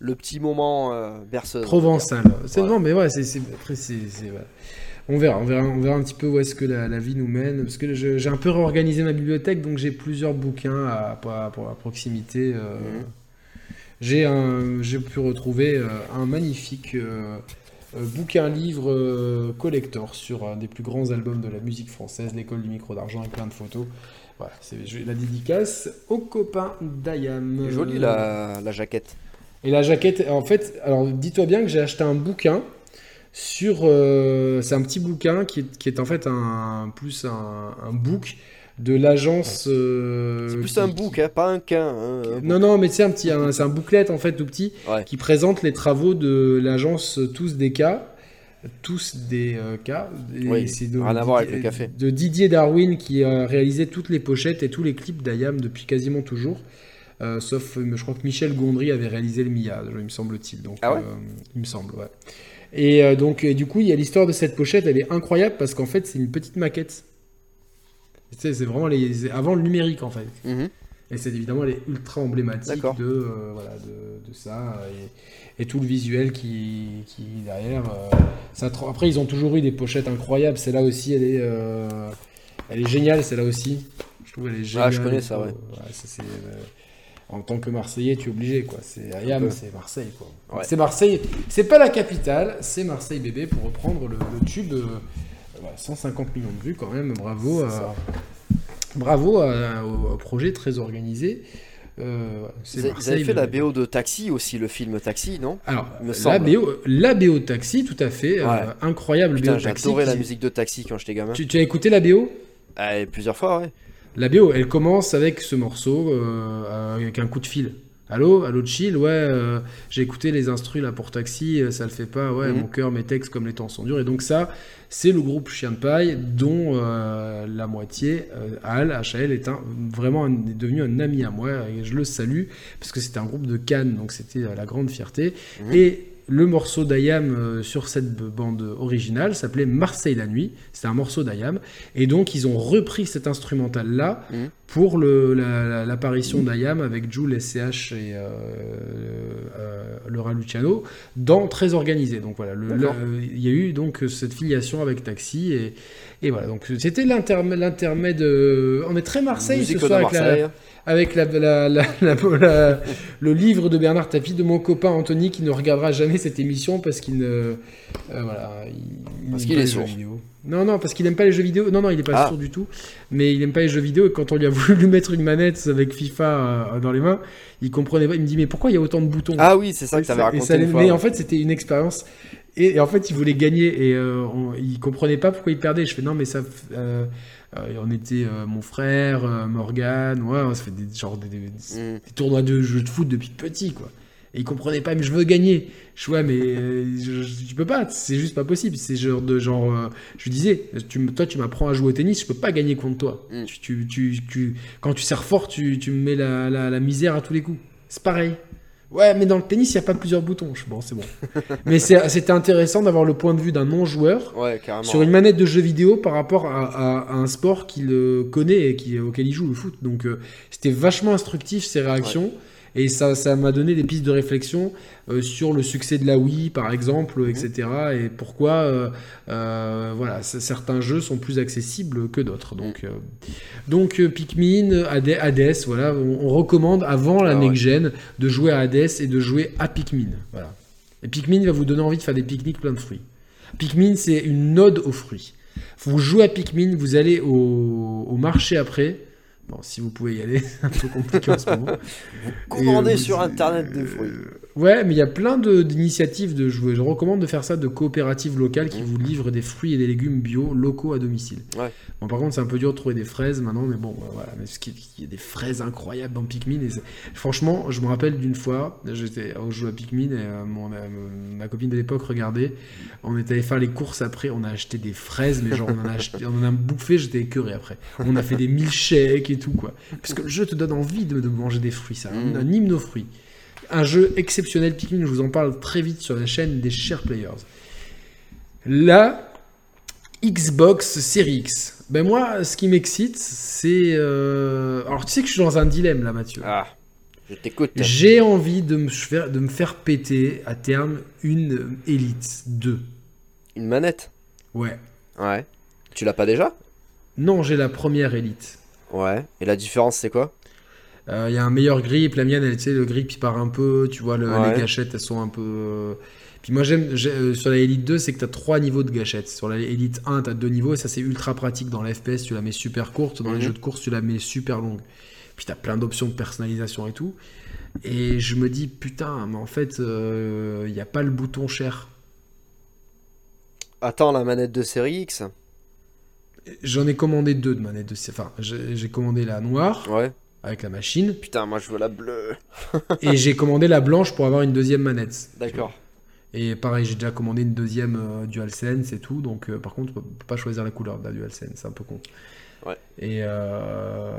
le petit moment euh, berceuse. provençal. C'est Ouais. non, mais ouais, c'est après c'est. On verra, on verra, on verra un petit peu où est-ce que la, la vie nous mène. Parce que j'ai un peu réorganisé ma bibliothèque, donc j'ai plusieurs bouquins à, à- à proximité. euh, Mhm. J'ai pu retrouver euh, un magnifique euh, bouquin livre euh, collector sur un des plus grands albums de la musique française, l'école du micro d'argent, avec plein de photos. Voilà, c'est la dédicace au copain d'Ayam. C'est Joli la, la jaquette. Et la jaquette, en fait, alors dis-toi bien que j'ai acheté un bouquin sur. euh, c'est un petit bouquin qui est, qui est en fait un plus un, un book de l'agence. euh, C'est plus qui- un book, hein, pas un quin. hein, un Non, non, mais c'est un petit, c'est un booklet en fait tout petit Ouais. qui présente les travaux de l'agence Tous des cas. Tous des euh, cas. Oui, c'est de, rien à voir avec Didier- le café. De Didier Darwin qui a réalisé toutes les pochettes et tous les clips d'Ayam depuis quasiment toujours. Euh, sauf, je crois que Michel Gondry avait réalisé le Mia, il me semble-t-il. Donc, Ah ouais euh, il me semble, ouais. Et euh, donc, et du coup, il y a l'histoire de cette pochette, elle est incroyable parce qu'en fait, c'est une petite maquette. Tu sais, c'est vraiment les, avant le numérique en fait. Mhm. Et c'est évidemment, elle est ultra emblématique de, euh, voilà, de, de ça et, et tout le visuel qui, qui derrière. euh, ça Après, ils ont toujours eu des pochettes incroyables. Celle-là aussi, elle est, euh, elle est géniale. Celle-là aussi, je trouve elle est géniale. Ah, je connais ça, ouais. ça, en tant que Marseillais, tu es obligé quoi. C'est Ayam, c'est Marseille quoi. Ouais. C'est Marseille. C'est pas la capitale, c'est Marseille bébé pour reprendre le, le tube. euh, voilà, 150 millions de vues quand même. Bravo. À-. Bravo à- au, au projet très organisé. Euh, Vous avez- vous Marseille, avez fait la BO de Taxi aussi, le film Taxi, non? Alors, la. BO, la BO Taxi, tout à fait. euh, incroyable Putain, BO Taxi. j'adorais la musique de Taxi quand j'étais gamin. Tu, tu as écouté la BO Ah, plusieurs fois, ouais. La BO, elle commence avec ce morceau, euh, avec un coup de fil. Allô, allô chill, ouais, euh, j'ai écouté les instrus là pour taxi, euh, ça le fait pas, ouais, Mhm. mon cœur, mes textes comme les temps sont durs. Et donc ça, c'est le groupe Chien de Paille, dont euh, la moitié, euh, Al, HL, est un, vraiment un- est devenu un ami à moi, et je le salue, parce que c'était un groupe de Cannes, donc c'était la grande fierté. Mhm. Et le morceau d'Ayam sur cette bande originale s'appelait Marseille la nuit, c'était un morceau d'Ayam, et donc ils ont repris cet instrumental-là Mhm. pour le- la- la- l'apparition d'Ayam avec Jules, SCH et euh, euh, Laura Luciano dans Très Organisé. Donc voilà, il y a eu donc cette filiation avec Taxi, et, et voilà, donc c'était l'intermède, euh, on est très Marseille Musique ce soir avec la, Marseille. avec la, la- la- la- la- le livre de Bernard Tapie de mon copain Anthony qui ne regardera jamais cette émission parce qu'il ne euh, voilà il, il Parce qu'il est sourd. vidéo. Non non parce qu'il n'aime pas les jeux vidéo. Non non il n'est pas Ah. sourd du tout. Mais il n'aime pas les jeux vidéo et quand on lui a voulu lui mettre une manette avec FIFA euh, dans les mains, il comprenait pas. Il me dit mais pourquoi il y a autant de boutons? Ah oui, c'est ça que ça- et raconté ça une l'est- fois. Mais ouais. en fait, c'était une expérience. Et, et en fait, il voulait gagner et euh, on- il comprenait pas pourquoi il perdait. Je fais non, mais ça. euh, euh, on était euh, mon frère, Morgan, ouais, on se fait des, genre des, des- Mm. des tournois de jeux de foot depuis petit, quoi. Et il comprenait pas, mais je veux gagner. Je mais euh, je, je- tu peux pas, c'est juste pas possible. C'est genre de genre. euh, je lui disais, tu, toi, tu m'apprends à jouer au tennis, je peux pas gagner contre toi. Mm. Tu, tu, tu, tu- quand tu sers fort, tu, tu me mets la, la, la misère à tous les coups. C'est pareil. Ouais, mais dans le tennis, il n'y a pas plusieurs boutons. Bon, c'est bon. mais c'était intéressant d'avoir le point de vue d'un non-joueur sur une manette de jeu vidéo par rapport à, un sport qu'il connaît et qui, auquel il joue, le foot. Donc, euh, c'était vachement instructif, ces réactions. Et ça, ça m'a donné des pistes de réflexion euh, sur le succès de la Wii, par exemple, etc. Et pourquoi euh, euh, voilà, certains jeux sont plus accessibles que d'autres. Donc, donc Pikmin, Hades, voilà, on, recommande avant la ah de jouer à Hades et de jouer à Pikmin. Voilà. Et Pikmin va vous donner envie de faire des pique-niques plein de fruits. Pikmin, c'est une ode aux fruits. Vous jouez à Pikmin, vous allez au, au marché après, Bon, si vous pouvez y aller, c'est un peu compliqué en ce moment. Vous commandez sur internet des fruits. Ouais, mais il y a plein d'initiatives de, jouer. Je recommande de faire ça de coopératives locales qui mmh. vous livrent des fruits et des légumes bio locaux à domicile. Ouais. Bon, par contre, c'est un peu dur de trouver des fraises maintenant, mais bon, voilà. Mais il y a des fraises incroyables dans Pikmin. Et franchement, je me rappelle d'une fois, j'étais au jeu à Pikmin et euh, mon, euh, ma copine de l'époque regardait. On était allé faire les courses après, on a acheté des fraises, mais genre on en a, acheté, on en a bouffé, j'étais écœuré après. On a fait des milkshakes et tout, quoi. Parce que le jeu te donne envie de, manger des fruits, ça. Mmh. Un hymne aux fruits. Un jeu exceptionnel, Pikmin, je vous en parle très vite sur la chaîne des Share Players. La Xbox Series X. Ben moi, ce qui m'excite, c'est... Euh, alors tu sais que je suis dans un dilemme là, Mathieu. Ah, je t'écoute. J'ai envie de me, faire, de me faire péter à terme une Elite 2. Une manette? Ouais. Ouais. Tu l'as pas déjà? Non, j'ai la première Elite. Ouais. Et la différence, c'est quoi? Il euh, y a un meilleur grip. La mienne, elle, tu sais, le grip il part un peu. Tu vois, les gâchettes, elles sont un peu. Euh, puis moi, j'aime euh, sur la Elite 2, c'est que tu as trois niveaux de gâchettes. Sur la Elite 1, tu as deux niveaux et ça, c'est ultra pratique. Dans l'FPS, tu la mets super courte. Dans les mhm. jeux de course, tu la mets super longue. Puis tu as plein d'options de personnalisation et tout. Et je me dis, putain, mais en fait, il n'y a pas le bouton cher. Attends, la manette de série X? J'en ai commandé deux de manettes de série. Enfin, j'ai commandé la noire. Ouais avec la machine. Putain, moi je veux la bleue. et j'ai commandé la blanche pour avoir une deuxième manette. D'accord. Et pareil, j'ai déjà commandé une deuxième euh, DualSense et tout. Donc euh, par contre, on peut pas choisir la couleur de la DualSense, c'est un peu con. Et, euh,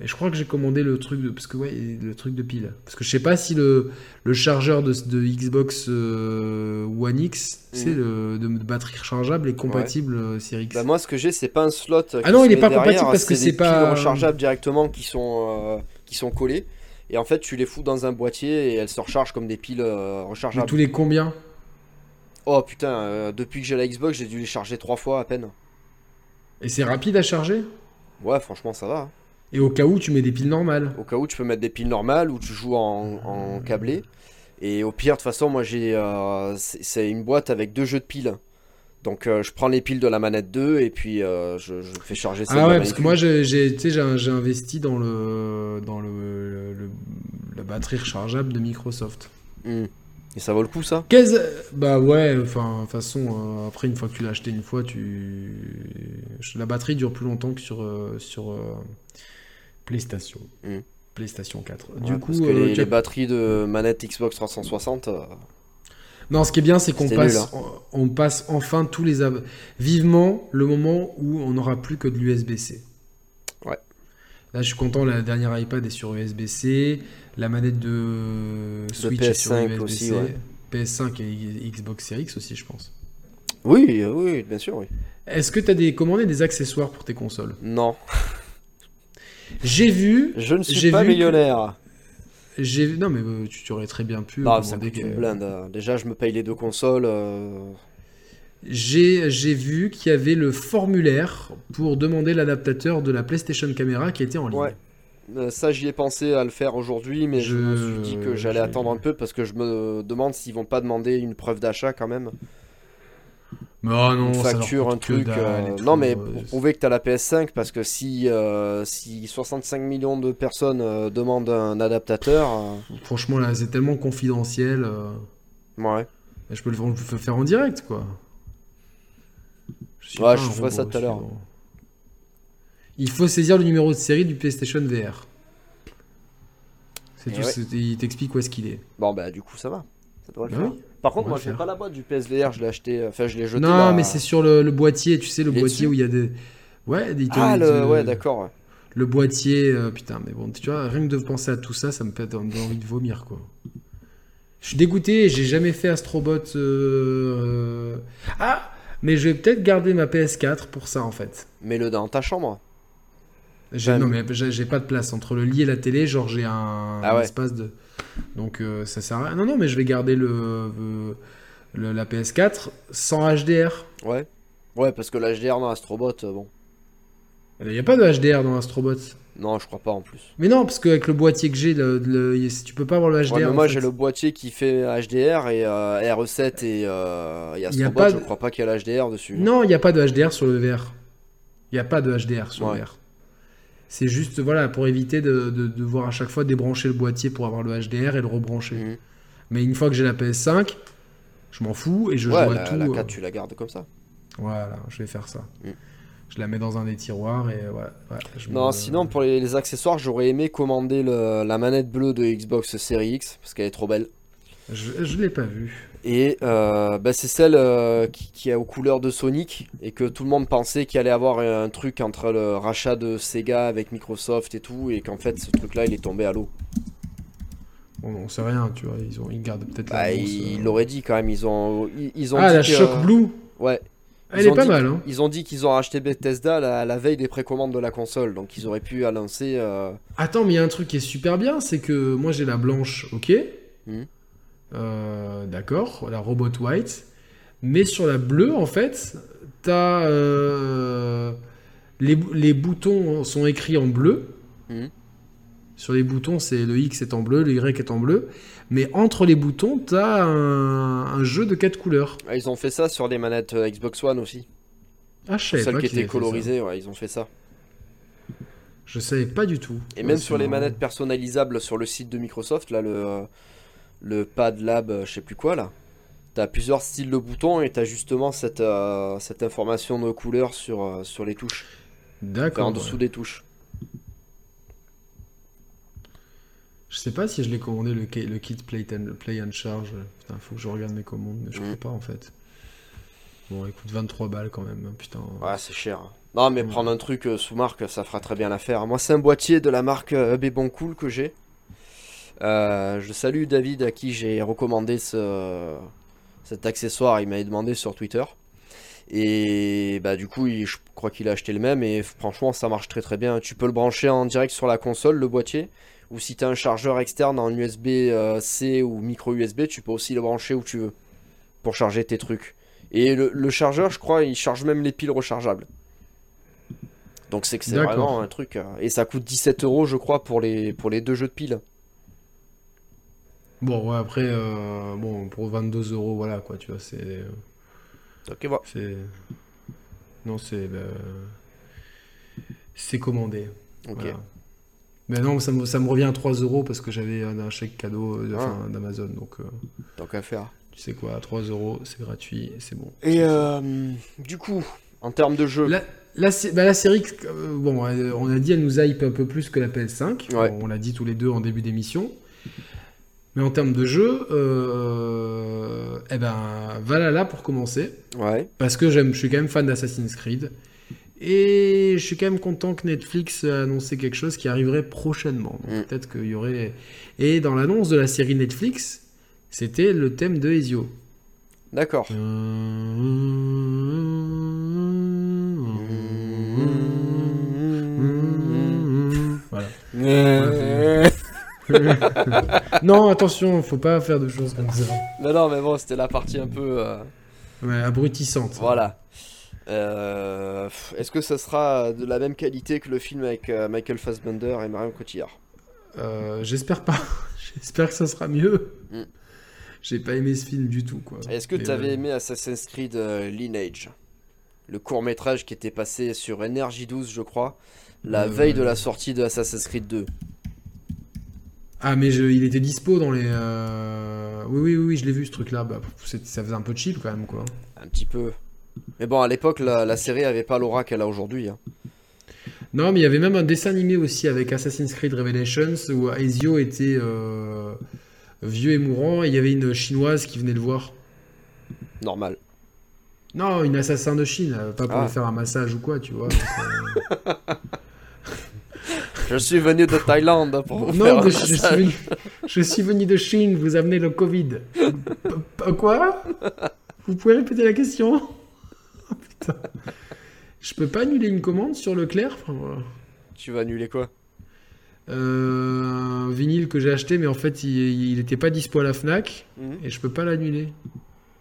et je crois que j'ai commandé le truc de parce que ouais, le truc de pile. Parce que je sais pas si le, le chargeur de, de Xbox euh, One X, c'est mm. le de, batterie rechargeable est compatible ouais. Euh, Series X. Bah moi, ce que j'ai, c'est pas un slot. Ah non, il est pas compatible parce que c'est pas rechargeable directement qui sont qui sont collés. Et en fait, tu les fous dans un boîtier et elles se rechargent comme des piles rechargeables. tous les combien? Oh putain, depuis que j'ai la Xbox, j'ai dû les charger trois fois à peine. Et c'est rapide à charger? Ouais, franchement, ça va. Hein. Et au cas où, tu mets des piles normales Au cas où, tu peux mettre des piles normales ou tu joues en, câblé. Et au pire, de toute façon, moi, j'ai. Euh, c'est une boîte avec deux jeux de piles. Donc, euh, je prends les piles de la manette 2 et puis euh, je, fais charger ça. Ah ouais, parce que moi, j'ai investi dans le dans le, la batterie rechargeable de Microsoft. Hmm. Et ça vaut le coup, ça? Bah ouais, enfin, de toute façon, euh, après, une fois que tu l'as acheté une fois, tu... la batterie dure plus longtemps que sur, euh, sur euh, PlayStation. Hmm. PlayStation 4. du coup, parce que les, batteries de manette Xbox 360... Non, ce qui est bien, c'est qu'on passe, hein. on, passe enfin tous les... Vivement le moment où on n'aura plus que de l'USB-C. Là, je suis content, la dernière iPad est sur USB-C. La manette de Switch est sur USB-C. Aussi, PS5 et Xbox Series X aussi, je pense. Oui, oui, bien sûr, oui. Est-ce que tu as des, commandé des accessoires pour tes consoles? Non. J'ai vu. Je ne suis pas millionnaire. J'ai non mais euh, tu, aurais très bien pu. Non, ça coûte une blinde. Déjà, je me paye les deux consoles. Euh, j'ai vu qu'il y avait le formulaire pour demander l'adaptateur de la PlayStation Camera qui était en ligne. Ouais. Euh, ça, j'y ai pensé à le faire aujourd'hui, mais je... me suis dit que j'allais attendre un peu parce que je me demande s'ils vont pas demander une preuve d'achat quand même. Oh non, une facture, un truc. Euh, non, mais pour prouver que tu as la PS5, parce que si, euh, si 65 millions de personnes demandent un adaptateur. Franchement, là, c'est tellement confidentiel. Ouais. Je peux le faire en direct, quoi. Je ouais, je ça tout à l'heure. Il faut saisir le numéro de série du PlayStation VR. C'est tout, il t'explique où est-ce qu'il est. Bon, bah, du coup, ça va. Ça devrait le bah faire. Par contre, moi, j'ai pas la boîte du PSVR, je l'ai acheté, enfin, je l'ai jeté. Non, mais c'est sur le, boîtier, tu sais, le boîtier où il y a des. Ouais, des Ah, le... ouais, d'accord. Le boîtier, euh, putain, mais bon, tu vois, rien que de penser à tout ça, ça me fait envie de vomir, quoi. Je suis dégoûté, j'ai jamais fait Astrobot. euh, Ah Mais je vais peut-être garder ma PS4 pour ça en fait. Mets-le dans ta chambre. J'ai- non, mais j'ai pas de place entre le lit et la télé. Genre, j'ai un, Ah ouais. un espace de. Donc, euh, ça sert à rien. Non, non, mais je vais garder le, euh, le- la PS4 sans HDR. Ouais. Ouais, parce que l'HDR dans Astrobot, euh, bon. Il n'y a pas de HDR dans Astrobot. Non, je crois pas en plus. Mais non, parce qu'avec le boîtier que j'ai, le, le- tu peux pas avoir le HDR. Ouais, mais moi j'ai le boîtier qui fait HDR et euh, RE7 et, euh, et Y a pas je de- crois pas qu'il y a l'HDR dessus. Non, il n'y a pas de HDR sur le VR. Il n'y a pas de HDR sur Ouais. le VR. C'est juste voilà, pour éviter de, de, de devoir à chaque fois débrancher le boîtier pour avoir le HDR et le rebrancher. Mhm. Mais une fois que j'ai la PS5, je m'en fous et je Ouais, joue à tout. la euh, 4 tu la gardes comme ça. Voilà, je vais faire ça. Mm. Je la mets dans un des tiroirs et voilà. ouais, je Non, me- sinon pour les, les accessoires, j'aurais aimé commander le- la manette bleue de Xbox Series X parce qu'elle est trop belle. Je, je l'ai pas vu. Et euh, bah, c'est celle euh, qui, qui est aux couleurs de Sonic et que tout le monde pensait qu'il allait avoir un truc entre le rachat de Sega avec Microsoft et tout et qu'en fait ce truc là il est tombé à l'eau. Bon, on sait rien, tu vois. Ils, ont, ils gardent peut-être Bah, l'annonce, ils euh. l'auraient dit quand même, ils ont, ils, ils ont Ah, dit la Shock Blue Ouais, Elle est pas dit- mal, hein. ils ont dit qu'ils ont acheté Bethesda la, la veille des précommandes de la console, donc ils auraient pu annoncer. euh, Attends, mais il y a un truc qui est super bien, c'est que moi j'ai la blanche, ok. Mhm. Euh, D'accord, la robot white. Mais sur la bleue, en fait, t'as. euh, les, les boutons sont écrits en bleu. Mhm. Sur les boutons, c'est le X est en bleu, le Y est en bleu. Mais entre les boutons, t'as un, un jeu de quatre couleurs. ah, Ils ont fait ça sur les manettes euh, Xbox One aussi. Ah, je savais Celles pas qui qu'ils étaient colorisées, ouais, ils ont fait ça. Je savais pas du tout. Et Ouais, même sur les manettes personnalisables sur le site de Microsoft, là, le, le Pad Lab, euh, je sais plus quoi, là. T'as plusieurs styles de boutons et t'as justement cette, euh, cette information de couleur sur, sur les touches. Enfin, D'accord. en dessous ouais. des touches. Je sais pas si je l'ai commandé le, ki- le kit Play and, Play and Charge. Putain, faut que je regarde mes commandes, mais je Mm. crois pas en fait. Bon, écoute, 23 balles quand même, hein, putain. Ouais, c'est cher. Non, mais Ouais. prendre un truc euh, sous marque, ça fera très bien l'affaire. Moi, c'est un boîtier de la marque euh, Bébon Cool que j'ai. Euh, je salue David à qui j'ai recommandé ce, cet accessoire. Il m'avait demandé sur Twitter. Et bah, du coup, il- je crois qu'il a acheté le même. Et franchement, ça marche très très bien. Tu peux le brancher en direct sur la console, le boîtier. Ou si tu as un chargeur externe en USB-C ou micro USB, tu peux aussi le brancher où tu veux. Pour charger tes trucs. Et le, le chargeur, je crois, il charge même les piles rechargeables. Donc c'est que c'est vraiment un truc. euh, Et ça coûte 17 euros, je crois, pour les, pour les deux jeux de piles. Bon, ouais, après, euh, bon, pour 22 euros, voilà quoi, tu vois, c'est. Ok, voilà. c'est... Non, c'est. bah, C'est commandé. Ok. Voilà. Mais non, ça me, ça me revient à 3 euros parce que j'avais un, un chèque cadeau euh, Ah. d'Amazon. Donc, euh, Tant qu'à faire. tu sais quoi, à 3 euros, c'est gratuit, c'est bon. Et euh, du coup, en termes de jeu, La, la, bah, la série, euh, bon, on a dit, elle nous hype un peu plus que la PS5. Ouais. On l'a dit tous les deux en début d'émission. Mais en termes de jeu, euh, eh ben, Valhalla pour commencer. ouais. Parce que je suis quand même fan d'Assassin's Creed. Et je suis quand même content que Netflix a annoncé quelque chose qui arriverait prochainement. Mm. Peut-être qu'il y aurait. Et dans l'annonce de la série Netflix, c'était le thème de Ezio. D'accord. Voilà. non, attention, faut pas faire de choses comme ça. non, non, mais bon, c'était la partie un peu. euh, Ouais, abrutissante. Voilà. Euh, Est-ce que ça sera de la même qualité que le film avec euh, Michael Fassbender et Marion Cotillard Euh, J'espère pas. J'espère que ça sera mieux. Mm. J'ai pas aimé ce film du tout, quoi. Est-ce que tu avais aimé Assassin's Creed Lineage? Le court métrage qui était passé sur Energy 12, je crois, la Euh, veille de la sortie de Assassin's Creed 2. Ah, mais je- il était dispo dans les. euh, Oui, oui, oui, je l'ai vu ce truc-là. Bah, ça faisait un peu cheap quand même, quoi. Un petit peu. Mais bon, à l'époque, la, la série avait pas l'aura qu'elle a aujourd'hui. hein. Non, mais il y avait même un dessin animé aussi avec Assassin's Creed Revelations où Ezio était euh, vieux et mourant et il y avait une chinoise qui venait le voir. Normal. Non, une assassin de Chine, euh, pas pour Ah. lui faire un massage ou quoi, tu vois. donc, euh, Je suis venu de Thaïlande pour non, faire je, suis venu, je suis venu de Chine, vous amenez le Covid. Quoi? Vous pouvez répéter la question? Je peux pas annuler une commande sur Leclerc enfin, voilà. Tu vas annuler quoi? Euh, Un vinyle que j'ai acheté, mais en fait, il n'était pas dispo à la Fnac mhm. et je peux pas l'annuler.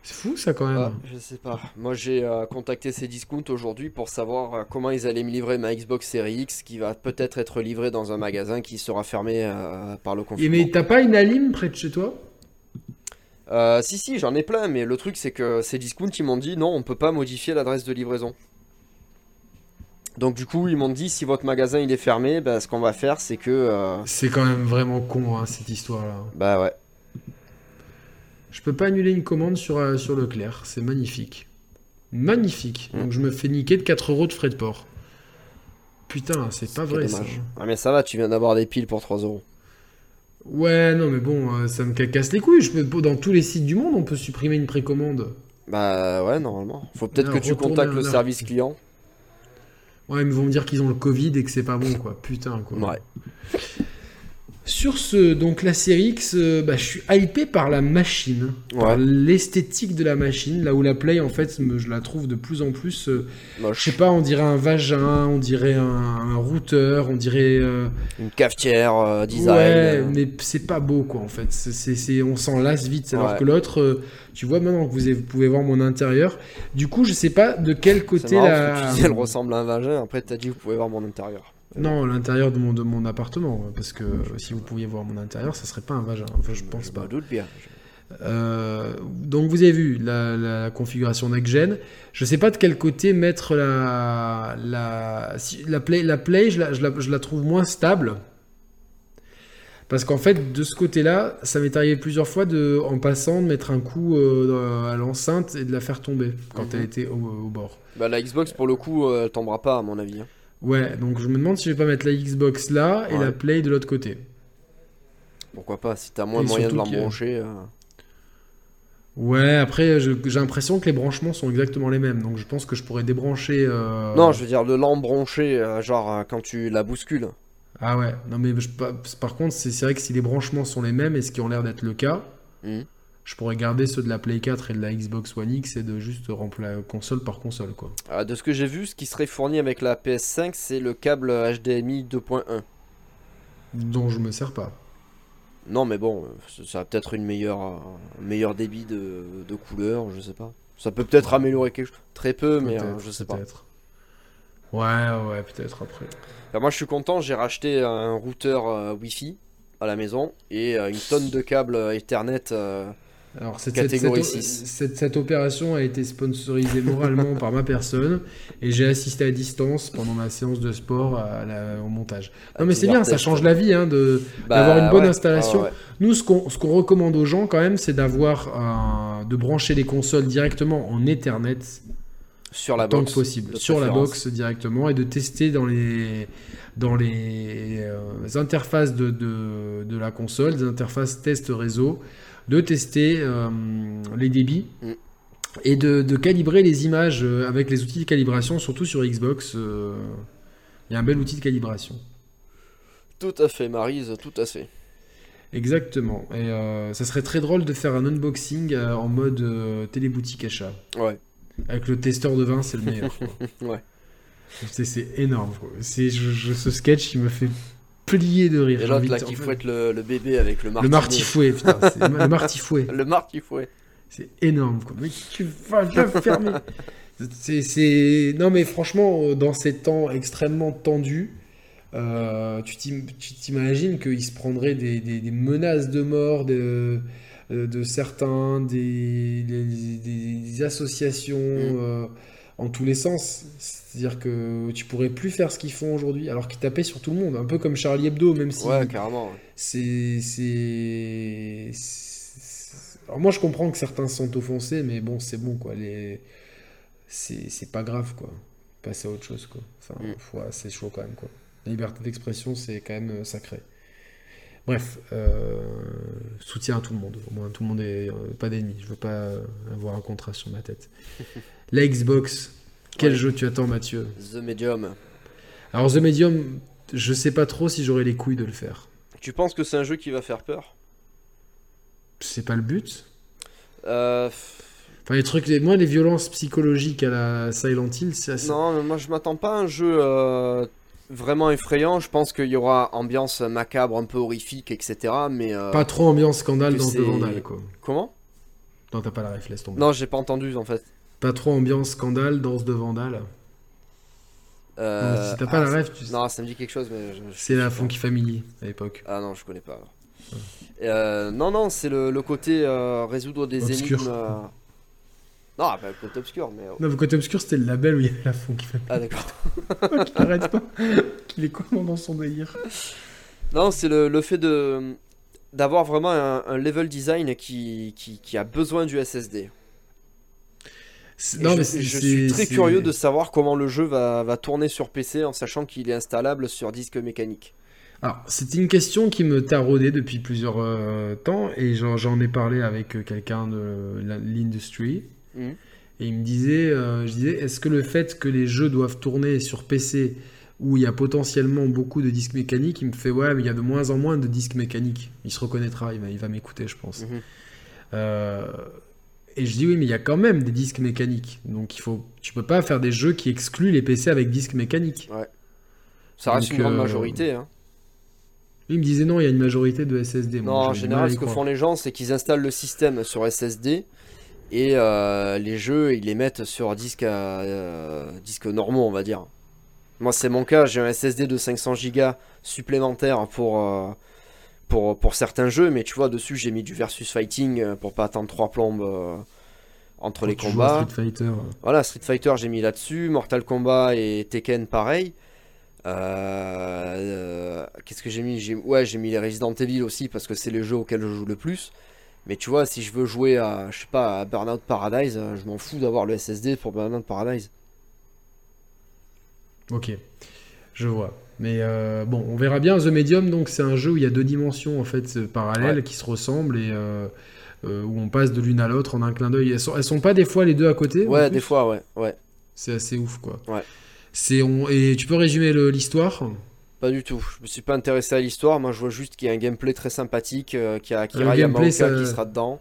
C'est fou ça quand même. Ah, je sais pas. Moi j'ai euh, contacté ces discounts aujourd'hui pour savoir euh, comment ils allaient me livrer ma Xbox Series X qui va peut-être être livrée dans un magasin qui sera fermé euh, par le confinement. Et mais t'as pas une Alim près de chez toi? Si si j'en ai plein mais le truc c'est que ces discounts ils m'ont dit non on peut pas modifier l'adresse de livraison. Donc du coup, ils m'ont dit si votre magasin il est fermé, bah, ce qu'on va faire, c'est que. C'est quand même vraiment con hein, cette histoire-là. Bah ouais. Je peux pas annuler une commande sur, euh, sur Leclerc. C'est magnifique. Magnifique. Mm. Donc je me fais niquer de 4 euros de frais de port. Putain, c'est pas vrai ça. Ah mais ça va, tu viens d'avoir des piles pour 3 euros. Ouais, non mais bon, euh, ça me casse les couilles. Je peux, dans tous les sites du monde, on peut supprimer une précommande. Bah ouais, normalement. Faut peut-être que tu contactes le service client. Ouais, ils vont me dire qu'ils ont le Covid et que c'est pas bon, quoi. Putain, quoi. Ouais. Sur ce, donc la série X, euh, bah, je suis hypé par la machine, par l'esthétique de la machine, là où la Play, en fait, je la trouve de plus en plus, euh, je sais pas, on dirait un vagin, on dirait un, routeur, on dirait... Euh, Une cafetière design. Ouais, mais c'est pas beau, quoi, en fait. C'est, on s'en lasse vite, alors que l'autre, tu vois, maintenant que vous, pouvez voir mon intérieur, du coup, je sais pas de quel côté la... Tu elle ressemble à un vagin, après tu as dit, vous pouvez voir mon intérieur. Non, l'intérieur de mon, de mon appartement, parce que si vous pouviez voir mon intérieur, ça serait pas un vagin. Enfin, je pense pas. doute bien. Euh, donc vous avez vu la, configuration next-gen. Je sais pas de quel côté mettre la la la play, la play je, la, je, la, trouve moins stable. Parce qu'en fait, de ce côté-là, ça m'est arrivé plusieurs fois de, en passant, de mettre un coup euh, à l'enceinte et de la faire tomber quand mhm. elle était au, bord. Bah, la Xbox, pour le coup, euh, elle tombera pas, à mon avis. Hein. Ouais, donc je me demande si je vais pas mettre la Xbox là et la Play de l'autre côté. Pourquoi pas, si t'as moins de moyens de l'embrancher. Euh. Ouais, après, j'ai l'impression que les branchements sont exactement les mêmes, donc je pense que je pourrais débrancher. Euh, non, je veux dire, de l'embrancher, euh, genre quand tu la bouscules. Ah ouais, non mais par contre, c'est vrai que si les branchements sont les mêmes, et ce qui ont l'air d'être le cas, mmh je pourrais garder ceux de la Play 4 et de la Xbox One X et de juste remplacer console par console quoi. Ah, de ce que j'ai vu, ce qui serait fourni avec la PS5, c'est le câble HDMI 2.1. Dont je me sers pas. Non mais bon, ça a peut-être une meilleure, un meilleur débit de, de couleur, je sais pas. Ça peut peut-être améliorer quelque chose. Très peu, mais euh, je sais pas. Ouais, ouais, peut-être après. moi je suis content, j'ai racheté un routeur euh, Wi-Fi à la maison et euh, une tonne de câbles Ethernet alors cette, cette, opération a été sponsorisée moralement par ma personne et j'ai assisté à distance pendant ma séance de sport au montage. Non mais c'est bien, ça change la vie hein, de, bah, d'avoir une bonne installation. Nous ce qu'on, ce qu'on recommande aux gens quand même c'est d'avoir de brancher les consoles directement en Ethernet sur la tant que possible. sur la box directement et de tester dans les dans les euh, interfaces de, de, de la console, des interfaces test réseau de tester euh, les débits. Mm. Et de, calibrer les images euh, avec les outils de calibration, surtout sur Xbox. Euh, il y a un bel outil de calibration. Tout à fait, Marise, tout à fait. Exactement. Et ça serait très drôle de faire un unboxing en mode téléboutique achat. Ouais. Avec le testeur de vin, c'est le meilleur. ouais. C'est énorme. C'est ce sketch, il me fait plié de rire. Et l'autre là qui fouette le, bébé avec le martifouet. Le martifouet, putain, le martifouet. le martifouet. C'est énorme, quoi. Mais tu vas le fermer. c'est, Non, mais franchement, dans ces temps extrêmement tendus, euh, tu t'imagines qu'il se prendrait des, des, menaces de mort de, euh, de certains, des, des, associations mm. euh, en tous les sens. C'est-à-dire que tu pourrais plus faire ce qu'ils font aujourd'hui, alors qu'ils tapaient sur tout le monde, un peu comme Charlie Hebdo, même si. Ouais, carrément. C'est. C'est. Alors moi, je comprends que certains sont offensés, mais bon, c'est bon, quoi. Les... C'est pas grave, quoi. Passer à autre chose, quoi. Enfin, mm. c'est chaud quand même, quoi. La liberté d'expression, c'est quand même euh, sacré. Bref, euh, soutien à tout le monde. Au moins, tout le monde est euh, pas d'ennemis. Je veux pas avoir un contrat sur ma tête. La Xbox, quel jeu tu attends, Mathieu The Medium. Alors, The Medium, je sais pas trop si j'aurai les couilles de le faire. Tu penses que c'est un jeu qui va faire peur? C'est pas le but euh... Enfin, les trucs, les... moi, les violences psychologiques à la Silent Hill, c'est assez... Non, mais moi, je m'attends pas à un jeu euh, vraiment effrayant. Je pense qu'il y aura ambiance macabre, un peu horrifique, etc. Mais euh, Pas trop ambiance scandale dans The Vandal, quoi. comment? Non, t'as pas la tomber. Non, j'ai pas entendu en fait. Pas trop ambiance scandale dans The Vandal. Euh, si t'as pas ah, la ref, tu- Non, ça me dit quelque chose, mais je- je- c'est la Funky Family à l'époque. Ah non, je connais pas. Euh, non, non, c'est le, le côté euh, résoudre des Obscur. énigmes. Non, pas le côté obscur, mais. Non, le côté obscur, c'était le label où il y avait la Funky Family. Ah d'accord. qui arrête pas. Qu'il est comment dans son délire. Non, c'est le, le fait de d'avoir vraiment un, un level design qui, qui, qui a besoin du SSD. Non, je, mais suis très curieux de savoir comment le jeu va, va tourner sur PC en sachant qu'il est installable sur disque mécanique. Alors, c'était une question qui me taraudait depuis plusieurs euh, temps et j'en ai parlé avec euh, quelqu'un de l'industry. Mhm. Et il me disait, euh, je disais, est-ce que le fait que les jeux doivent tourner sur PC où il y a potentiellement beaucoup de disques mécaniques, il me fait, ouais, mais il y a de moins en moins de disques mécaniques. Il se reconnaîtra, il va, il va m'écouter, je pense. Mhm. Euh, et je dis, oui, mais il y a quand même des disques mécaniques. Donc, il faut, tu peux pas faire des jeux qui excluent les PC avec disques mécaniques. Ça reste Donc, une grande euh, majorité. hein. Lui, il me disait, non, il y a une majorité de SSD. Moi, Non, en j'ai du général, ce que font les gens, c'est qu'ils installent le système sur SSD et euh, les jeux, ils les mettent sur disque, à, euh, disque normaux, on va dire. Moi, c'est mon cas, j'ai un SSD de 500 Go supplémentaire pour, euh, pour, pour certains jeux, mais tu vois, dessus, j'ai mis du versus fighting euh, pour pas attendre trois plombes euh, entre les Quand combats. Street Fighter. Voilà, Street Fighter, j'ai mis là-dessus. Mortal Kombat et Tekken, pareil. Euh, euh, Qu'est-ce que j'ai mis? Ouais, j'ai mis les Resident Evil aussi parce que c'est les jeux auxquels je joue le plus. Mais tu vois, si je veux jouer à, je sais pas, à Burnout Paradise, je m'en fous d'avoir le SSD pour Burnout Paradise. Ok, je vois. Mais euh, bon, on verra bien. The Medium, donc c'est un jeu où il y a deux dimensions en fait euh, parallèles Ouais. qui se ressemblent et euh, euh, où on passe de l'une à l'autre en un clin d'œil. Elles sont, elles sont pas des fois les deux à côté Ouais, des fois, ouais, ouais. C'est assez ouf quoi. Ouais. C'est on et tu peux résumer l'histoire? Pas du tout. Je me suis pas intéressé à l'histoire. Moi, je vois juste qu'il y a un gameplay très sympathique, qu'il y a Akira Yamaoka ça- qui sera dedans.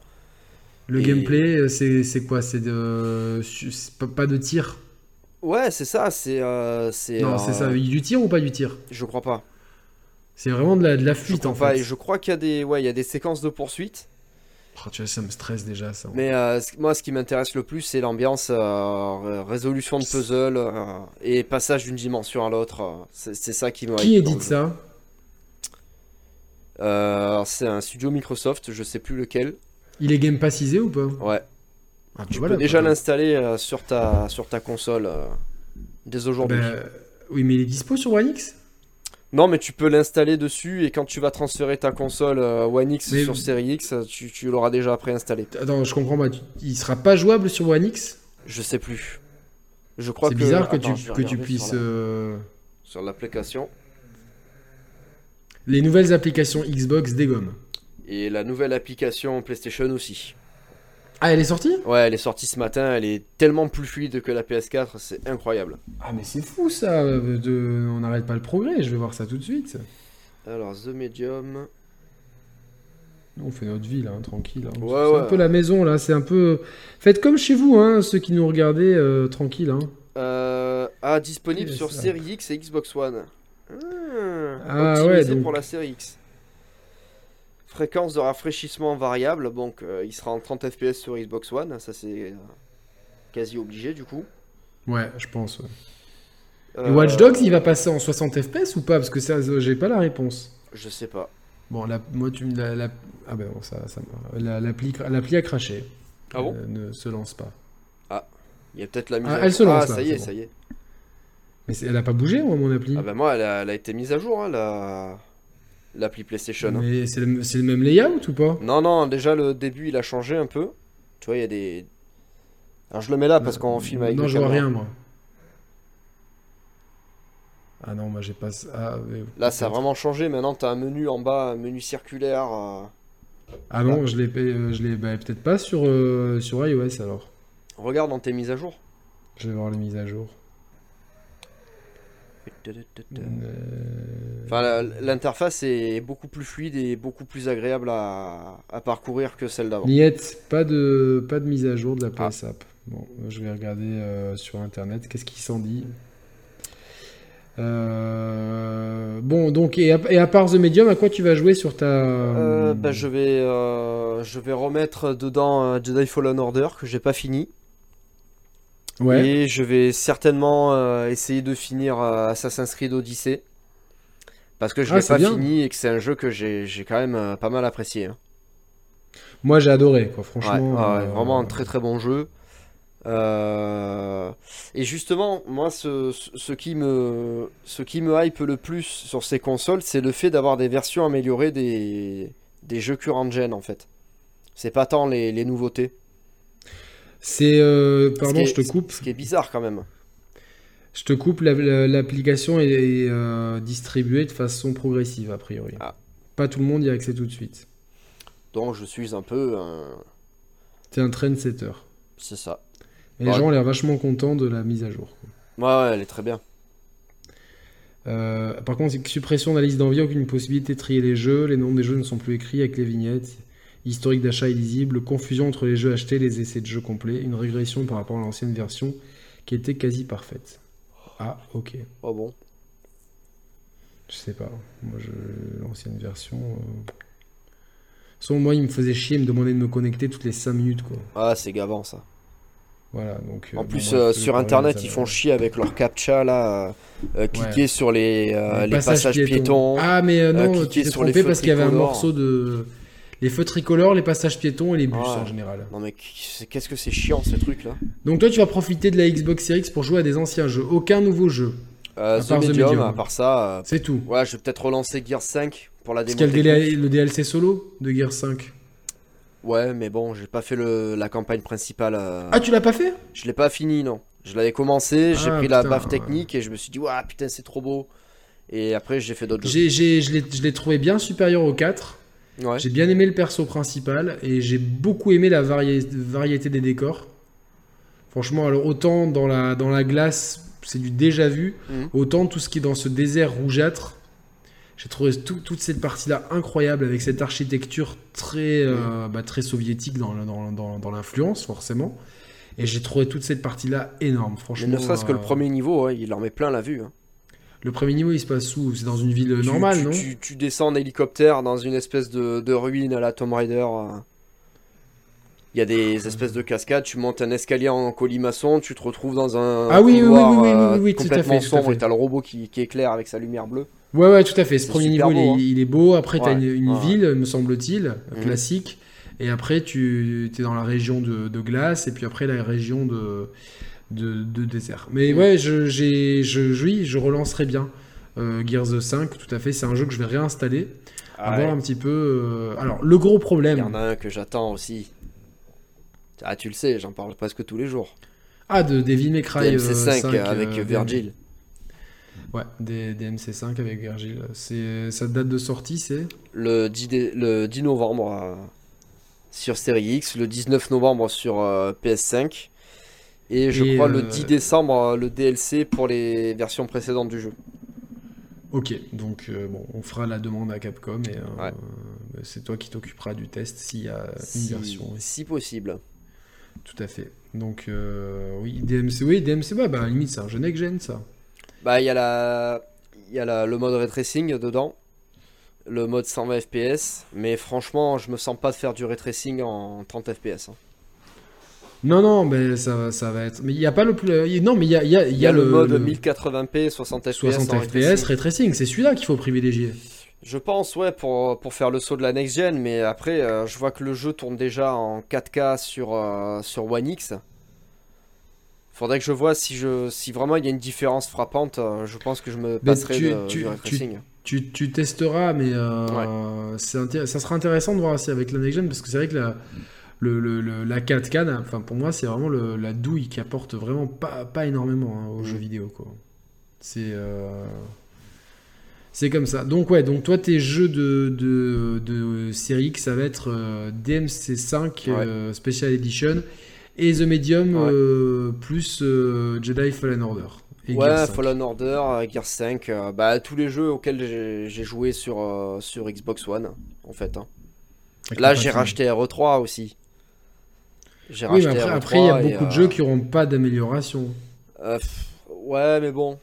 Le Et- gameplay, c'est quoi? C'est de pas de tir? Ouais, c'est ça. C'est, euh. Non, c'est ça. Du tir ou pas du tir? Je crois pas. C'est vraiment de la, de la fuite en pas. fait. Et je crois qu'il y a des, ouais, il y a des séquences de poursuite. Oh, tu vois, ça me stresse déjà ça. Mais euh, moi, ce qui m'intéresse le plus, c'est l'ambiance, euh, ré- résolution de puzzle euh, et passage d'une dimension à l'autre. C'est ça qui me. Qui édite ça? C'est un studio Microsoft, je sais plus lequel. Il est game passisé ou pas? Ouais. Ah, bah Tu voilà, peux déjà l'installer euh, sur ta sur ta console euh, dès aujourd'hui. Ben, oui, mais il est dispo sur One X? Non, mais tu peux l'installer dessus et quand tu vas transférer ta console euh, One X Mais- sur Series X, tu, tu l'auras déjà préinstallé. Attends, je comprends pas. Il sera pas jouable sur One X? Je sais plus. Je crois C'est que. bizarre que Attends, tu, que tu puisses. sur la- Sur l'application. Les nouvelles applications Xbox dégomment. Et la nouvelle application PlayStation aussi. Ah, elle est sortie? Ouais, elle est sortie ce matin, elle est tellement plus fluide que la PS4, c'est incroyable. Ah, mais c'est fou ça. euh, De... On n'arrête pas le progrès. Je vais voir ça tout de suite. Alors, The Medium. On fait notre vie là, hein, tranquille. hein. Ouais, c'est ouais. un peu la maison là. C'est un peu. Faites comme chez vous, hein, ceux qui nous regardaient, euh, tranquille. Hein. Euh, ah, disponible sur. Series X et Xbox One. Ah, Ah, optimisé ouais, donc- pour la série X. Fréquence de rafraîchissement variable, donc euh, il sera en 30 FPS sur Xbox One, ça c'est euh, quasi obligé du coup. Ouais, je pense. ouais. Et Euh, Watch Dogs, il va passer en 60 FPS ou pas? Parce que ça, j'ai pas la réponse. Je sais pas. Bon, la, moi, tu me la, la- Ah ben bon, ça, ça l'appli, l'appli a craché. Ah bon? Ne se lance pas. Il y a peut-être la mise Ah, à elle se lance, Ah, là, ça y c'est est, bon. ça y est. Mais c'est- elle a pas bougé, moi, mon appli. Ah bah moi, elle a, elle a été mise à jour, hein, la... l'appli PlayStation. hein. Mais c'est le, c'est le même layout ou pas? Non, non, déjà le début il a changé un peu. Tu vois, il y a des. Alors je le mets là parce qu'on filme avec Non, je vois rien, moi. Ah non, moi j'ai pas. Ah, mais Là, ça a vraiment changé. Maintenant, tu as un menu en bas, un menu circulaire. euh, Ah non, je l'ai, euh, je l'ai bah, peut-être pas sur, euh, sur iOS alors. Regarde dans tes mises à jour. Je vais voir les mises à jour. Enfin, l'interface est beaucoup plus fluide et beaucoup plus agréable à, parcourir que celle d'avant. Niette, pas de, pas de mise à jour de la PS App. Bon, je vais regarder euh, sur internet. Qu'est-ce qu'il s'en dit? Euh, bon, donc, et à, part The Medium, à quoi tu vas jouer sur ta. Euh, bah, je, vais, je vais remettre dedans Jedi Fallen Order que j'ai pas fini. Ouais. Et je vais certainement essayer de finir Assassin's Creed Odyssey. Parce que je ah, l'ai pas fini et que c'est un jeu que j'ai quand même pas mal apprécié. Hein. Moi j'ai adoré, quoi, franchement. vraiment un très très bon jeu. Euh, et justement, moi, ce, ce, qui me, ce qui me hype le plus sur ces consoles, c'est le fait d'avoir des versions améliorées des, des jeux current gen, en fait. C'est pas tant les, les nouveautés. C'est. Euh, pardon, je te coupe. Ce qui est bizarre quand même. Je te coupe, l'application est, euh, distribuée de façon progressive, a priori. Ah. Pas tout le monde y a accès tout de suite. Donc je suis un peu. Un... T'es un trendsetter. C'est ça. Et les gens ont l'air vachement contents de la mise à jour. Ouais, ouais, elle est très bien. Euh, par contre, suppression de la liste d'envie, aucune possibilité de trier les jeux, les noms des jeux ne sont plus écrits avec les vignettes, historique d'achat illisible, confusion entre les jeux achetés et les essais de jeux complets, une régression par rapport à l'ancienne version qui était quasi parfaite. Ah, ok. Oh bon Je sais pas. Moi, je... l'ancienne version. Euh... Sans moi, il me faisait chier, il me demandait de me connecter toutes les 5 minutes, quoi. Ah, c'est gavant ça. Voilà, donc, euh, en plus, euh, sur internet, ils font chier avec leur captcha là. Euh, cliquer sur les, les passages, piétons. Ah, mais non, tu t'es trompé parce qu'il y avait un morceau de. Les feux tricolores, les passages piétons et les bus en général. Non, mais qu'est-ce que c'est chiant ce truc là Donc, toi, tu vas profiter de la Xbox Series X pour jouer à des anciens jeux. Aucun nouveau jeu. à part Medium, à part ça. c'est tout. Ouais, je vais peut-être relancer Gear 5 pour la démo. Est-ce qu'il y a le DLC solo de Gear 5 Ouais, mais bon, j'ai pas fait le, la campagne principale. Euh. Ah, tu l'as pas fait? Je l'ai pas fini, non. Je l'avais commencé, j'ai ah, pris la baffe technique et je me suis dit, waouh, putain, c'est trop beau. Et après, j'ai fait d'autres jeux. je l'ai trouvé bien supérieur au 4. Ouais. J'ai bien aimé le perso principal et j'ai beaucoup aimé la variété des décors. Franchement, alors autant dans la, dans la glace, c'est du déjà vu, mhm. autant tout ce qui est dans ce désert rougeâtre, j'ai trouvé toute cette partie-là incroyable avec cette architecture très, euh, bah, très soviétique dans, dans, dans, l'influence, forcément. Et j'ai trouvé toute cette partie-là énorme, franchement. Mais ne serait-ce que le euh, premier niveau, il en met plein la vue. Hein. Le premier niveau, il se passe où? C'est dans une ville normale, non? tu, descends en hélicoptère dans une espèce de, de ruine à la Tomb Raider. Euh. Il y a des espèces de cascades, tu montes un escalier en colimaçon, tu te retrouves dans un ah oui, oui, oui, oui, oui, complètement tout à fait, sombre et t'as le robot qui, qui éclaire avec sa lumière bleue. Ouais, ouais, tout à fait. Ce premier niveau, hein. il, est, beau. Après, tu as une, ville, me semble-t-il, mhm. classique. Et après, tu es dans la région de, glace. Et puis après, la région de, de, désert. Mais mhm. ouais, je, j'ai, je, oui, je relancerai bien euh, Gears 5. Tout à fait. C'est un jeu que je vais réinstaller. Ah voir un petit peu. Euh, alors, le gros problème. Il y en a un que j'attends aussi. Ah, tu le sais, j'en parle presque tous les jours. Ah, de Devil May Cry MC5, 5 euh, avec Virgil. Ouais, des, MC5 avec Virgil. C'est, sa date de sortie, c'est? Le 10, le 10 novembre euh, sur Série X, le 19 novembre sur euh, PS5, et je crois le 10 euh, décembre le DLC pour les versions précédentes du jeu. Ok, donc bon, on fera la demande à Capcom et c'est toi qui t'occuperas du test s'il y a une version. Si possible. Tout à fait. Donc oui, DMC, oui, DMC, bah, bah limite c'est un jeu next-gen ça. Bah, il y a, la... y a la... le mode ray tracing dedans, le mode 120 FPS, mais franchement, je me sens pas de faire du ray tracing en 30 FPS. Hein. Non, non, mais ça, ça va être. Mais il n'y a pas le plus. Non, mais il y a, y a, y a, le, mode 1080p, 60 FPS. 60 FPS, ray tracing, c'est celui-là qu'il faut privilégier. Je pense, ouais, pour, pour faire le saut de la next-gen, mais après, euh, je vois que le jeu tourne déjà en 4K sur, euh, sur One X. Faudrait que je vois si, je, si vraiment il y a une différence frappante. Euh, je pense que je me passerai tu, de, tu, tu, tu, testeras, mais euh, ça sera intéressant de voir si avec la next parce que c'est vrai que la, le, le, la 4K, enfin pour moi, c'est vraiment la douille qui apporte vraiment pas, pas énormément hein, aux mm. jeux vidéo. quoi. C'est. Euh, c'est comme ça. Donc ouais, donc toi tes jeux de, de, de série X, ça va être DMC5 Special Edition et The Medium euh, plus euh, Jedi Fallen Order. et ouais, Gears 5. Fallen Order, euh, Gears 5, euh, bah tous les jeux auxquels j'ai joué sur, euh, sur Xbox One, en fait. hein. Là, j'ai racheté RE3 aussi. J'ai Oui, mais racheté après, RE3 après, il y a beaucoup de euh, jeux qui n'auront pas d'amélioration. euh, ouais, mais bon.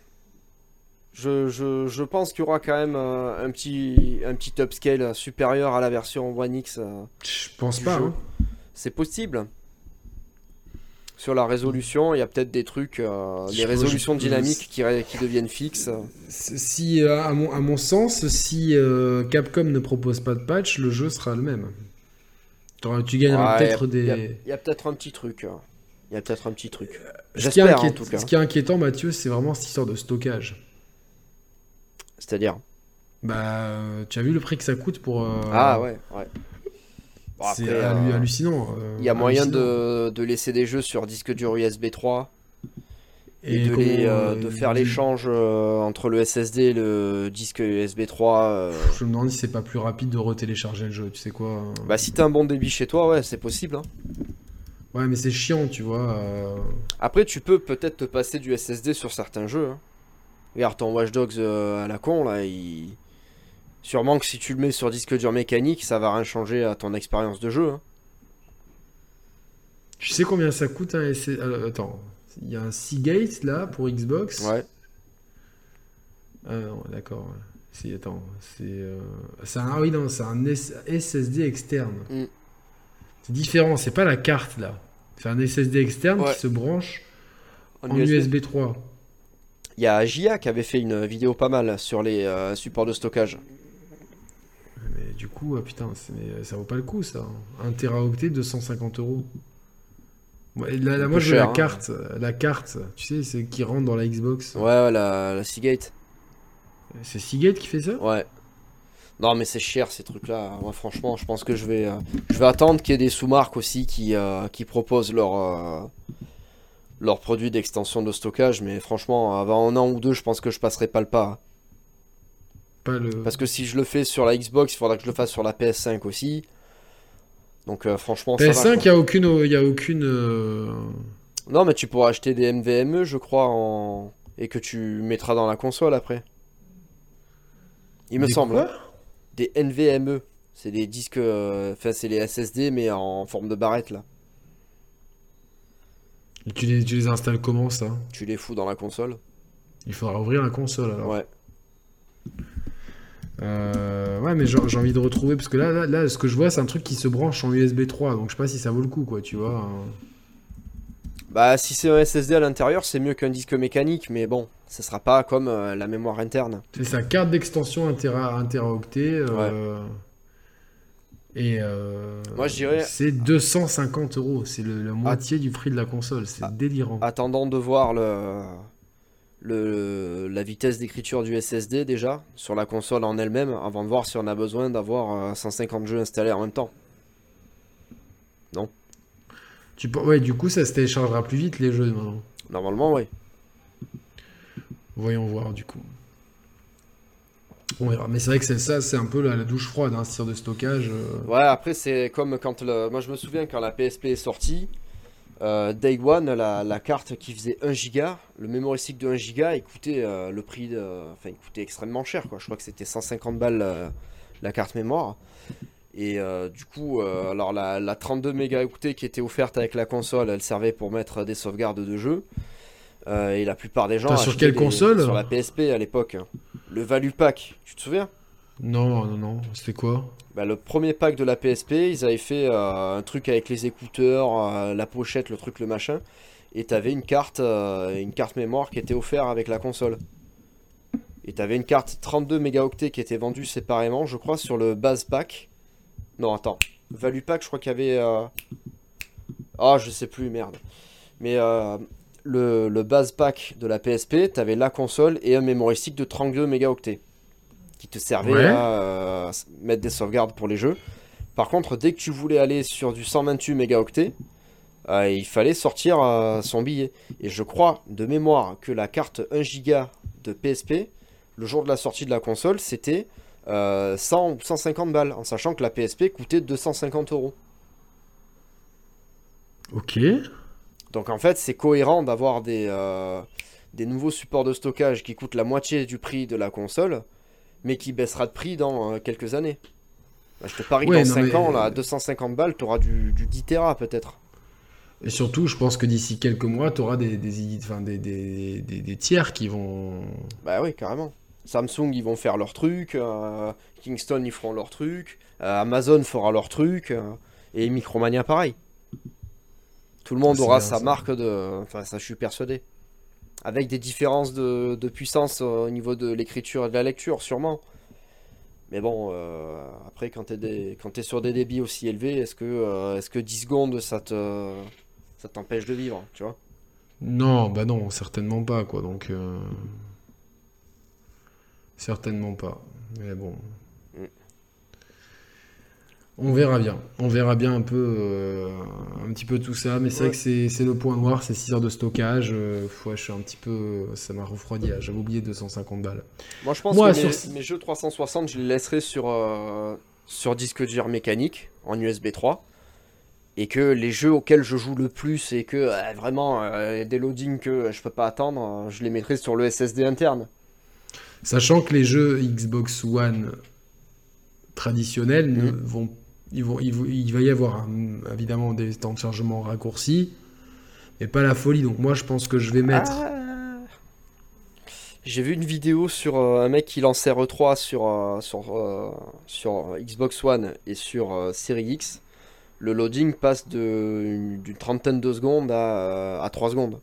Je, je, je pense qu'il y aura quand même euh, un petit, un petit upscale supérieur à la version One X. Je pense pas. hein. C'est possible. Sur la résolution, il y a peut-être des trucs, euh, des résolutions dynamiques qui, qui deviennent fixes. Si, à, mon, à mon sens, si euh, Capcom ne propose pas de patch, le jeu sera le même. Tu gagneras Ouais, peut-être des. il y a peut-être un petit truc. hein. Il y a peut-être un petit truc. En tout cas. ce qui est inquiétant, Mathieu, c'est vraiment cette histoire de stockage. C'est-à-dire. Bah, euh, tu as vu le prix que ça coûte pour. euh, Ah ouais, ouais. Bon, c'est euh, hallucinant. euh, Il y a moyen de, de laisser des jeux sur disque dur USB 3 et, de, comment, les, euh, de faire l'échange euh, entre le SSD et le disque USB 3. euh. Je me demande si c'est pas plus rapide de retélécharger le jeu, tu sais quoi. Bah si t'as un bon débit chez toi, ouais, c'est possible. hein. Ouais, mais c'est chiant, tu vois. Après, tu peux peut-être te passer du SSD sur certains jeux. hein. Regarde ton Watch Dogs à la con, là, il... Sûrement que si tu le mets sur disque dur mécanique, ça va rien changer à ton expérience de jeu. hein. Tu sais combien ça coûte un SSD Attends, il y a un Seagate là pour Xbox. Ouais. Ah non, d'accord. Si, attends, c'est euh, c'est un, ah oui, non, c'est un SSD externe. Mm. C'est différent, c'est pas la carte là. C'est un SSD externe Ouais. qui se branche En en USB. USB 3. Il y a JA qui avait fait une vidéo pas mal sur les euh, supports de stockage. Mais du coup, ah, putain, c'est- mais ça vaut pas le coup ça. 1 Teraoctet, 250 euros. Ouais, là, là, Un moi je veux la hein. carte, la carte, tu sais, c'est qui rentre dans la Xbox. Ouais, ouais, la, la Seagate. C'est Seagate qui fait ça? Ouais. Non, mais c'est cher ces trucs-là. Moi, franchement, je pense que je vais, euh, je vais attendre qu'il y ait des sous-marques aussi qui, euh, qui proposent leurs euh, leurs produits d'extension de stockage. Mais franchement, avant un an ou deux, je pense que je passerai pas le pas. Pas le. Parce que si je le fais sur la Xbox, il faudra que je le fasse sur la PS5 aussi. Donc, euh, franchement, ça va, PS5, il n'y a aucune. il y a aucune euh, Non, mais tu pourras acheter des NVMe, je crois, en... et que tu mettras dans la console après. Il me des semble. quoi? Des NVMe. C'est des disques. euh, Enfin, c'est les SSD, mais en forme de barrette là. Et tu les, tu les installes comment ça? Tu les fous dans la console. Il faudra ouvrir la console alors. Ouais. Euh, ouais, mais j'ai envie de retrouver parce que là, là, là, ce que je vois, c'est un truc qui se branche en USB 3, donc je sais pas si ça vaut le coup, quoi, tu vois. hein. Bah, si c'est un SSD à l'intérieur, c'est mieux qu'un disque mécanique, mais bon, ça sera pas comme euh, la mémoire interne. C'est sa carte d'extension 1 Tera, 1 Teraoctet. euh, Et Moi, je dirais- C'est 250 euros, c'est le- la moitié du prix de la console, c'est Ah. délirant. Attendant de voir le, le, la vitesse d'écriture du SSD déjà sur la console en elle-même, avant de voir si on a besoin d'avoir euh, 150 jeux installés en même temps. Tu, pe- ouais, du coup, ça se téléchargera plus vite les jeux maintenant. Normalement, oui. Voyons voir du coup. On verra. Mais c'est vrai que c'est ça, c'est un peu la, la douche froide, hein, ce tir de stockage. euh. Ouais, après, c'est comme quand le. Moi, je me souviens quand la PSP est sortie, euh, Day One, la, la carte qui faisait 1 giga, le memory stick de 1 giga, il coûtait euh, le prix de. Enfin, il coûtait extrêmement cher, quoi. Je crois que c'était 150 balles euh, la carte mémoire. Et du coup, alors la, la 32 mégaoctets qui était offerte avec la console, elle servait pour mettre des sauvegardes de jeu. Et la plupart des gens. Sur quelle des- console? Sur la PSP à l'époque. Le Value Pack, tu te souviens? Non, non, non, c'était quoi? Bah, le premier pack de la PSP, ils avaient fait euh, un truc avec les écouteurs, euh, la pochette, le truc, le machin. Et t'avais une carte, euh, une carte mémoire qui était offerte avec la console. Et t'avais une carte 32 mégaoctets qui était vendue séparément, je crois, sur le base pack. Non, attends. Value pack, je crois qu'il y avait. euh, Ah, je sais plus, merde. Mais le, le base pack de la PSP, t'avais la console et un memory stick de 32 mégaoctets qui te servait Ouais. à euh, mettre des sauvegardes pour les jeux. Par contre, dès que tu voulais aller sur du 128 mégaoctets, euh, il fallait sortir euh, son billet. Et je crois de mémoire que la carte 1 giga de PSP, le jour de la sortie de la console, c'était euh, 100 ou 150 balles, en sachant que la PSP coûtait 250 euros. Ok. Donc en fait, c'est cohérent d'avoir des, des nouveaux supports de stockage qui coûtent la moitié du prix de la console, mais qui baissera de prix dans euh, quelques années. Bah, je te parie que Ouais, dans non, 5 mais- ans, là, à 250 balles, t'auras du, du 10 Tera peut-être. Et surtout, je pense que d'ici quelques mois, tu auras des, des, enfin, des, des, des- des tiers qui vont. Bah oui, carrément. Samsung, ils vont faire leur truc, euh, Kingston, ils feront leur truc, euh, Amazon fera leur truc, euh, et Micromania, pareil. Tout le monde aura bien, sa ça. marque de... Enfin, ça, je suis persuadé. Avec des différences de, puissance euh, au niveau de l'écriture et de la lecture, sûrement. Mais bon, euh, après, quand quand t'es sur des débits aussi élevés, est-ce que, euh, est-ce que 10 secondes, ça te... t'empêche de vivre, tu vois? Non, bah non, certainement pas, quoi. Donc. euh, Certainement pas. Mais bon. On verra bien. On verra bien un peu, euh, un petit peu tout ça. Mais c'est Ouais. vrai que c'est le point noir, c'est 6 heures de stockage. Euh, ouais, je suis un petit peu. Ça m'a refroidi. J'avais oublié 250 balles. Moi, je pense Moi, que mes, sur- mes jeux 360, je les laisserai sur, euh, sur disque dur mécanique, en USB 3. Et que les jeux auxquels je joue le plus et que euh, vraiment des loadings que je peux pas attendre, je les mettrai sur le SSD interne. Sachant que les jeux Xbox One traditionnels ne Mhm. vont, ils il va y avoir un- évidemment des temps de chargement raccourcis, mais pas la folie. Donc moi, je pense que je vais mettre. Ah. J'ai vu une vidéo sur euh, un mec qui lançait RE3 sur, euh, sur, euh, sur Xbox One et sur Series X. Le loading passe de- d'une trentaine de secondes à, à 3 secondes.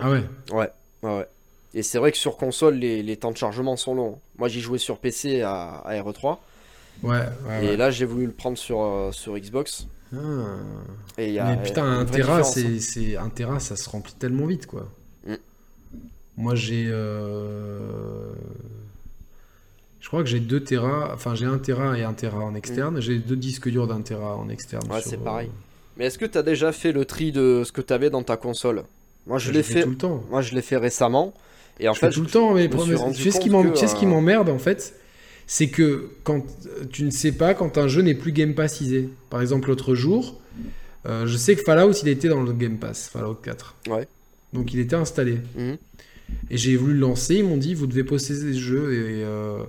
Ah ouais. Ouais, ouais, ouais. Et c'est vrai que sur console, les, les temps de chargement sont longs. Moi, j'ai joué sur PC à, à RE3. Ouais. ouais, et ouais. là, j'ai voulu le prendre sur, euh, sur Xbox. Ah. Et il y a, Mais putain, un Tera, hein. c'est, un Tera, ça se remplit tellement vite, quoi. Mm. Moi, j'ai, euh, je crois que j'ai 2 Tera, enfin j'ai 1 Tera et 1 Tera en externe. J'ai deux disques durs d'un Tera en externe. Mm. Ouais, sur, c'est euh, pareil. Mais est-ce que tu as déjà fait le tri de ce que tu avais dans ta console? Moi, je l'ai fait, tout le temps. moi, je l'ai fait récemment. Et en je fait, fais tout le temps, mais tu sais ce qui euh, m'emmerde en fait? C'est que quand tu ne sais pas quand un jeu n'est plus Game Passisé. Par exemple, l'autre jour, euh, je sais que Fallout il était dans le Game Pass, Fallout 4. Ouais. Donc il était installé. Mhm. Et j'ai voulu le lancer, ils m'ont dit vous devez posséder ce jeu et, euh,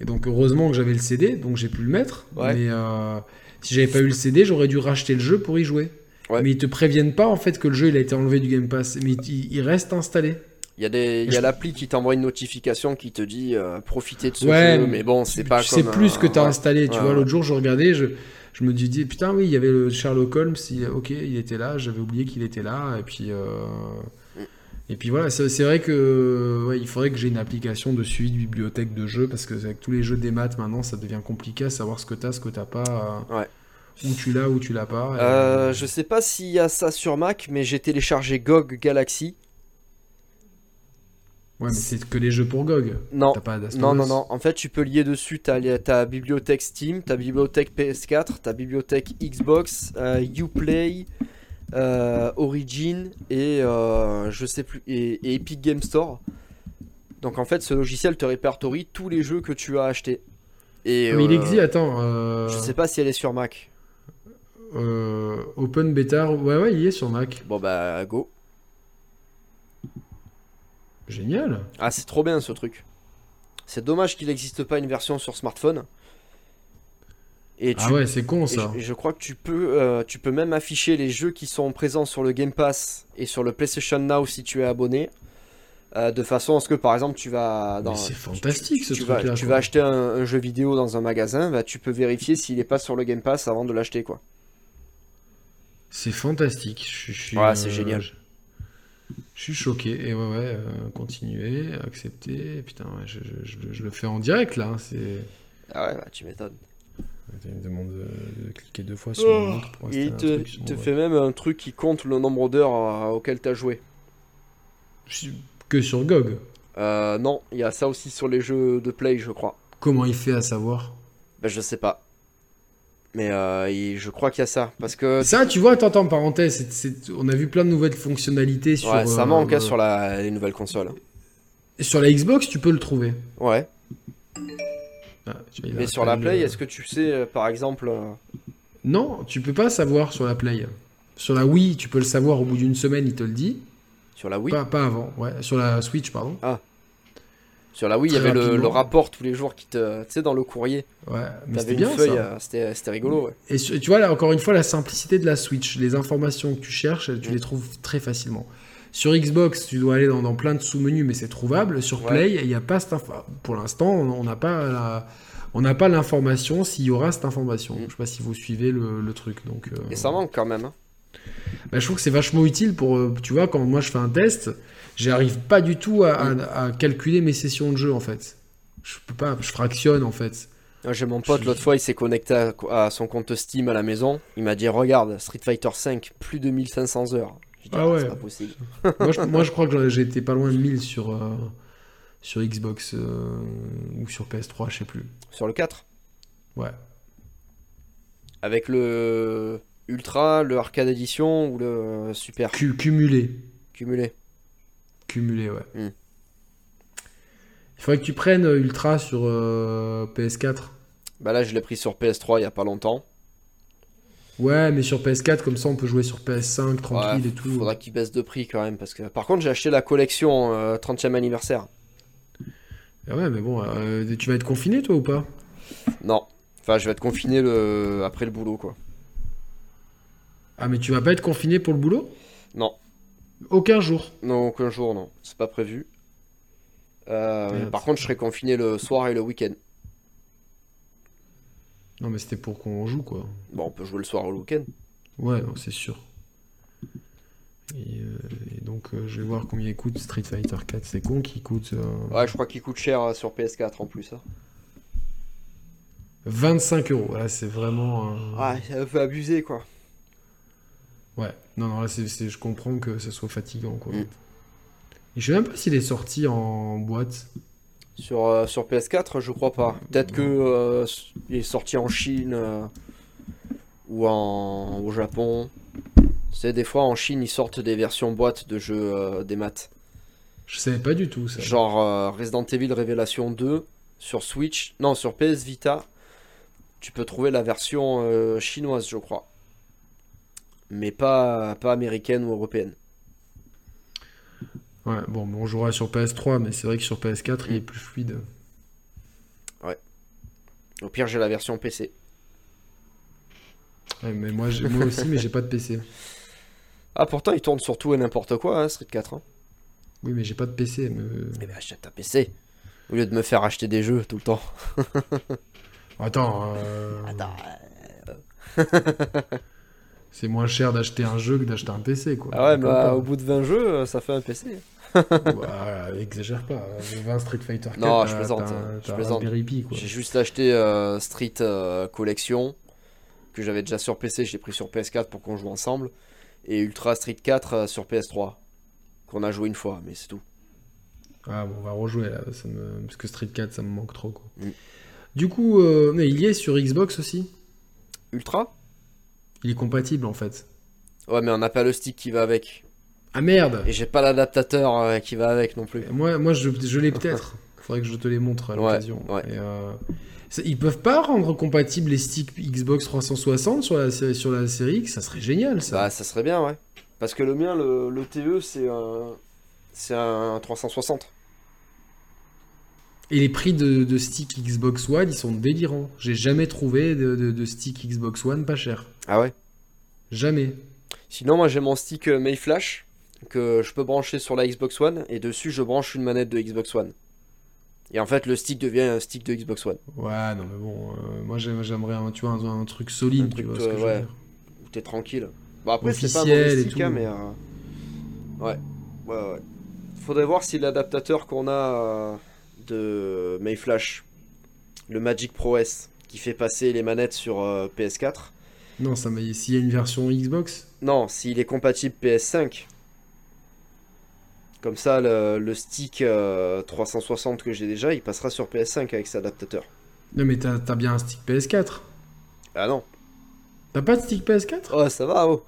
et donc heureusement que j'avais le CD, donc j'ai pu le mettre. Ouais. Mais euh, si j'avais pas eu le CD, j'aurais dû racheter le jeu pour y jouer. Ouais. Mais ils te préviennent pas en fait que le jeu il a été enlevé du Game Pass, mais il, il reste installé. Il y a, des, il y Je- a l'appli qui t'envoie une notification qui te dit euh, profitez de ce Ouais, jeu, mais bon, c'est pas tu comme. sais plus ce que euh, tu as ouais. installé. Tu Ouais, vois, l'autre jour, je regardais, je, je me disais, putain, oui, il y avait le Sherlock Holmes. il- ok, il était là, j'avais oublié qu'il était là. Et puis, euh, et puis voilà, c'est c'est vrai que ouais, il faudrait que j'ai une application de suivi de bibliothèque de jeux parce que avec tous les jeux des maths maintenant, ça devient compliqué à savoir ce que tu as, ce que tu pas. euh, Ouais. Où tu l'as, où tu l'as pas. et- Euh, je sais pas s'il y a ça sur Mac, mais j'ai téléchargé GOG Galaxy. Ouais, mais c'est que les jeux pour GOG. Non, pas non, non, non. En fait, tu peux lier dessus ta, ta bibliothèque Steam, ta bibliothèque PS4, ta bibliothèque Xbox, euh, Uplay, euh, Origin et euh, je sais plus et, et Epic Game Store. Donc en fait, ce logiciel te répertorie tous les jeux que tu as achetés. Et Mais il euh, existe, attends. Je sais pas si elle est sur Mac. Open Beta, ouais, ouais, il est sur Mac. Bon bah go. Génial. Ah, c'est trop bien ce truc. C'est dommage qu'il n'existe pas une version sur smartphone. Et tu Ah ouais, c'est con ça. je, et je crois que tu peux, euh, tu peux même afficher les jeux qui sont présents sur le Game Pass et sur le PlayStation Now si tu es abonné. euh, de façon à ce que par exemple tu vas dans c'est fantastique, ce vas, truc-là, tu vas acheter un, un jeu vidéo dans un magasin, bah, tu peux vérifier s'il n'est pas sur le Game Pass avant de l'acheter quoi. C'est fantastique. Je, je suis, Ouais, c'est génial. Je, suis choqué. Et ouais, ouais, euh, continuer, accepter. Putain, ouais, je, je- je le- je le fais en direct là. hein, C'est. Ah ouais, bah, tu m'étonnes. Il me demande de, de cliquer deux fois sur une montre pour il te, il te fait même un truc qui compte le nombre d'heures euh, auxquelles tu as joué. Que sur GOG. Euh, non, il y a ça aussi sur les jeux de Play, je crois. Comment il fait à savoir? Bah, je sais pas. Mais euh, il- je crois qu'il y a ça. Parce que Ça, tu vois, attends, attends, parenthèse, on a vu plein de nouvelles fonctionnalités sur, ouais, ça euh, manque hein, euh, sur la, les nouvelles consoles. sur la Xbox, tu peux le trouver. Ouais. Ah, Mais sur la Play, le- est-ce que tu sais, euh, par exemple. euh, Non, tu peux pas savoir sur la Play. Sur la Wii, tu peux le savoir au bout d'une semaine, il te le dit. Sur la Wii Pas, pas avant, ouais. Sur la Switch, pardon. Sur la Wii, il y avait le, rapport tous les jours qui te. Tu sais, dans le courrier, Ouais, mais c'était bien euh, c'était rigolo, ouais. Et tu vois, là, encore une fois, la simplicité de la Switch. Les informations que tu cherches, tu Mm. les trouves très facilement. Sur Xbox, tu dois aller dans, dans plein de sous-menus, mais c'est trouvable. Sur. Play, il n'y a pas cette info. Pour l'instant, on n'a pas la- On n'a pas l'information s'il y aura cette information. Mm. Je sais pas si vous suivez le, le truc. Donc, euh, Et ça manque quand même. hein. bah, je trouve que c'est vachement utile pour. euh, tu vois, quand moi je fais un test, j'arrive pas du tout à, à- à calculer mes sessions de jeu en fait. Je peux pas, je fractionne en fait. Moi, J'ai mon pote, l'autre fois, il s'est connecté à, à son compte Steam à la maison. Il m'a dit Regarde, Street Fighter 5, plus de 1500 heures. Dit, Ah ouais. C'est pas possible. moi, je, moi, je crois que été pas loin de 1000 sur, euh, sur Xbox euh, ou sur PS3, je sais plus. Sur le 4 Ouais. Avec le Ultra, le Arcade Edition ou le Super? Cu- cumulé. cumulé. Cumulé, ouais. Hmm. Il faudrait que tu prennes euh, Ultra sur euh, PS4. Bah là, je l'ai pris sur PS3 il y a pas longtemps. Ouais, mais sur PS4, comme ça, on peut jouer sur PS5 tranquille Ouais, et tout. Faudra qu'il baisse de prix quand même. Parce que par contre, j'ai acheté la collection euh, 30e anniversaire. Ah ouais, mais bon, euh, tu vas être confiné toi ou pas? Non. Enfin, je vais être confiné le... après le boulot, quoi. Ah, mais tu vas pas être confiné pour le boulot? Non. Aucun jour. Non, aucun jour, non. C'est pas prévu. Euh, Merde. par contre, je serai confiné le soir et le week-end. Non, mais c'était pour qu'on joue, quoi. Bon, on peut jouer le soir ou le week-end. Ouais, c'est sûr. Et, euh, et donc, euh, je vais voir combien il coûte Street Fighter 4. C'est con qu'il coûte Ouais, je crois qu'il coûte cher sur PS4 en plus. hein. 25 euros. Là, c'est vraiment. Ouais, c'est un peu abusé, quoi. Ouais, non, non, là, je comprends que ce soit fatigant, quoi. Mm. Et je sais même pas s'il est sorti en boîte. Sur, euh, sur PS4, je crois pas. Peut-être que euh, il est sorti en Chine euh, ou en, au Japon. C'est des fois en Chine, ils sortent des versions boîte de jeux euh, des maths. Je savais pas du tout ça. Genre euh, Resident Evil Révélation 2 sur Switch, non sur PS Vita, tu peux trouver la version euh, chinoise, je crois. Mais pas, pas américaine ou européenne. Ouais, bon, on jouera sur PS3, mais c'est vrai que sur PS4, il est plus fluide. Au pire, j'ai la version PC. Ouais, mais moi, moi aussi, mais j'ai pas de PC. Ah, pourtant, il tourne sur tout et n'importe quoi, hein, Street 4. hein. Oui, mais j'ai pas de PC. Mais... Eh ben, achète ta PC. Au lieu de me faire acheter des jeux tout le temps. Attends, euh, Attends. c'est moins cher d'acheter un jeu que d'acheter un PC, quoi. Ah ouais, bah, au bout de 20 jeux, euh, ça fait un PC. Bah, exagère pas. 20 Street Fighter 4, Non, je plaisante, je plaisante. J'ai juste acheté euh, Street euh, Collection, que j'avais déjà sur PC, j'ai pris sur PS4 pour qu'on joue ensemble. Et Ultra Street 4 euh, sur PS3, qu'on a joué une fois, mais c'est tout. Ah bon, on va rejouer là, ça me... parce que Street 4, ça me manque trop, quoi. Mm. Du coup, mais il y est sur Xbox aussi? Ultra? Il est compatible, en fait. Ouais, mais on n'a pas le stick qui va avec. Ah merde Et j'ai pas l'adaptateur euh, qui va avec non plus. Moi, moi je, je l'ai peut-être. Faudrait que je te les montre à l'occasion. ouais. Euh, ils peuvent pas rendre compatibles les sticks Xbox 360 sur la, série- sur la série X Ça serait génial, ça. Bah, ça serait bien, ouais. Parce que le mien, le, le TE, c'est un. C'est un 360. Et les prix de, de stick Xbox One, ils sont délirants. J'ai jamais trouvé de, de, de stick Xbox One pas cher. Ah ouais? Jamais. Sinon, moi j'ai mon stick euh, Mayflash que je peux brancher sur la Xbox One et dessus je branche une manette de Xbox One. Et en fait, le stick devient un stick de Xbox One. Ouais, non, mais bon, euh, moi j'aime- j'aimerais un, tu vois, un, un truc solide, Un tu truc, vois ce que euh, ouais. Où t'es tranquille. Bon, après, c'est pas un et stick, tout. hein, mais. euh, Ouais, ouais, ouais. Faudrait voir si l'adaptateur qu'on a de Mayflash, le Magic Pro S, qui fait passer les manettes sur euh, PS4, Non, ça m'a s'il y a une version Xbox, Non, s'il est compatible PS5. Comme ça, le, le stick euh, 360 que j'ai déjà, il passera sur PS5 avec cet adaptateur. non mais t'as bien un stick PS4. Ah non. T'as pas de stick PS4 Oh, ça va, oh.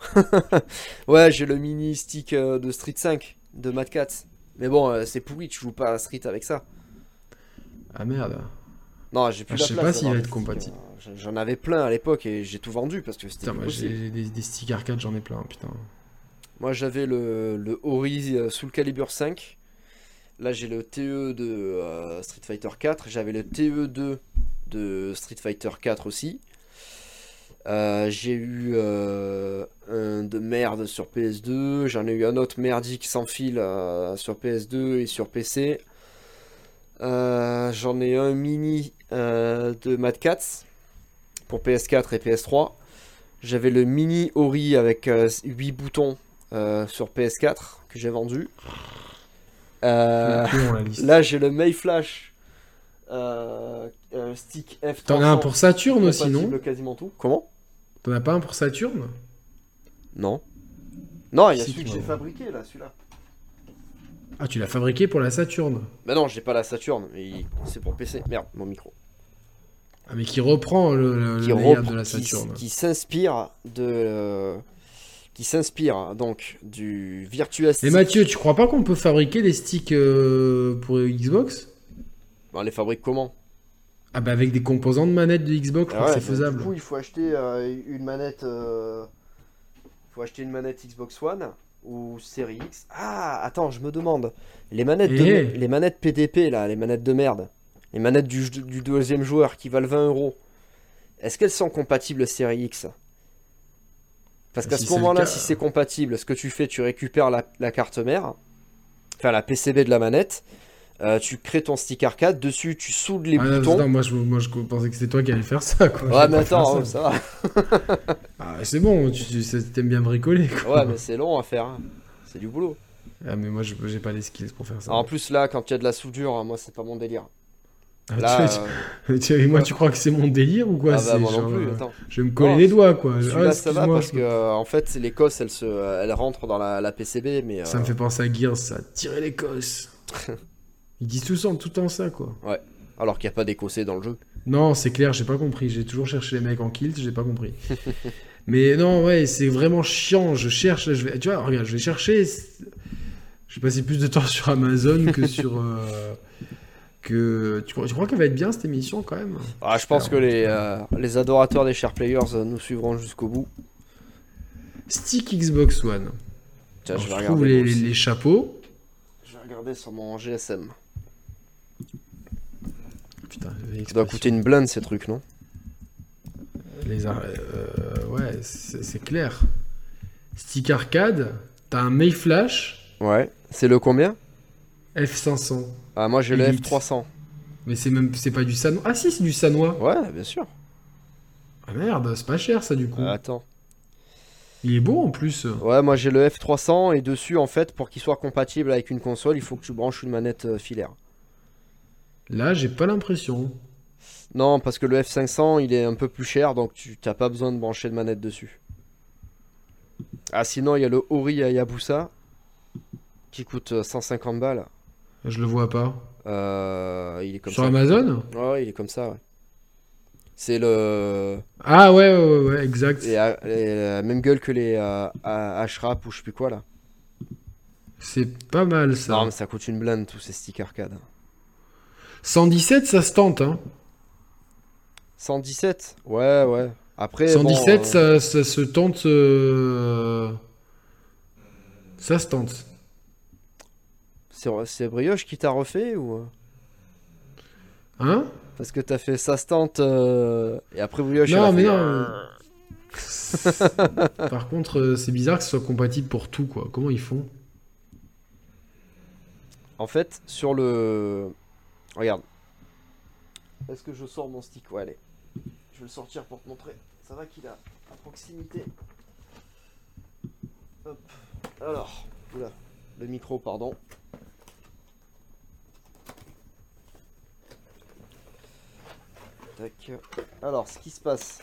ouais, j'ai le mini stick euh, de Street 5 de Mad Catz. Mais bon, euh, c'est pourri, tu joues pas à Street avec ça. Ah merde. Non, j'ai plus Ah, la je sais place pas s'il va être compatible. euh, j'en- avais plein à l'époque et j'ai tout vendu parce que c'était Putain, moi j'ai des, des sticks arcade, j'en ai plein, putain. Moi j'avais le, le Ori euh, Soul Calibur 5. Là j'ai le TE de euh, Street Fighter 4. J'avais le TE2 de Street Fighter 4 aussi. Euh, j'ai eu euh, un de merde sur PS2. J'en ai eu un autre merdique sans fil euh, sur PS2 et sur PC. Euh, J'en ai un mini euh, de Mad Cats pour PS4 et PS3. J'avais le mini Ori avec 8 boutons euh, sur PS4 que j'ai vendu. Euh, là j'ai le May Flash euh, euh, stick F300. T'en as un pour Saturn aussi, non? Quasiment tout. Comment? T'en as pas un pour Saturn Non. Non, il y a celui que j'ai fabriqué là, celui-là. Ah, tu l'as fabriqué pour la Saturn. Bah non, j'ai pas la Saturn, mais il- c'est pour PC. Merde, mon micro. Ah, mais qui reprend le, le, Qui, le layout reprend- de la qui- Saturn. qui s'inspire de euh, qui s'inspire donc du Virtua Et. Mathieu, tu crois pas qu'on peut fabriquer des sticks euh, pour Xbox? Bah, on les fabrique comment? Ah bah avec des composants de manette de Xbox, je Ah ouais, c'est faisable. Du coup, il faut acheter euh, une manette euh, faut acheter une manette Xbox One ou Series X. Ah, attends, je me demande. Les manettes de Eh. les manettes PDP là, les manettes de merde. Les manettes du, du deuxième joueur qui valent 20 euros. Est-ce qu'elles sont compatibles Series X? Parce qu'à Si ce moment-là, si c'est compatible, ce que tu fais, tu récupères la, la carte mère, enfin la PCB de la manette, euh, tu crées ton stick arcade, dessus tu soudes les Ah, non, boutons. attends, moi, je, moi je pensais que c'était toi qui allais faire ça. Quoi. Ouais, mais attends, ça. hein, ça va. Ah, c'est bon, tu, tu t'aimes bien bricoler. Quoi. Ouais, mais c'est long à faire. hein. C'est du boulot. Ah, mais moi j'ai pas les skills pour faire ça. En plus, là, quand il y a de la soudure, hein, moi, c'est pas mon délire. Ah, Là, tu- euh, tu- moi tu crois que c'est mon délire ou quoi? Ah bah, moi genre, non plus. euh, Attends. Je vais me coller Non, les doigts quoi. Ah, ça va parce que, euh, en fait, l'Écosse, elle, se, elle rentre dans la, la PCB, mais. Ça me fait penser à Gears, ça. Tirer l'Écosse. Ils disent tout, ça, tout le temps ça quoi. Alors qu'il n'y a pas d'écossais dans le jeu. Non, c'est clair, j'ai pas compris. J'ai toujours cherché les mecs en kilt, j'ai pas compris. Mais non, ouais, c'est vraiment chiant. Je cherche, là, je vais, tu vois, regarde, je vais chercher. Je vais passer plus de temps sur Amazon que sur. euh, que tu crois, tu crois qu'elle va être bien cette émission quand même? Ah, je pense que les, euh, les adorateurs des Share Players euh, nous suivront jusqu'au bout. Stick Xbox One. Tiens, Alors, je je vais trouve regarder. les, les chapeaux. Je vais regarder sur mon GSM. Putain, Ça doit coûter une blinde ces trucs, non Les ar- euh, ouais, c'est c'est clair. Stick arcade, t'as un May Flash Ouais. C'est le combien F500. Ah, moi j'ai le Elite. F300. Mais c'est même, c'est pas du Sanois. Ah si, c'est du Sanois. Ouais, bien sûr. Ah merde, c'est pas cher ça du coup. Euh, attends. Il est beau en plus. Ouais, moi j'ai le F300 et dessus, en fait, pour qu'il soit compatible avec une console, il faut que tu branches une manette euh, filaire. Là, j'ai pas l'impression. Non, parce que le F500 il est un peu plus cher donc tu t'as pas besoin de brancher de manette dessus. Ah, sinon il y a le Ori Hayabusa qui coûte euh, 150 balles. Je le vois pas. Euh, il est comme Sur ça. Amazon Ouais, il est comme ça, ouais. C'est le. Ah ouais, ouais, ouais, ouais, exact. et, euh, et, la même gueule que les euh, Ashrap ou je sais plus quoi là. C'est pas mal ça. Non, mais ça coûte une blinde tous ces sticks arcade. 117, ça se tente. Hein. 117 Ouais, ouais. Après. 117, bon, euh, ça, se tente. euh, Ça se tente. c'est- Brioche qui t'a refait ou? Hein? Parce que t'as fait ça se tente euh, et après Brioche. Non, mais fait, non. Par contre, c'est bizarre que ce soit compatible pour tout, quoi. Comment ils font? En fait, sur le. Regarde. Est-ce que je sors mon stick Ouais, allez. Je vais le sortir pour te montrer. Ça va qu'il a à proximité. Hop. Alors. Oula. Le micro, pardon. Tac. Alors, ce qui se passe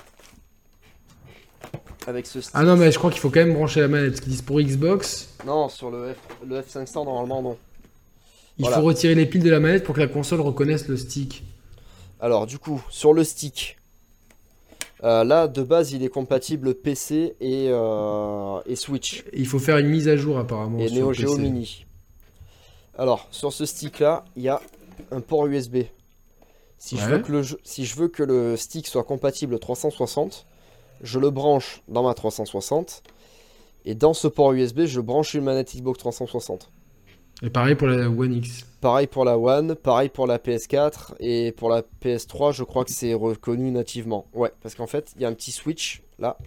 avec ce stick. Ah non, mais je crois qu'il faut quand même brancher la manette. Parce qu'ils disent pour Xbox, Non, sur le, F... le F500, normalement, non. Il Voilà. faut retirer les piles de la manette pour que la console reconnaisse le stick. Alors, du coup, sur le stick, euh, là, de base, il est compatible PC et, euh, et Switch. Il faut faire une mise à jour apparemment. et sur Neo. Geo Mini. Alors, sur ce stick-là, il y a un port USB. Si, je veux que le si je veux que le stick soit compatible 360, je le branche dans ma 360 Et dans ce port USB, je branche une manette Xbox 360. Et pareil pour la One X. Pareil pour la One, pareil pour la PS4 et pour la PS3, je crois que c'est reconnu nativement. Ouais, parce qu'en fait, il y a un petit switch là.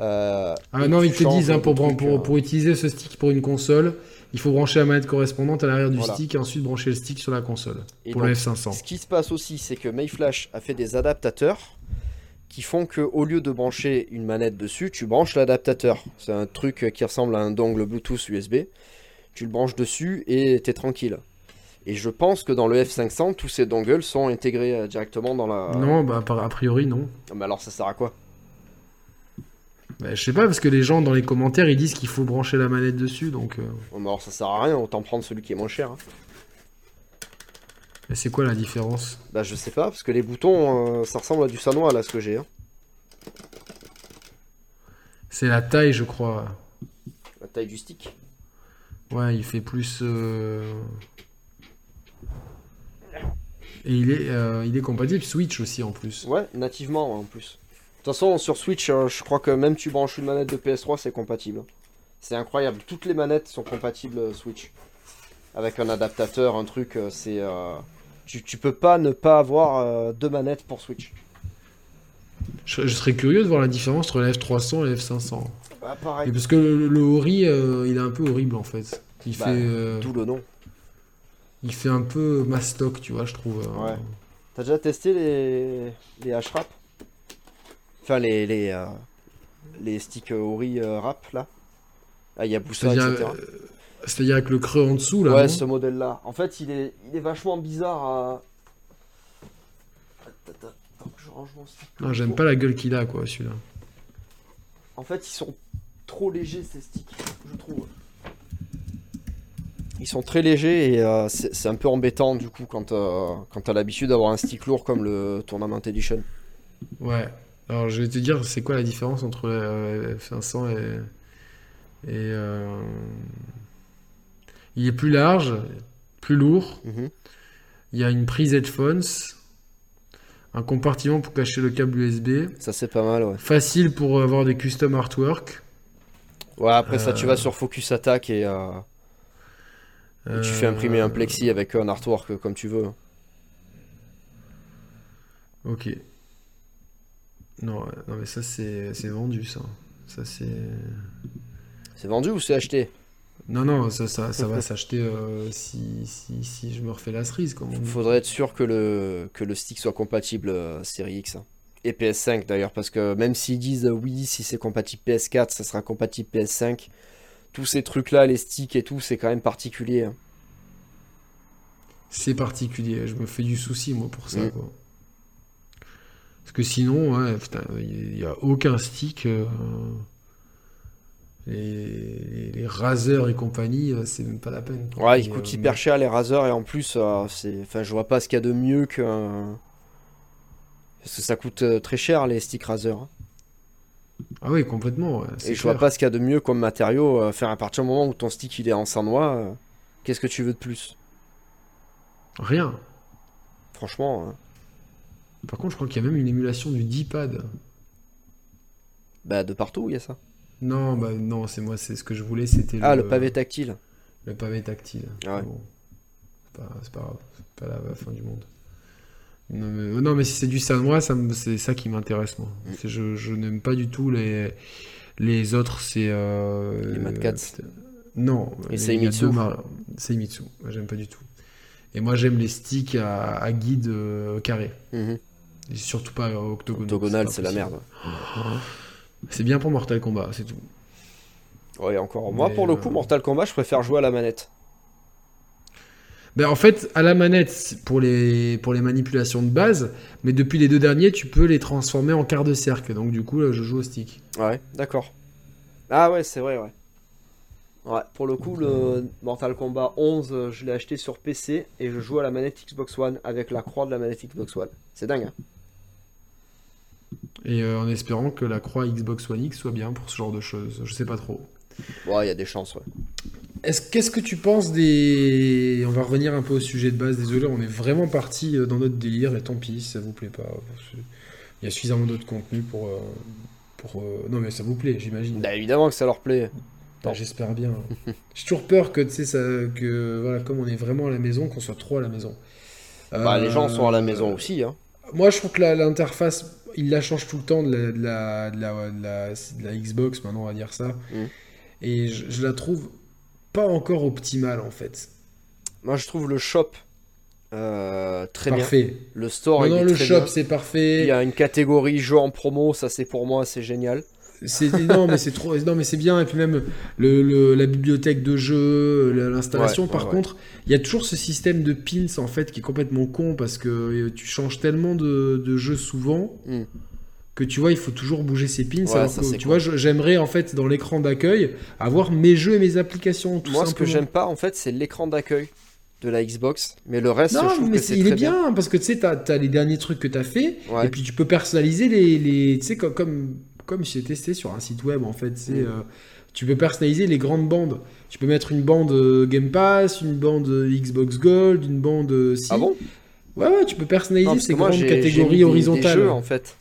Euh, ah non, ils te disent hein, pour, pour, pour, utiliser ce stick pour une console, il faut brancher la manette correspondante à l'arrière du stick et ensuite brancher le stick sur la console. pour le F500. Ce qui se passe aussi, c'est que Mayflash a fait des adaptateurs qui font que au lieu de brancher une manette dessus, tu branches l'adaptateur. C'est un truc qui ressemble à un dongle Bluetooth USB. Tu le branches dessus et t'es tranquille. Et je pense que dans le F500, tous ces dongles sont intégrés euh, directement dans la. Non, bah a priori non. Ah, mais alors ça sert à quoi? Bah, je sais pas, parce que les gens dans les commentaires ils disent qu'il faut brancher la manette dessus, donc. Euh... alors ça sert à rien, autant prendre celui qui est moins cher. Hein. Mais c'est quoi la différence? Bah je sais pas, parce que les boutons, euh, ça ressemble à du sanois là ce que j'ai. Hein. C'est la taille, je crois. La taille du stick Ouais, il fait plus. Euh, et il est, euh, il est compatible Switch aussi en plus. Ouais, nativement en plus. De toute façon, sur Switch, euh, je crois que même tu branches une manette de PS3, c'est compatible. C'est incroyable. Toutes les manettes sont compatibles euh, Switch. Avec un adaptateur, un truc, euh, c'est. Tu, tu, peux pas ne pas avoir deux manettes pour Switch. Je, serais curieux de voir la différence entre la F300 et la F500. Bah, pareil. parce que le, Ori, il est un peu horrible en fait. Il bah, fait. Tout le nom. Il fait un peu mastoc, tu vois, je trouve. Ouais. T'as déjà testé les, les H-Rap? Enfin, les, les, euh, les sticks Ori euh, rap là? Ah, il y a boussole, etc. C'est-à-dire avec le creux en dessous là Ouais, ce modèle-là. En fait, il est, il est vachement bizarre à. Attends, je range mon stick. Non, j'aime pas la gueule qu'il a, quoi, celui-là. En fait, ils sont trop légers ces sticks, je trouve. Ils sont très légers et euh, c'est un peu embêtant du coup quand, quand t'as l'habitude d'avoir un stick lourd comme le Tournament Edition. Ouais, alors, je vais te dire, c'est quoi la différence entre le F500 et. et euh, Il est plus large, plus lourd. Mhm. Il y a une prise headphones. Un compartiment pour cacher le câble USB. Ça, c'est pas mal, ouais. Facile pour avoir des custom artwork. Ouais, après ça, tu vas euh. sur Focus Attack et, euh, et tu fais imprimer un plexi avec un artwork comme tu veux. Ok. Non, non mais ça c'est vendu ça. Ça c'est. C'est vendu ou c'est acheté? Non, non, ça, ça, ça va s'acheter euh, si, si, si, je me refais la cerise. Il faudrait être sûr que le, que le stick soit compatible euh, série X. Hein. Et PS5 d'ailleurs, parce que même s'ils disent euh, oui, si c'est compatible PS4, ça sera compatible PS5. Tous ces trucs-là, les sticks et tout, c'est quand même particulier. Hein. C'est particulier, je me fais du souci moi pour ça. Mm. Quoi. Parce que sinon, il n'y a aucun stick. Euh, les, les, et compagnie, euh, c'est même pas la peine. Ouais, ils coûtent euh, hyper cher les Razer et en plus, c'est, enfin, je vois pas ce qu'il y a de mieux que. Parce que ça coûte très cher les sticks Razer. Ah oui, complètement. et je vois pas ce qu'il y a de mieux comme matériau. faire à partir du moment où ton stick il est en sang qu'est-ce que tu veux de plus? Rien. Franchement. Hein. Par contre, je crois qu'il y a même une émulation du D-pad. Bah, de partout, il y a ça. Non, bah non, c'est moi, c'est ce que je voulais, c'était Ah, le, pavé tactile. Le pavé tactile. Ah ouais. c'est pas, grave, c'est pas la, fin du monde. Non, mais, si c'est du Sanois, ça c'est ça qui m'intéresse, moi. Mm. Je, je n'aime pas du tout les, les autres, c'est. Euh, les Mad Cats. non. Et Seimitsu. Seimitsu, j'aime pas du tout. Et moi, j'aime les sticks à, guide euh, carré. Mhm. Et surtout pas octogonal. Octogonal, c'est la merde. C'est bien pour Mortal Kombat, c'est tout. Ouais, encore. Moi, pour le coup, euh, Mortal Kombat, je préfère jouer à la manette. Ben, en fait, à la manette, pour les, pour les manipulations de base, mais depuis les deux derniers, tu peux les transformer en quart de cercle. Donc, du coup, là, je joue au stick. Ouais, d'accord. Ah ouais, c'est vrai, ouais. Ouais, pour le coup, le Mortal Kombat 11, euh, je l'ai acheté sur PC et je joue à la manette Xbox One avec la croix de la manette Xbox One. C'est dingue. Hein et euh, en espérant que la croix Xbox One X soit bien pour ce genre de choses. Je sais pas trop. Ouais, il y a des chances, ouais. Est-ce, qu'est-ce que tu penses des. On va revenir un peu au sujet de base, désolé, on est vraiment parti euh, dans notre délire et tant pis si ça vous plaît pas. Il y a suffisamment d'autres contenus pour, Pour, Non, mais ça vous plaît, j'imagine. Bah, évidemment que ça leur plaît. Bah, j'espère bien. J'ai toujours peur que, tu sais, ça, que, voilà, comme on est vraiment à la maison, qu'on soit trop à la maison. Bah, les gens sont à la maison aussi. Hein. Moi, je trouve que l'interface, il la change tout le temps de la, de la, de la, Xbox, maintenant, on va dire ça. Mm. Et je, la trouve pas encore optimale, en fait. Moi, je trouve le shop euh, très parfait. Le store, non, le shop, c'est parfait. Il y a une catégorie jeux en promo, ça, c'est pour moi, c'est génial. C'est non mais c'est trop non mais c'est bien et puis même le, la bibliothèque de jeux, l'installation. par contre, il y a toujours ce système de pins en fait qui est complètement con parce que euh, tu changes tellement de, de jeux souvent. Hmm. Que tu vois, il faut toujours bouger ses pins. tu vois, j'aimerais en fait dans l'écran d'accueil avoir mes jeux et mes applications. Tout Moi, ce que j'aime pas en fait, c'est l'écran d'accueil de la Xbox, mais le reste, non, je trouve mais c'est il est bien, parce que tu sais, t'as as les derniers trucs que t'as fait, et puis tu peux personnaliser les, les tu sais comme, comme comme si j'ai testé sur un site web en fait. C'est, mm. euh, tu peux personnaliser les grandes bandes. Tu peux mettre une bande euh, Game Pass, une bande euh, Xbox Gold, une bande. ah bon? Ouais, ouais, tu peux personnaliser ces grandes catégories horizontales. en fait.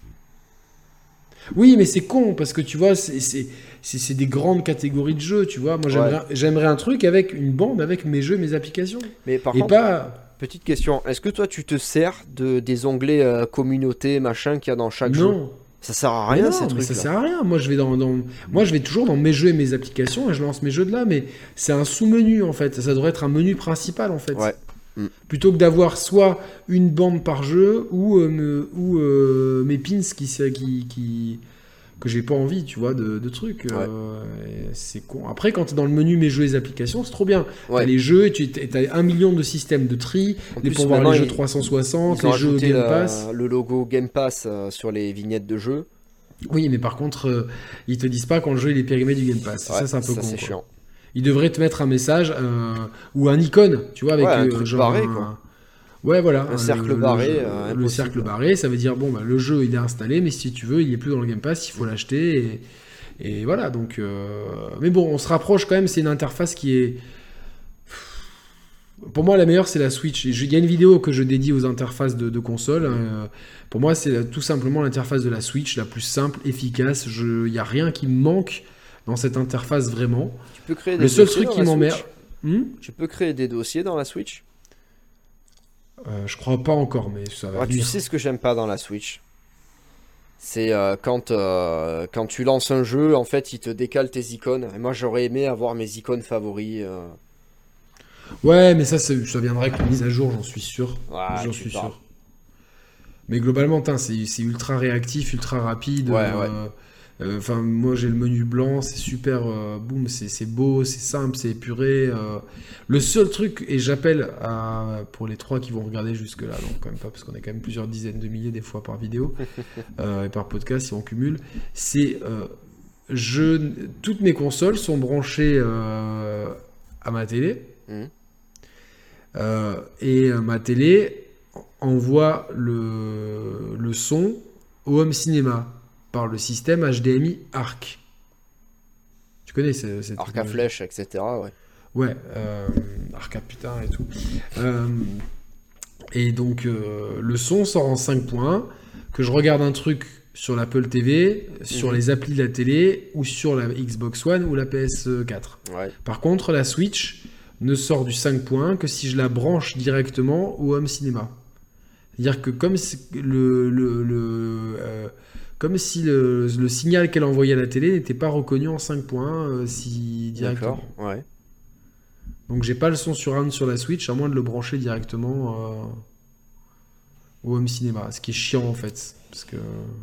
Oui, mais c'est con parce que tu vois, c'est des grandes catégories de jeux, tu vois. Moi, j'aimerais un truc avec une bande avec mes jeux, mes applications. Mais par contre, pas... petite question, est-ce que toi, tu te sers de, des onglets communauté, machin qu'il y a dans chaque jeu? Non. Ça sert à rien, ces trucs. Ça sert à rien. Moi, je vais dans, moi, je vais toujours dans mes jeux et mes applications et je lance mes jeux de là, mais c'est un sous-menu en fait. Ça devrait être un menu principal en fait. Ouais. Mm. Plutôt que d'avoir soit une bande par jeu ou, euh, ou euh, mes pins qui, qui, qui, que j'ai pas envie, tu vois, de, trucs. Euh, c'est con. Après, quand tu es dans le menu mes jeux et applications, c'est trop bien. T'as les jeux, et tu as un million de systèmes de tri, les pour voir les jeux 360, les jeux Game Pass. le logo Game Pass sur les vignettes de jeux. Oui, mais par contre, euh, ils te disent pas quand le jeu est périmé du Game Pass. ça, c'est un peu con. C'est chiant. Ils devraient te mettre un message ou un icône, tu vois, avec un truc genre, barré, quoi. Ouais, voilà. Un cercle barré. Le, cercle barré, ça veut dire bon, bah, le jeu il est installé, mais si tu veux, il est plus dans le Game Pass, il faut l'acheter. Et, voilà, donc. Euh, mais bon, on se rapproche quand même, c'est une interface qui est. Pour moi, la meilleure, c'est la Switch. Il y a une vidéo que je dédie aux interfaces de, console. Hein. Pour moi, c'est tout simplement l'interface de la Switch, la plus simple, efficace. Il n'y a rien qui manque dans cette interface vraiment. Tu peux créer des le seul truc qui m'emmerde. Hmm tu peux créer des dossiers dans la Switch euh, je crois pas encore, mais ça va. Ah, tu sais ce que j'aime pas dans la Switch C'est euh, quand, euh, quand tu lances un jeu, en fait, il te décale tes icônes. Et moi, j'aurais aimé avoir mes icônes favoris. Ouais, mais ça, ça viendrait avec la mise à jour, j'en suis sûr. j'en suis sûr. Mais globalement, c'est ultra réactif, ultra rapide. Ouais, ouais. Euh, enfin, moi j'ai le menu blanc, c'est super, euh, boum, c'est beau, c'est simple, c'est épuré. Euh. Le seul truc, et j'appelle pour les trois qui vont regarder jusque-là, donc quand même pas, parce qu'on est quand même plusieurs dizaines de milliers des fois par vidéo et par podcast si on cumule, c'est je, toutes mes consoles sont branchées à ma télé. Mmh. et ma télé envoie le, le son au home cinéma par le système HDMI ARC. Tu connais cette Arc à flèche, etc. Ouais. Ouais, euh, arc à putain et tout. Euh, et donc, euh, le son sort en 5 points. Que je regarde un truc sur l'Apple TV, sur mhm. les applis de la télé, ou sur la Xbox One ou la PS4. Par contre, la Switch ne sort du 5 points que si je la branche directement au home cinéma. C'est-à-dire que comme le, le, le comme si le, signal qu'elle envoyait à la télé n'était pas reconnu en 5 points euh, si directement. ouais. Donc j'ai pas le son sur un sur la Switch, à moins de le brancher directement euh, au home cinéma, ce qui est chiant en fait. Parce que...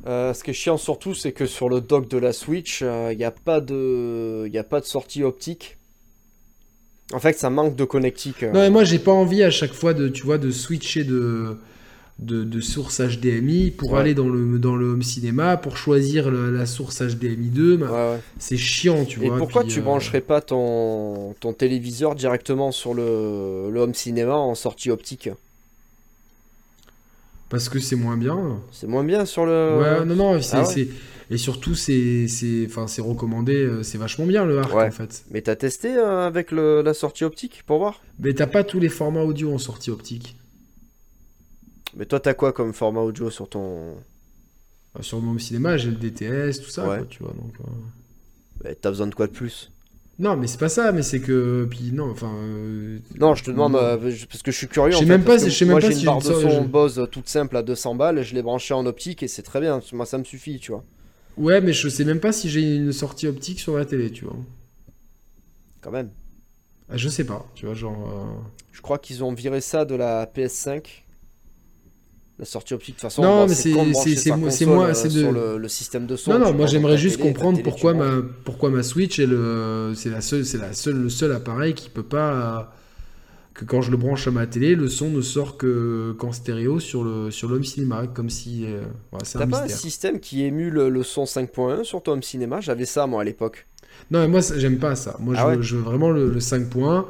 Euh, ce qui est chiant surtout, c'est que sur le dock de la Switch, il n'y a, pas de... a pas de sortie optique. En fait, ça manque de connectique. Non, mais moi j'ai pas envie à chaque fois de, tu vois, de switcher de de, source HDMI pour aller dans le, dans le home cinéma, pour choisir la source HDMI 2. C'est chiant, tu vois. Et pourquoi tu euh, brancherais pas ton, ton téléviseur directement sur le, le home cinéma en sortie optique? Parce que c'est moins bien. C'est moins bien sur le. Ouais, non, non, ah et surtout, c'est recommandé, euh, c'est vachement bien le ARC en fait. Mais t'as testé euh, avec la sortie optique pour voir? Mais t'as pas tous les formats audio en sortie optique. Mais toi, t'as quoi comme format audio sur ton. Sur mon cinéma, j'ai le DTS, tout ça, quoi, tu vois. Donc, euh... t'as besoin de quoi de plus? Non, mais c'est pas ça, mais c'est que. Puis non, enfin. euh, Non, je te demande euh, parce que je suis curieux. Je en sais fait, même pas je sais moi, même pas j'ai si une barre de son je- Bose toute simple à 200 balles. Je l'ai branché en optique et c'est très bien. Moi, ça me suffit, tu vois. Ouais, mais je sais même pas si j'ai une sortie optique sur la télé, tu vois. Quand même. Ah, je sais pas, tu vois, genre. euh, Je crois qu'ils ont viré ça de la PS5. La sortie optique, de toute façon, Non, bon, mais c'est c'est- moi- c'est euh, de- le, le système de son. Non, non, moi j'aimerais juste télé, comprendre télé, pourquoi ma, pourquoi ma Switch est le, c'est la seule, c'est la seule, le seul appareil qui peut pas, que quand je le branche à ma télé, le son ne sort que qu'en stéréo sur le, sur l'home cinéma, comme si, euh, T'as pas un système qui émule le son 5.1 sur ton home cinéma? J'avais ça, moi, à l'époque. Non, mais moi j'aime pas ça. Moi, Ah je, ouais? veux, je veux vraiment le, le 5 points euh,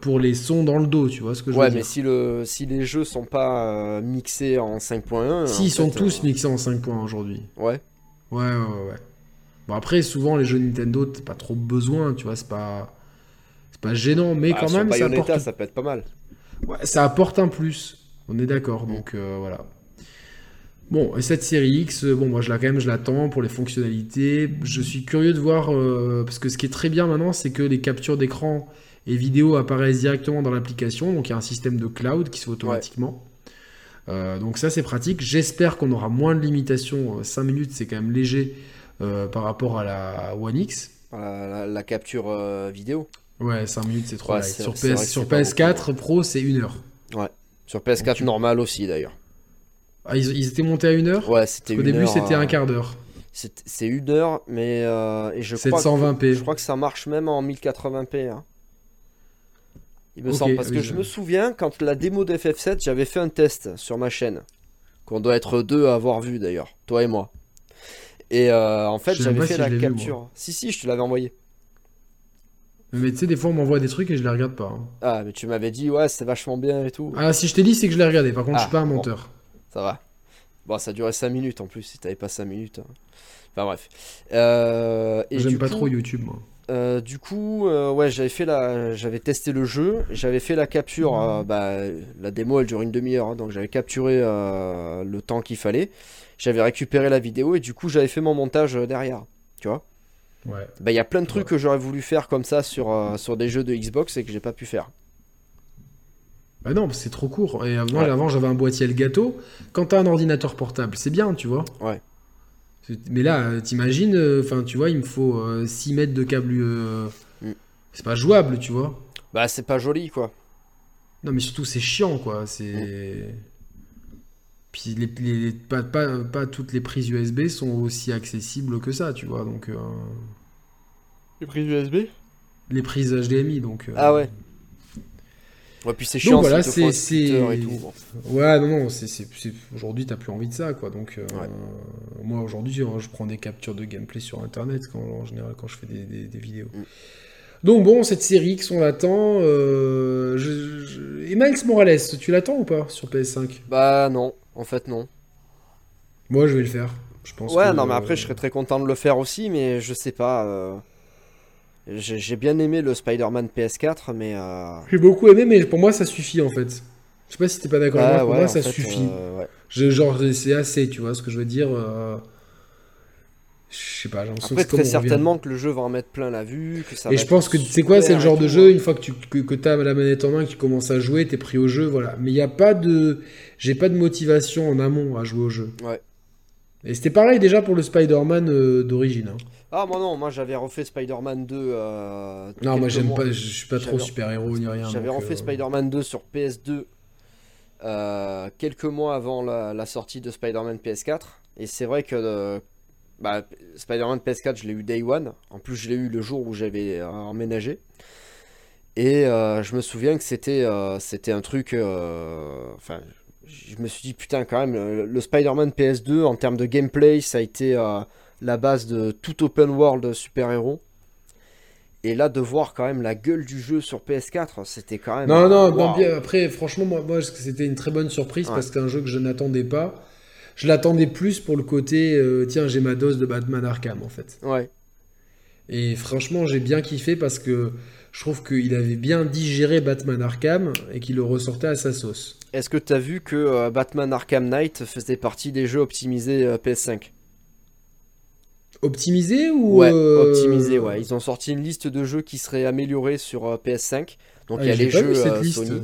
pour les sons dans le dos, tu vois ce que je Ouais, veux mais dire. si, le, si les jeux sont pas euh, mixés en 5.1. Si, en ils sont tous euh, mixés en 5 points aujourd'hui. Ouais. Ouais, ouais, ouais, ouais. Bon, après, souvent, les jeux Nintendo, t'as pas trop besoin, tu vois, c'est pas. C'est pas gênant, mais Bah, quand même, ça apporte, ça peut être pas mal. ouais, ça apporte un plus. On est d'accord, Mm. donc euh, voilà. Bon, et cette série X, euh, bon, moi, je la, quand même, je l'attends pour les fonctionnalités. Je suis curieux de voir, euh, parce que ce qui est très bien maintenant, c'est que les captures d'écran et vidéos apparaissent directement dans l'application, donc il y a un système de cloud qui se fait automatiquement. Euh, donc ça, c'est pratique. J'espère qu'on aura moins de limitations. 5 minutes, c'est quand même léger euh, par rapport à la One X. La, la- la capture euh, vidéo. Ouais, 5 minutes, c'est trop Ouais, Sur, c'est vrai PS, que sur c'est pas PS4 Pro, c'est 1 heure. Sur PS4 Ok. normal aussi, d'ailleurs. Ah, ils, ils étaient montés à 1 heure Ouais, c'était Au début, c'était euh, un quart d'heure. c'est- C'est une heure, mais euh, et je crois, 720p. que, je crois que ça marche même en 1080p. hein. Il me semble, parce oui, que je- je me souviens, quand la démo de FF7, j'avais fait un test sur ma chaîne, qu'on doit être deux à avoir vu d'ailleurs, toi et moi. Et euh, en fait, j'avais fait si la vu, capture. si, si, je te l'avais envoyé. Mais tu sais, des fois, on m'envoie des trucs et je les regarde pas. hein. Ah, mais tu m'avais dit, ouais, c'est vachement bien et tout. Ah, si je t'ai dit, c'est que je l'ai regardé. Par contre, je Ah, suis pas un bon. menteur. Ça va. Bon, ça durait 5 minutes en plus, si t'avais pas 5 minutes. hein. Enfin bref. Euh, J'aime pas coup, trop YouTube, moi. Euh, du coup, euh, ouais, j'avais fait la, j'avais testé le jeu, j'avais fait la capture. euh, bah, la démo, elle dure une demi-heure, hein, donc j'avais capturé le temps qu'il fallait. J'avais récupéré la vidéo et du coup, j'avais fait mon montage derrière. Tu vois Ouais. Bah, il y a plein de trucs que j'aurais voulu faire comme ça sur, sur des jeux de Xbox et que j'ai pas pu faire. Bah non, c'est trop court. Et avant, Ouais. avant j'avais un boîtier Elgato. Quand t'as un ordinateur portable, c'est bien, tu vois. Ouais. Mais là, euh, t'imagines, enfin, tu vois, il me faut 6 mètres de câble. euh, Mm. C'est pas jouable, tu vois. Bah, c'est pas joli quoi. Non, mais surtout, c'est chiant, quoi. C'est. Puis les, les- les- pas, pas, pas toutes les prises USB sont aussi accessibles que ça, tu vois. Donc, euh, Les prises USB les prises HDMI, donc. euh, Ah ouais. Ouais, puis c'est chiant, voilà, c'est- bon. Ouais, non, non, aujourd'hui, t'as plus envie de ça, quoi. Donc, euh, Ouais. moi, aujourd'hui, euh, je prends des captures de gameplay sur Internet, quand, en général, quand je fais des, des- des vidéos. Mm. Donc, bon, cette série X, on l'attend. Euh, je, je- Et Miles Morales, tu l'attends ou pas sur PS5 Bah non, en fait non. Moi, je vais le faire. Je pense Ouais, que- non, mais après, je serais très content de le faire aussi, mais je sais pas. J'ai bien aimé le Spider-Man PS4, mais. euh, J'ai beaucoup aimé, mais pour moi, ça suffit, en fait. Je sais pas si t'es pas d'accord avec ah, moi, pour moi, ça fait, suffit. euh, ouais. Je- genre, c'est assez, tu vois ce que je veux dire euh, Je sais pas, j'ai l'impression que très revient- certainement que le jeu va en mettre plein la vue, que ça Et va je pense que c'est quoi, c'est le genre de jeu, une fois que tu que, que as la manette en main, que tu commences à jouer, t'es pris au jeu, voilà. Mais il n'y a pas de. J'ai pas de motivation en amont à jouer au jeu. Ouais. Et c'était pareil déjà pour le Spider-Man euh, d'origine. hein. Ah, moi non, moi j'avais refait Spider-Man 2. euh, Non, moi j'aime pas, je suis pas trop super-héros ni rien. J'avais refait euh, Spider-Man 2 sur PS2 euh, quelques mois avant la, la sortie de Spider-Man PS4. Et c'est vrai que bah, Spider-Man PS4, je l'ai eu Day One. En plus, je l'ai eu le jour où j'avais emménagé. Et je me souviens que c'était c'était un truc. Enfin, je me suis dit, putain, quand même, le, le Spider-Man PS2, en termes de gameplay, ça a été euh, la base de tout open world super-héros. Et là, de voir quand même la gueule du jeu sur PS4, c'était quand même. Non, non, euh, bien, après, franchement, moi, moi c'était une très bonne surprise Ouais. parce que c'est un jeu que je n'attendais pas. Je l'attendais plus pour le côté, euh, tiens, j'ai ma dose de Batman Arkham en fait. Ouais, Et franchement, j'ai bien kiffé parce que je trouve qu'il avait bien digéré Batman Arkham et qu'il le ressortait à sa sauce. Est-ce que tu as vu que euh, Batman Arkham Knight faisait partie des jeux optimisés euh, PS5 Optimisé ou Ouais, euh, optimisé, ouais. Ils ont sorti une liste de jeux qui seraient améliorés sur euh, PS5. Donc Ah, il y a les jeux cette euh, liste. Sony.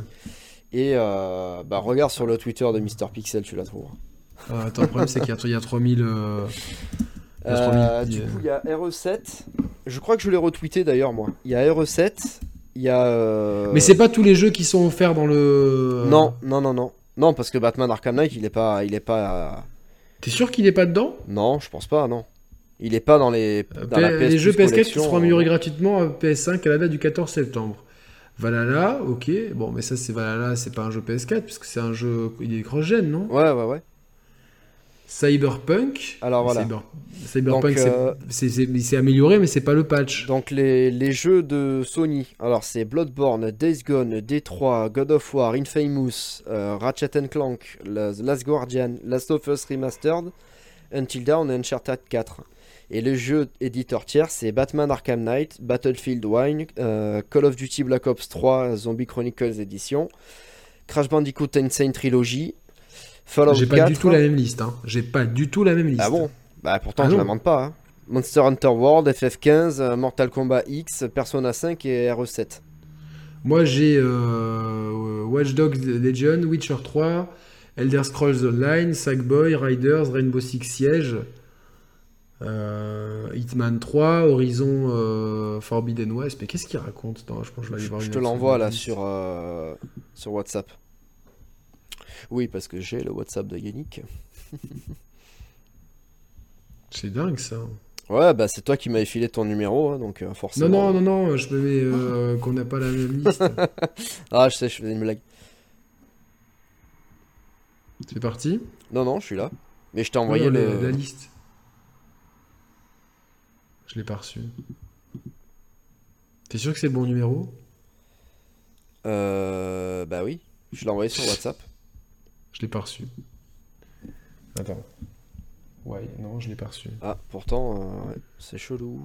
Et euh, bah, regarde sur le Twitter de Mister Pixel, tu la trouveras. Ah, attends, le problème c'est qu'il y a- y a 3000. euh, il y a Euh, 3000, du euh, coup, il y a RE7. Je crois que je l'ai retweeté d'ailleurs, moi. Il y a RE7. Il y a. euh, Mais c'est pas tous les jeux qui sont offerts dans le. Non, non, non, non. Non, parce que Batman Arkham Knight, il est pas. Il est pas. T'es sûr qu'il est pas dedans? Non, je pense pas, non. Il est pas dans les. Euh, Dans la PS Les jeux Plus PS4 qui seront euh, améliorés gratuitement à PS5 à la date du 14 septembre. Valhalla, ok. Bon, mais ça, c'est Valhalla, c'est pas un jeu PS4, puisque c'est un jeu. Il est cross-gen, non? Ouais, ouais, ouais. Cyberpunk. Alors, voilà. Cyber- Cyberpunk, c'est- euh, amélioré, mais c'est pas le patch. Donc les, les jeux de Sony, alors c'est Bloodborne, Days Gone, D3, God of War, Infamous, euh, Ratchet and Clank, Last Guardian, Last of Us Remastered, Until Dawn et Uncharted 4. Et le jeu éditeur tiers, c'est Batman Arkham Knight, Battlefield 1, euh, Call of Duty Black Ops 3, Zombie Chronicles Edition, Crash Bandicoot Insane Trilogy, Fallout J'ai 4. pas du tout la même liste. Hein. J'ai pas du tout la même liste. Ah bon? Bah pourtant Ah je demande pas. hein. Monster Hunter World, FF15, euh, Mortal Kombat X, Persona 5 et RE7. Moi, j'ai euh, Watch Dogs Legion, Witcher 3, Elder Scrolls Online, Sackboy, Riders, Rainbow Six Siege, euh, Hitman 3, Horizon euh, Forbidden West. Mais qu'est-ce qu'il raconte? Attends, je pense que je vais aller Je, voir je une te l'envoie là sur WhatsApp. Oui, parce que j'ai le WhatsApp de Yannick. C'est dingue ça. Ouais, bah c'est toi qui m'avais filé ton numéro, hein, donc euh, Non, forcément. non, non, non, je me mets euh, qu'on n'a pas la même liste. Ah, je sais, je faisais une blague. C'est parti. Non, non, je suis là. Mais je t'ai Non, envoyé non, le. la, la liste. Je l'ai pas reçu. T'es sûr que c'est le bon numéro? Euh, bah oui, je l'ai envoyé sur WhatsApp. Je l'ai pas reçu. Attends. Ouais, non, je l'ai pas reçu. Ah, pourtant, euh, c'est chelou.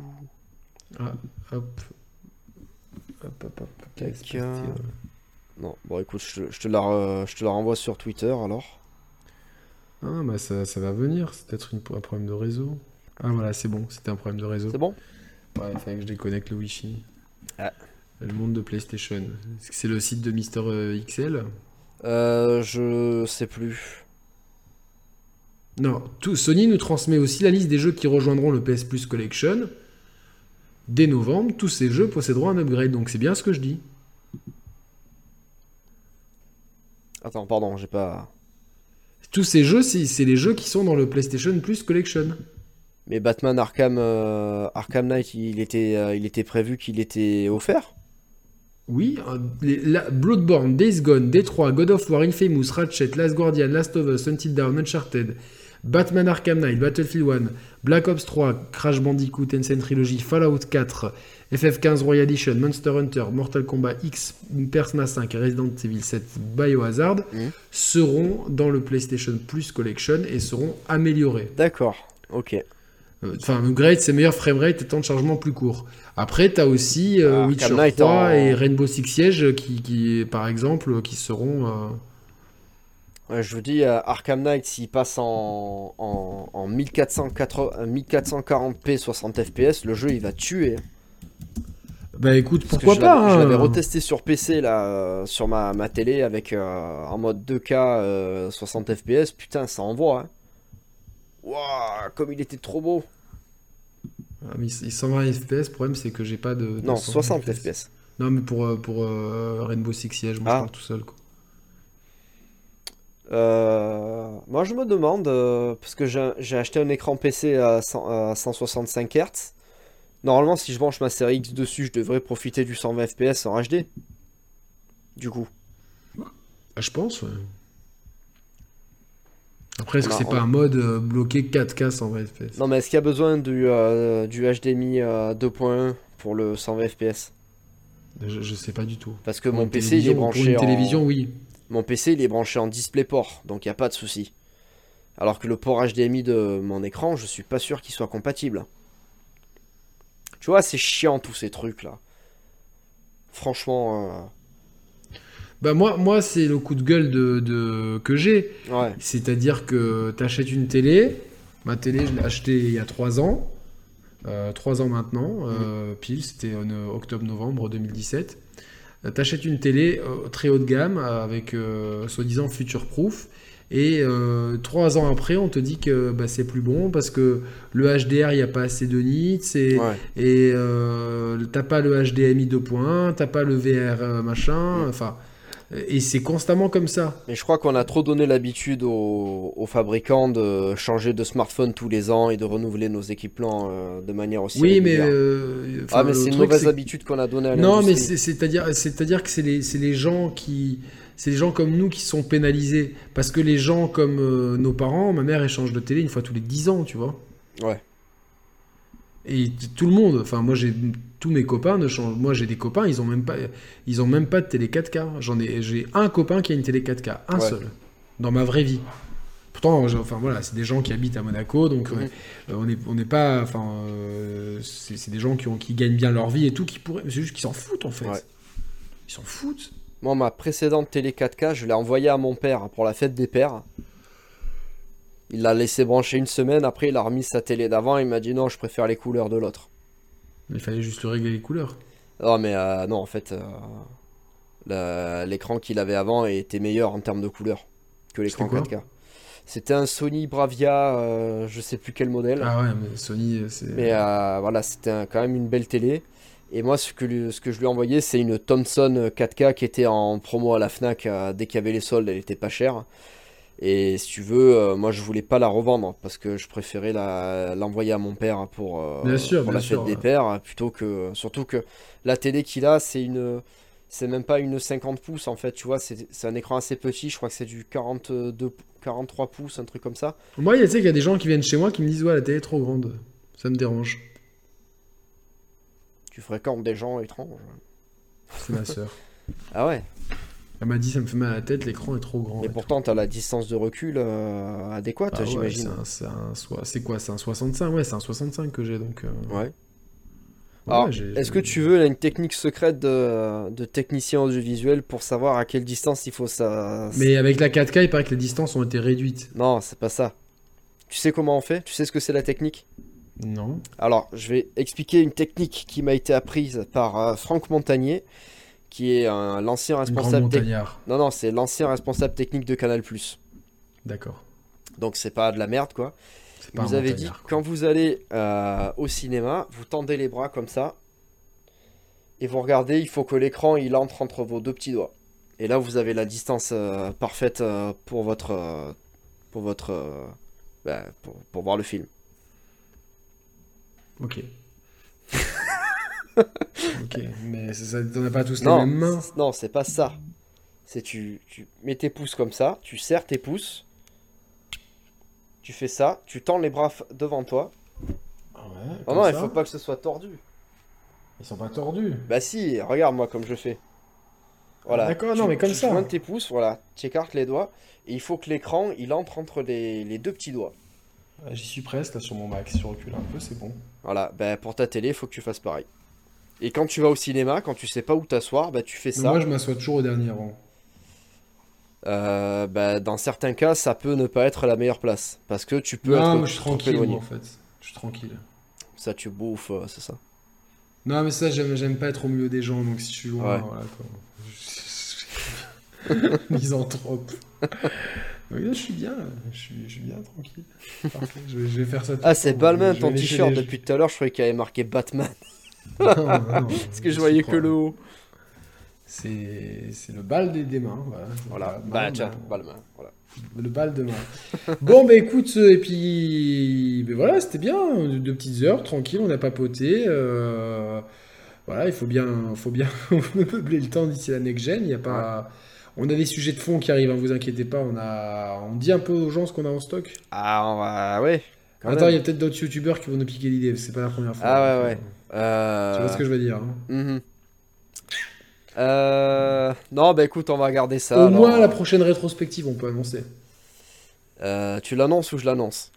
Ah, hop. Hop, hop, hop. Ouais. Non, bon écoute, je, te- je te la, re- je te la renvoie sur Twitter alors. Ah, bah ça, ça va venir. C'est peut-être une- un problème de réseau. Ah, voilà, c'est bon. C'était un problème de réseau. C'est bon? Ouais, il fallait que je déconnecte le Wi-Fi. Ah. Le monde de PlayStation. Est-ce que c'est le site de Mister euh, XL Euh, je sais plus. Non, tout, Sony nous transmet aussi la liste des jeux qui rejoindront le PS Plus Collection. Dès novembre, tous ces jeux posséderont un upgrade, donc c'est bien ce que je dis. Attends, pardon, j'ai pas. Tous ces jeux, c'est c'est les jeux qui sont dans le PlayStation Plus Collection. Mais Batman Arkham, euh, Arkham Knight, il était, euh, il était prévu qu'il était offert? Oui, la- Bloodborne, Days Gone, D3, God of War, Infamous, Ratchet, Last Guardian, Last of Us, Until Dawn, Uncharted, Batman Arkham Knight, Battlefield 1, Black Ops 3, Crash Bandicoot, Insane Trilogy, Fallout 4, FF15 Royal Edition, Monster Hunter, Mortal Kombat X, Persona 5 et Resident Evil 7 Biohazard Mhm. seront dans le PlayStation Plus Collection et seront améliorés. D'accord, ok. Euh, Enfin, upgrade, c'est meilleur framerate et temps de chargement plus court. Après, tu as aussi euh, Ah, Witcher Arkham Knight 3 en- et Rainbow Six Siege qui, qui, par exemple, qui seront. euh, Ouais, je vous dis, euh, Arkham Knight, s'il passe en, en, en 1480 euh, 1440p 60 fps, le jeu il va tuer. Bah écoute, Parce pourquoi je l'avais- pas Je hein. l'avais retesté sur PC là, sur ma, ma télé avec euh, en mode 2K euh, 60 fps. Putain, ça envoie. Hein. Waouh, comme il était trop beau. Ah, mais il- 120 FPS, le problème c'est que j'ai pas de. Non, 120 60 fps. Non, mais pour, euh, pour euh, Rainbow Six Siege, moi Ah. je parle tout seul. Quoi. Euh, moi je me demande, euh, parce que j'ai j'ai acheté un écran PC à, 100 à 165 Hz. Normalement, si je branche ma série X dessus, je devrais profiter du 120 fps en HD. Du coup. Ah, je pense, ouais. Après, est-ce que c'est on pas un mode euh, bloqué 4K 120 FPS Non, mais est-ce qu'il y a besoin du, euh, du HDMI euh, 2.1 pour le 120 fps je, je sais pas du tout. Parce que Pour mon PC il est branché Pour une en... télévision, oui. Mon PC il est branché en DisplayPort, donc il n'y a pas de souci. Alors que le port HDMI de mon écran, je suis pas sûr qu'il soit compatible. Tu vois, c'est chiant tous ces trucs là. franchement. Bah moi, moi c'est le coup de gueule de, que j'ai. Ouais. C'est-à-dire que tu achètes une télé. Ma télé, je l'ai achetée il y a 3 ans. 3 ans maintenant. Mhm. pile, c'était en octobre-novembre 2017. Tu achètes une télé très haut de gamme avec soi-disant future-proof. Et euh, trois ans après, on te dit que bah, c'est plus bon parce que le HDR, il n'y a pas assez de nits et, et euh, t'as pas le HDMI 2.1, t'as pas le VR euh, machin. Enfin, et c'est constamment comme ça. Mais je crois qu'on a trop donné l'habitude aux, fabricants de changer de smartphone tous les ans et de renouveler nos équipements de manière aussi. Oui, mais. ah, mais c'est une mauvaise habitude qu'on a donnée à Non, mais c'est-à-dire que c'est les, les gens qui c'est les gens comme nous qui sont pénalisés. Parce que les gens comme euh, nos parents, ma mère échange de télé une fois tous les 10 ans, tu vois. Ouais. Et tout le monde, enfin moi j'ai tous mes copains ne changent. Moi j'ai des copains, ils ont même pas, ils ont même pas de télé 4K. J'en ai, j'ai un copain qui a une télé 4K, un seul, dans ma vraie vie. Pourtant, enfin voilà, c'est des gens qui habitent à Monaco, donc euh, on n'est on n'est pas, enfin euh, c'est, des gens qui ont, qui gagnent bien leur vie et tout, qui pourraient, c'est juste qu'ils s'en foutent en fait. Ils s'en foutent. Moi, ma précédente télé 4K, je l'ai envoyée à mon père pour la fête des pères. Il l'a laissé brancher une semaine, après il a remis sa télé d'avant il m'a dit non, je préfère les couleurs de l'autre. Il fallait juste régler les couleurs. Non, mais euh, non, en fait, euh, l'écran qu'il avait avant était meilleur en termes de couleurs que l'écran 4K. C'était un Sony Bravia, euh, je sais plus quel modèle. Ah ouais, mais Sony, c'est. Mais voilà, c'était quand même une belle télé. Et moi, ce que, ce que je lui ai envoyé, c'est une Thomson 4K qui était en promo à la Fnac. Dès qu'il y avait les soldes, elle était pas chère. Et si tu veux, euh, moi je voulais pas la revendre parce que je préférais l'envoyer à mon père pour, euh, la fête des pères plutôt que. Surtout que la télé qu'il a, c'est une. C'est même pas une 50 pouces en fait, tu vois, c'est un écran assez petit, je crois que c'est du 42, 43 pouces, un truc comme ça. Moi, il y a des gens qui viennent chez moi qui me disent Ouais, la télé est trop grande, ça me dérange tu fréquentes des gens étranges. C'est ma soeur. ah ouais Elle m'a dit ça me fait mal à la tête, l'écran est trop grand. Et, pourtant, tu as la distance de recul euh, adéquate, ah j'imagine. c'est quoi C'est un 65 Ouais, c'est un 65 que j'ai donc. Euh. Ouais. Alors, est-ce que tu veux une technique secrète de, de, technicien audiovisuel pour savoir à quelle distance il faut ça Mais avec la 4K, il paraît que les distances ont été réduites. Non, c'est pas ça. Tu sais comment on fait? Tu sais ce que c'est la technique? Non. Alors, je vais expliquer une technique qui m'a été apprise par euh, Franck Montagnier, qui est l'ancien responsable. Non, non, c'est l'ancien responsable technique de Canal. D'accord. Donc, c'est pas de la merde, quoi. Vous avez dit, quand vous allez euh, au cinéma, vous tendez les bras comme ça, et vous regardez, il faut que l'écran il entre entre vos deux petits doigts. Et là, vous avez la distance euh, parfaite pour votre, pour votre, bah, pour voir le film. Ok. ok, mais ça ne donne pas tous les mêmes mains. Non, c'est pas ça. C'est tu, tu mets tes pouces comme ça, tu serres tes pouces, tu fais ça, tu tends les bras devant toi. Ah ouais, non, non, il faut pas que ce soit tordu. Ils sont pas tordus. Bah si, regarde moi comme je fais. Voilà. D'accord, non, mais comme ça. Tu tes pouces, voilà, tu écartes les doigts, et il faut que l'écran, il entre entre les, les deux petits doigts. J'y suis presque là sur mon max, si je recule un peu, c'est bon. Voilà, ben, pour ta télé, il faut que tu fasses pareil. Et quand tu vas au cinéma, quand tu sais pas où t'asseoir, bah, tu fais ça. Moi, je m'assois toujours au dernier rang. Euh, bah, dans certains cas, ça peut ne pas être la meilleure place. Parce que tu peux non, être je suis tranquille, en fait. Je suis tranquille. Ça, tu bouffes, euh, c'est ça. Non, mais ça, j'aime pas être au milieu des gens, donc si je suis loin, voilà quoi. Misanthrope. Oui, je suis bien, je suis, bien tranquille. je, vais, faire ça. Ah, c'est Balmain ton t-shirt depuis tout à l'heure. Je croyais qu'il avait marqué Batman. Parce que je voyais que le haut. C'est le bal des, mains. Voilà, voilà. Bah, tiens, Balmain. Voilà. Le bal de main. bon, bah écoute, et puis. Ben voilà, c'était bien. Deux petites heures, tranquille, on a papoté. Euh, voilà, il faut bien, faut bien meubler le temps d'ici la next-gen. Il n'y a pas. On a des sujets de fond qui arrivent, hein, vous inquiétez pas. On, a... on dit un peu aux gens ce qu'on a en stock. Ah, on va... ouais. Attends, il y a peut-être d'autres youtubeurs qui vont nous piquer l'idée. C'est pas la première fois. Ah, ouais, ouais. Euh, tu vois ce que je veux dire hein. mhm. euh... Non, bah écoute, on va garder ça. Au moins, la prochaine rétrospective, on peut annoncer. Euh, tu l'annonces ou je l'annonce?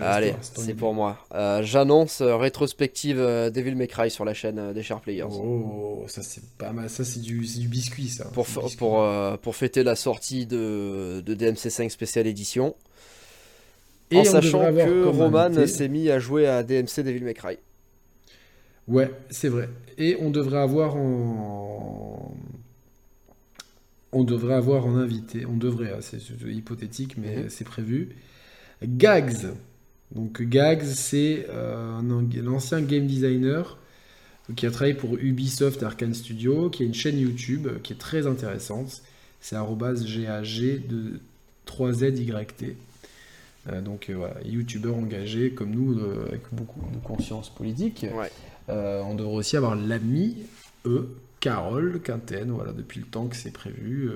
Allez, c'est pour moi. J'annonce rétrospective Devil May Cry sur la chaîne des Sharp Players. Oh, ça c'est pas mal. Ça c'est du, du, biscuit, ça. Pour, pour, pour fêter la sortie de, de DMC5 Spécial Édition. Et en sachant que Roman s'est mis à jouer à DMC Devil May Cry. Ouais, c'est vrai. Et on devrait avoir en. On devrait avoir en invité, on devrait, hein, c'est hypothétique, mais mhm. c'est prévu. Gags. Donc Gags, c'est euh, l'ancien game designer qui a travaillé pour Ubisoft Arkane Studio, qui a une chaîne YouTube qui est très intéressante. C'est GAG de 3ZYT. Euh, donc euh, voilà, youtubeur engagé comme nous, avec beaucoup de conscience politique. On devrait aussi avoir l'ami, E, Carole Quinten, voilà, depuis le temps que c'est prévu.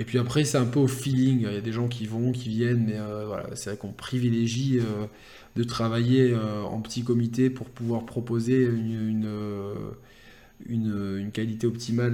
Et puis après, c'est un peu au feeling. Il y a des gens qui vont, qui viennent, mais euh, c'est vrai qu'on privilégie euh, de travailler euh, en petit comité pour pouvoir proposer une qualité optimale